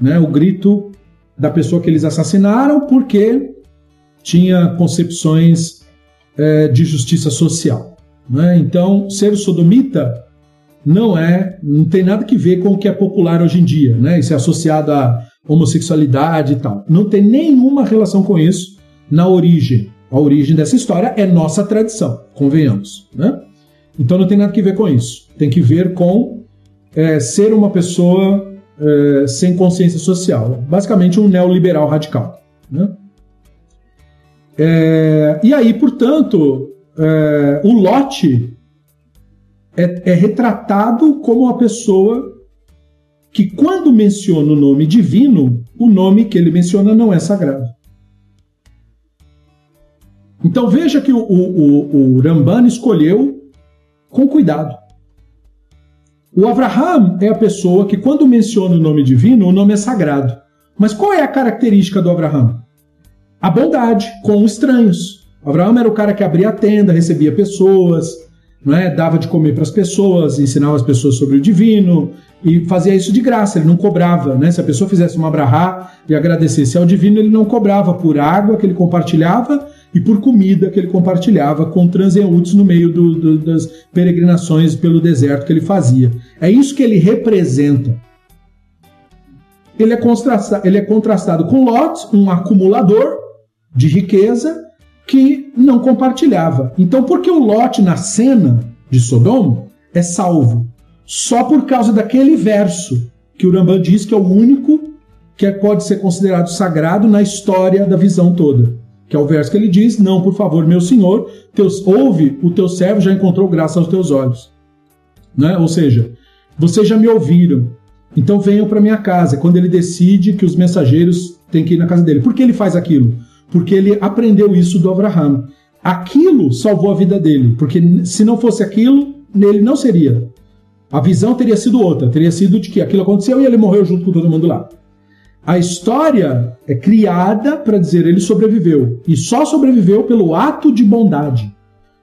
Né? O grito da pessoa que eles assassinaram, porque tinha concepções é, de justiça social. Né? Então, ser sodomita não é, não tem nada que ver com o que é popular hoje em dia, né? Isso é associado à homossexualidade e tal. Não tem nenhuma relação com isso na origem. A origem dessa história é nossa tradição, convenhamos, né? Então não tem nada que ver com isso. Tem que ver com é, ser uma pessoa é, sem consciência social, basicamente um neoliberal radical, né? É, e aí, portanto, é, o Lote é, é, retratado como uma pessoa que, quando menciona o nome divino, o nome que ele menciona não é sagrado. Então veja que o, o, o Ramban escolheu com cuidado. O Abraham é a pessoa que, quando menciona o nome divino, o nome é sagrado. Mas qual é a característica do Abraham? a bondade com estranhos. Abraão era o cara que abria a tenda, recebia pessoas, não é? dava de comer para as pessoas, ensinava as pessoas sobre o divino e fazia isso de graça, ele não cobrava. Né? Se a pessoa fizesse uma brahá e agradecesse ao divino, ele não cobrava por água que ele compartilhava e por comida que ele compartilhava com transeuntes no meio do, do, das peregrinações pelo deserto que ele fazia. É isso que ele representa. Ele é, ele é contrastado com Lot, um acumulador, de riqueza que não compartilhava. Então, por que o Lote na cena de Sodoma é salvo? Só por causa daquele verso que o Rambam diz que é o único que pode ser considerado sagrado na história da visão toda. Que é o verso que ele diz: Não, por favor, meu senhor, teus, ouve, o teu servo já encontrou graça aos teus olhos. Né? Ou seja, vocês já me ouviram, então venham para minha casa. Quando ele decide que os mensageiros têm que ir na casa dele. Por que ele faz aquilo? Porque ele aprendeu isso do Abraham. Aquilo salvou a vida dele, porque se não fosse aquilo, nele não seria. A visão teria sido outra, teria sido de que aquilo aconteceu e ele morreu junto com todo mundo lá. A história é criada para dizer ele sobreviveu e só sobreviveu pelo ato de bondade.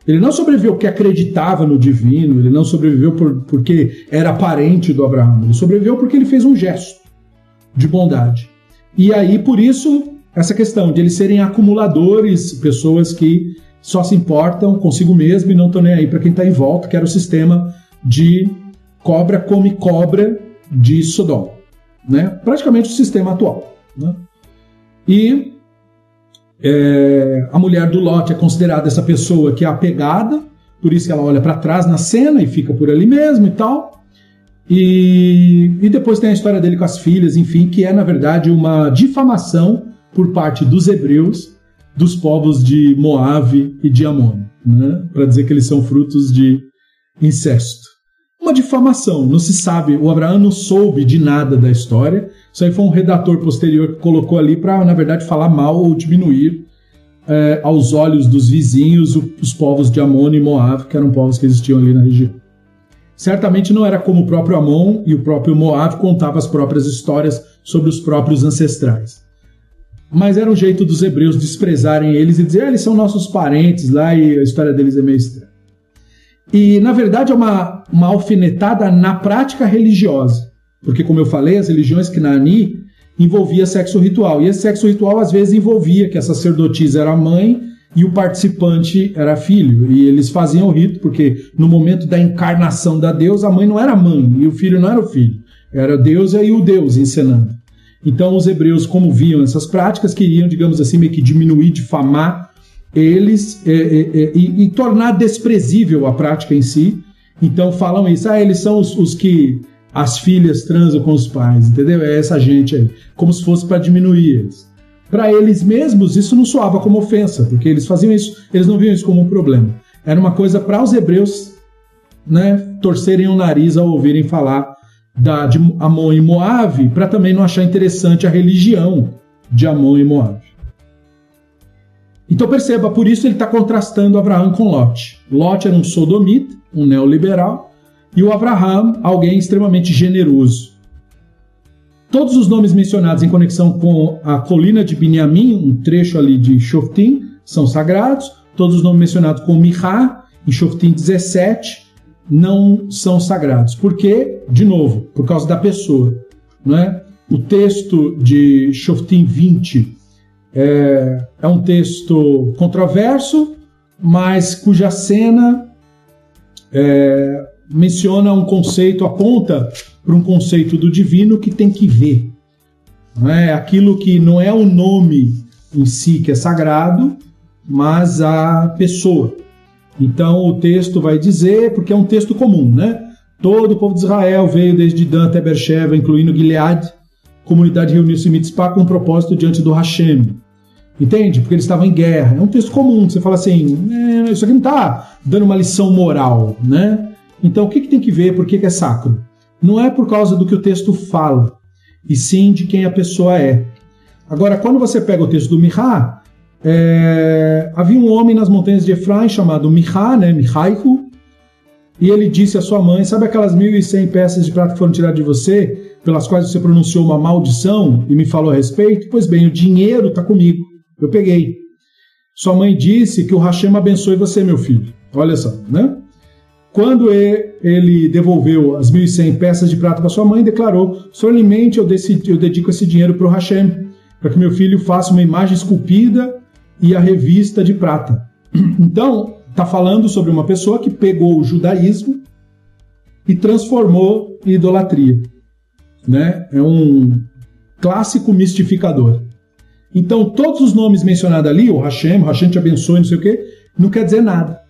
Ele não sobreviveu porque acreditava no divino, ele não sobreviveu por, porque era parente do Abraão, ele sobreviveu porque ele fez um gesto de bondade. E aí, por isso, essa questão de eles serem acumuladores, pessoas que só se importam consigo mesmo e não estão nem aí para quem está em volta, que era o sistema de cobra come cobra de Sodoma. Né? Praticamente o sistema atual. Né? E é, a mulher do Lot é considerada essa pessoa que é apegada, por isso que ela olha para trás na cena e fica por ali mesmo e tal. E, e depois tem a história dele com as filhas, enfim, que é na verdade uma difamação por parte dos hebreus dos povos de Moabe e de Amon, né? para dizer que eles são frutos de incesto. Uma difamação, não se sabe, o Abraão não soube de nada da história, isso aí foi um redator posterior que colocou ali para, na verdade, falar mal ou diminuir é, aos olhos dos vizinhos os povos de Amon e Moab, que eram povos que existiam ali na região. Certamente não era como o próprio Amon e o próprio Moab contavam as próprias histórias sobre os próprios ancestrais. Mas era um jeito dos hebreus desprezarem eles e dizer, ah, eles são nossos parentes lá e a história deles é meio estranha. E, na verdade, é uma, uma alfinetada na prática religiosa. Porque, como eu falei, as religiões que Nani envolvia sexo ritual. E esse sexo ritual, às vezes, envolvia que a sacerdotisa era a mãe e o participante era filho. E eles faziam o rito, porque no momento da encarnação da deusa, a mãe não era mãe e o filho não era o filho. Era a deusa e o deus encenando. Então, os hebreus, como viam essas práticas, queriam, digamos assim, meio que diminuir, difamar eles é, é, é, e, e, tornar desprezível a prática em si. Então, falam isso, ah, eles são os, os que as filhas transam com os pais, entendeu? É essa gente aí, como se fosse para diminuir eles. Para eles mesmos, isso não soava como ofensa, porque eles faziam isso, eles não viam isso como um problema. Era uma coisa para os hebreus né, torcerem o nariz ao ouvirem falar da, de Amon e Moab para também não achar interessante a religião de Amon e Moab. Então perceba, por isso ele está contrastando Abraão com Lot. Lot era um sodomita, um neoliberal, e o Abraham, alguém extremamente generoso. Todos os nomes mencionados em conexão com a colina de Binyamin, um trecho ali de Shoftim, são sagrados. Todos os nomes mencionados com Mihá, em Shoftim 17, não são sagrados. Por quê? De novo, por causa da pessoa. Não é? O texto de Shoftim 20 é, é um texto controverso, mas cuja cena é, menciona um conceito, aponta para um conceito do divino que tem que ver. Não é aquilo que não é o nome em si que é sagrado, mas a pessoa. Então o texto vai dizer, porque é um texto comum, né? Todo o povo de Israel veio desde Dan até Beersheba, incluindo Gilead. Comunidade reuniu-se em Mitzpah com um propósito diante do Hashem. Entende? Porque eles estavam em guerra. É um texto comum. Você fala assim, é, isso aqui não está dando uma lição moral, né? Então o que, que tem que ver? Por que, que é sacro? Não é por causa do que o texto fala, e sim de quem a pessoa é. Agora, quando você pega o texto do Mihá, é, havia um homem nas montanhas de Efraim chamado Mihá, né, Mihaihu, e ele disse à sua mãe: Sabe aquelas 1.100 peças de prata que foram tiradas de você, pelas quais você pronunciou uma maldição e me falou a respeito? Pois bem, o dinheiro está comigo. Eu peguei. Sua mãe disse que o Hashem abençoe você, meu filho. Olha só, né? Quando ele devolveu as 1.100 peças de prata para sua mãe, declarou: solenemente eu, eu dedico esse dinheiro para o Hashem, para que meu filho faça uma imagem esculpida e a revista de prata. (clears throat) Então, está falando sobre uma pessoa que pegou o judaísmo e transformou em idolatria. Né? É um clássico mistificador. Então, todos os nomes mencionados ali, o Hashem, o Hashem te abençoe, não sei o quê, não quer dizer nada.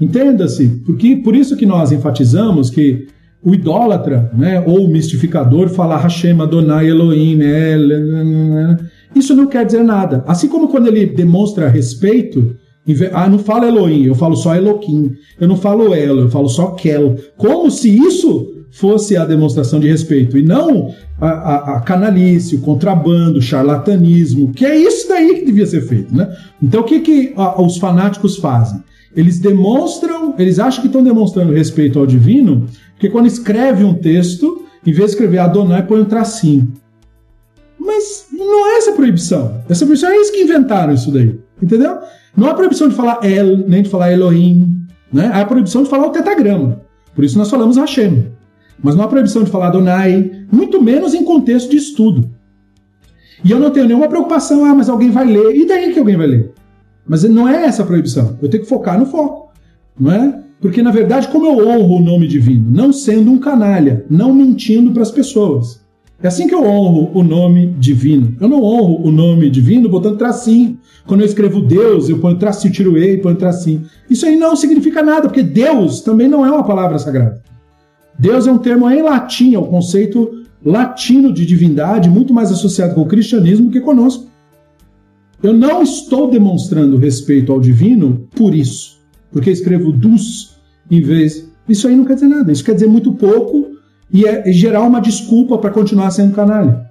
Entenda-se, porque por isso que nós enfatizamos que o idólatra, né, ou o mistificador, fala Hashem, Adonai, Elohim, né, isso não quer dizer nada. Assim como quando ele demonstra respeito, ah, não fala Elohim, eu falo só Elohim. Eu não falo Elo, eu falo só Kel. Como se isso fosse a demonstração de respeito e não a, a, a canalice, o contrabando, o charlatanismo, que é isso daí que devia ser feito, né? Então o que, que a, os fanáticos fazem? Eles demonstram, eles acham que estão demonstrando respeito ao divino, porque quando escreve um texto, em vez de escrever Adonai, põe um tracinho. Mas não é essa proibição. Essa proibição é eles que inventaram isso daí. Entendeu? Não há proibição de falar El, nem de falar Elohim. Né? Há proibição de falar o tetagrama. Por isso nós falamos Hashem. Mas não há proibição de falar Adonai, muito menos em contexto de estudo. E eu não tenho nenhuma preocupação, ah, mas alguém vai ler. E daí que alguém vai ler? Mas não é essa a proibição. Eu tenho que focar no foco, não é? Porque na verdade, como eu honro o nome divino, não sendo um canalha, não mentindo para as pessoas. É assim que eu honro o nome divino. Eu não honro o nome divino botando tracinho. Quando eu escrevo Deus, eu ponho tracinho, tiro e, ponho tracinho. Isso aí não significa nada, porque Deus também não é uma palavra sagrada. Deus é um termo em latim, é um conceito latino de divindade, muito mais associado com o cristianismo que conosco. Eu não estou demonstrando respeito ao divino por isso, porque escrevo dus em vez. Isso aí não quer dizer nada. Isso quer dizer muito pouco e é gerar uma desculpa para continuar sendo canalha.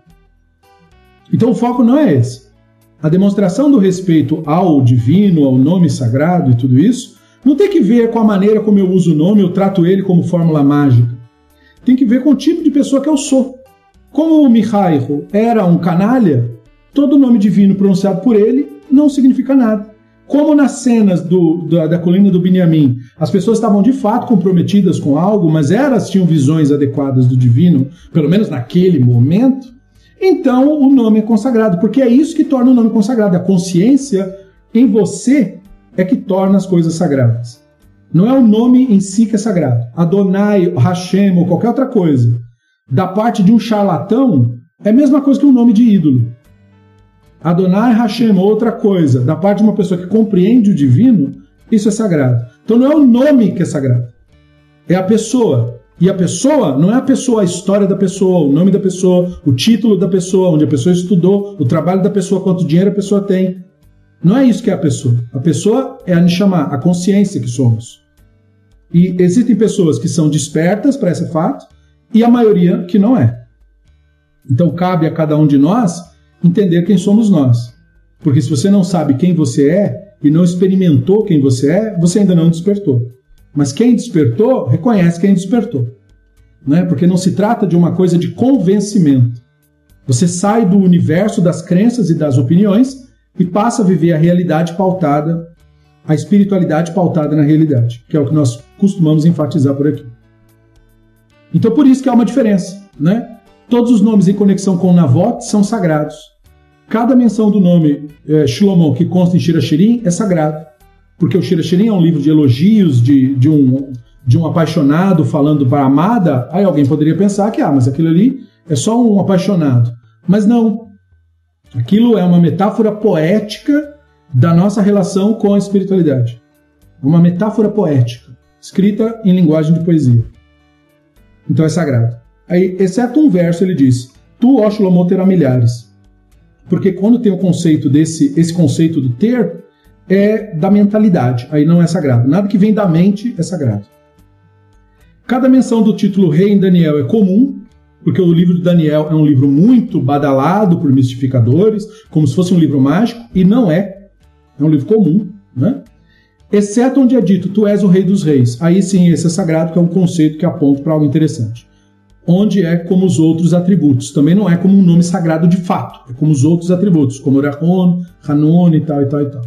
Então o foco não é esse. a demonstração do respeito ao divino, ao nome sagrado e tudo isso, não tem que ver com a maneira como eu uso o nome, eu trato ele como fórmula mágica. Tem que ver com o tipo de pessoa que eu sou. Como o Mihailo era um canalha, todo nome divino pronunciado por ele não significa nada. Como nas cenas do, da, da, colina do Binyamin, as pessoas estavam de fato comprometidas com algo, mas elas tinham visões adequadas do divino, pelo menos naquele momento, então o nome é consagrado, porque é isso que torna o nome consagrado. A consciência em você é que torna as coisas sagradas. Não é o nome em si que é sagrado. Adonai, Hashem ou qualquer outra coisa, da parte de um charlatão, é a mesma coisa que um nome de ídolo. Adonai, Hashem ou outra coisa, da parte de uma pessoa que compreende o divino, isso é sagrado. Então não é o nome que é sagrado, é a pessoa. E a pessoa não é a pessoa, a história da pessoa, o nome da pessoa, o título da pessoa, onde a pessoa estudou, o trabalho da pessoa, quanto dinheiro a pessoa tem. Não é isso que é a pessoa. A pessoa é a Nishama, a consciência que somos. E existem pessoas que são despertas para esse fato e a maioria que não é. Então cabe a cada um de nós entender quem somos nós. Porque se você não sabe quem você é e não experimentou quem você é, você ainda não despertou. Mas quem despertou, reconhece quem despertou. Né? Porque não se trata de uma coisa de convencimento. Você sai do universo das crenças e das opiniões e passa a viver a realidade pautada, a espiritualidade pautada na realidade, que é o que nós costumamos enfatizar por aqui. Então por isso que há uma diferença, né? Todos os nomes em conexão com Navot são sagrados. Cada menção do nome é, Shlomo que consta em Shirachirim é sagrado porque o Shirachirim é um livro de elogios de, de, um, de um apaixonado falando para a amada, aí alguém poderia pensar que, ah, mas aquilo ali é só um apaixonado. Mas não. Aquilo é uma metáfora poética da nossa relação com a espiritualidade. Uma metáfora poética, escrita em linguagem de poesia. Então é sagrado. Aí, exceto um verso, ele diz: Tu, ó Shlomo, terá milhares. Porque quando tem o conceito desse, esse conceito do ter, é da mentalidade, aí não é sagrado. Nada que vem da mente é sagrado. Cada menção do título rei em Daniel é comum, porque o livro de Daniel é um livro muito badalado por mistificadores, como se fosse um livro mágico, e não é. É um livro comum, né? Exceto onde é dito, tu és o rei dos reis. Aí sim, esse é sagrado, que é um conceito que aponta para algo interessante. Onde é como os outros atributos. Também não é como um nome sagrado de fato, é como os outros atributos, como Rahon, Hanon e tal e tal e tal.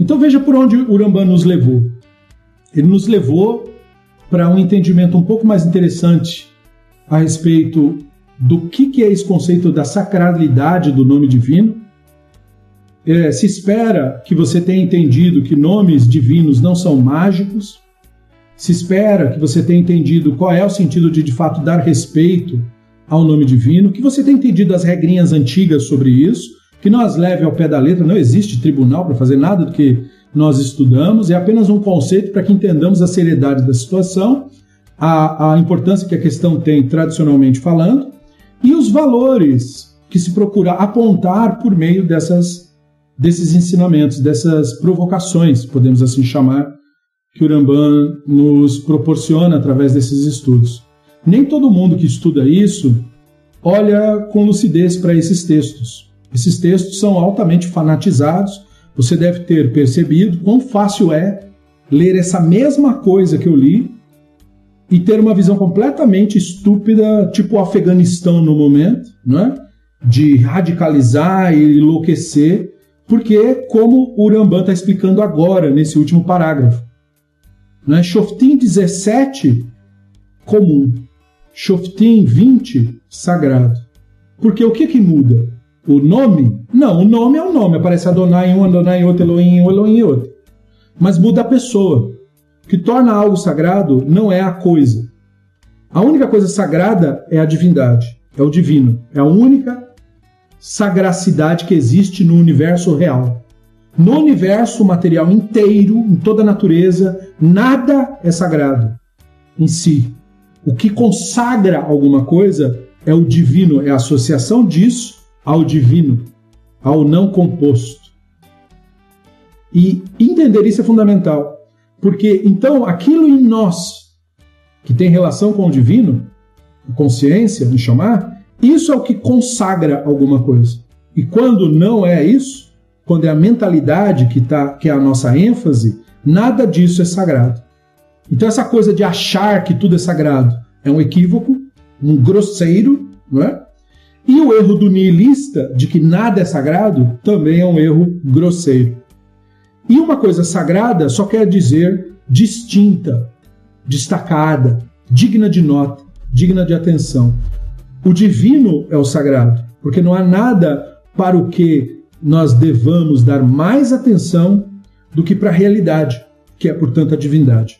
Então veja por onde o Urambá nos levou. Ele nos levou para um entendimento um pouco mais interessante a respeito do que, que é esse conceito da sacralidade do nome divino. É, se espera que você tenha entendido que nomes divinos não são mágicos. Se espera que você tenha entendido qual é o sentido de de fato dar respeito ao nome divino, que você tenha entendido as regrinhas antigas sobre isso que nós leve ao pé da letra, não existe tribunal para fazer nada do que nós estudamos, é apenas um conceito para que entendamos a seriedade da situação, a, a importância que a questão tem tradicionalmente falando e os valores que se procura apontar por meio dessas, desses ensinamentos, dessas provocações, podemos assim chamar, que o Rambam nos proporciona através desses estudos. Nem todo mundo que estuda isso olha com lucidez para esses textos. Esses textos são altamente fanatizados. Você deve ter percebido quão fácil é ler essa mesma coisa que eu li e ter uma visão completamente estúpida, tipo o Afeganistão no momento, né? de radicalizar e enlouquecer, porque, como o Urambã está explicando agora, nesse último parágrafo, né? Shoftim 17, comum. Shoftim 20, sagrado. Porque o que, que muda? O nome? Não, o nome é o nome. Aparece Adonai em um, Adonai em outro, Elohim em um, Elohim em outro. Mas muda a pessoa. O que torna algo sagrado não é a coisa. A única coisa sagrada é a divindade, é o divino. É a única sagracidade que existe no universo real. No universo material inteiro, em toda a natureza, nada é sagrado em si. O que consagra alguma coisa é o divino, é a associação disso ao divino, ao não composto. E entender isso é fundamental, porque então aquilo em nós que tem relação com o divino, consciência, me chamar, isso é o que consagra alguma coisa. E quando não é isso, quando é a mentalidade que, tá, que é a nossa ênfase, nada disso é sagrado. Então essa coisa de achar que tudo é sagrado é um equívoco, um grosseiro, não é? E o erro do nihilista de que nada é sagrado também é um erro grosseiro. E uma coisa sagrada só quer dizer distinta, destacada, digna de nota, digna de atenção. O divino é o sagrado, porque não há nada para o que nós devamos dar mais atenção do que para a realidade, que é, portanto, a divindade.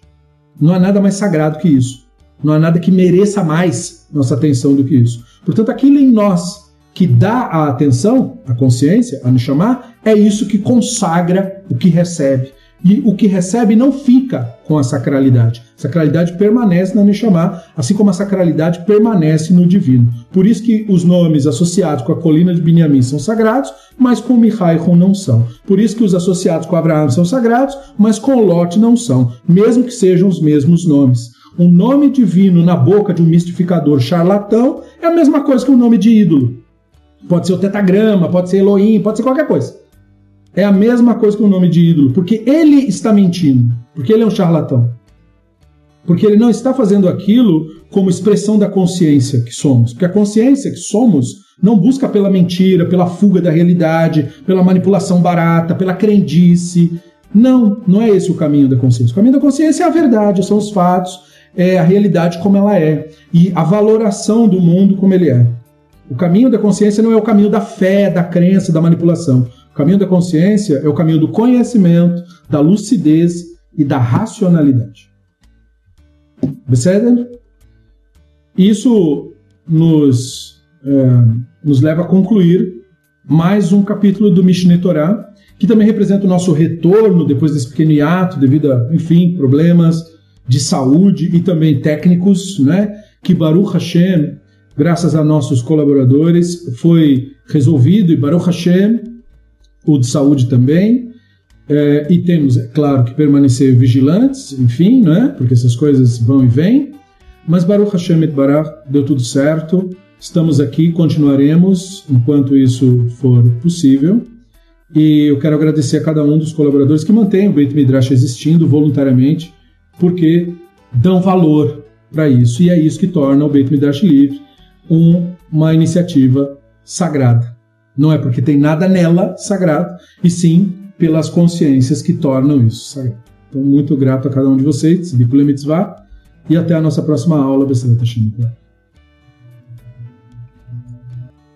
Não há nada mais sagrado que isso. Não há nada que mereça mais nossa atenção do que isso. Portanto, aquilo em nós que dá a atenção, a consciência, a nos chamar, é isso que consagra o que recebe. E o que recebe não fica com a sacralidade. A sacralidade permanece na Neshama, assim como a sacralidade permanece no divino. Por isso que os nomes associados com a colina de Binyamin são sagrados, mas com Mihaihon não são. Por isso que os associados com Abraão são sagrados, mas com Lot não são, mesmo que sejam os mesmos nomes. Um nome divino na boca de um mistificador charlatão é a mesma coisa que um nome de ídolo. Pode ser o tetagrama, pode ser Elohim, pode ser qualquer coisa. É a mesma coisa que o nome de ídolo, porque ele está mentindo, porque ele é um charlatão. Porque ele não está fazendo aquilo como expressão da consciência que somos. Porque a consciência que somos não busca pela mentira, pela fuga da realidade, pela manipulação barata, pela crendice. Não, não é esse o caminho da consciência. O caminho da consciência é a verdade, são os fatos, é a realidade como ela é e a valoração do mundo como ele é. O caminho da consciência não é o caminho da fé, da crença, da manipulação. Caminho da consciência é o caminho do conhecimento, da lucidez e da racionalidade. Percebem? Isso nos, é, nos leva a concluir mais um capítulo do Mishneh Torah, que também representa o nosso retorno depois desse pequeno hiato, devido a, enfim, problemas de saúde e também técnicos, né? Que Baruch Hashem, graças a nossos colaboradores, foi resolvido e Baruch Hashem o de saúde também. É, e temos, é claro, que permanecer vigilantes, enfim, né? porque essas coisas vão e vêm. Mas Baruch Hashem et Barach deu tudo certo. Estamos aqui, continuaremos enquanto isso for possível. E eu quero agradecer a cada um dos colaboradores que mantém o Beit Midrash existindo voluntariamente, porque dão valor para isso. E é isso que torna o Beit Midrash Livre um, uma iniciativa sagrada. Não é porque tem nada nela sagrado, e sim pelas consciências que tornam isso sagrado. Então, muito grato a cada um de vocês, Mitzvah, e até a nossa próxima aula, Besserat Hashem.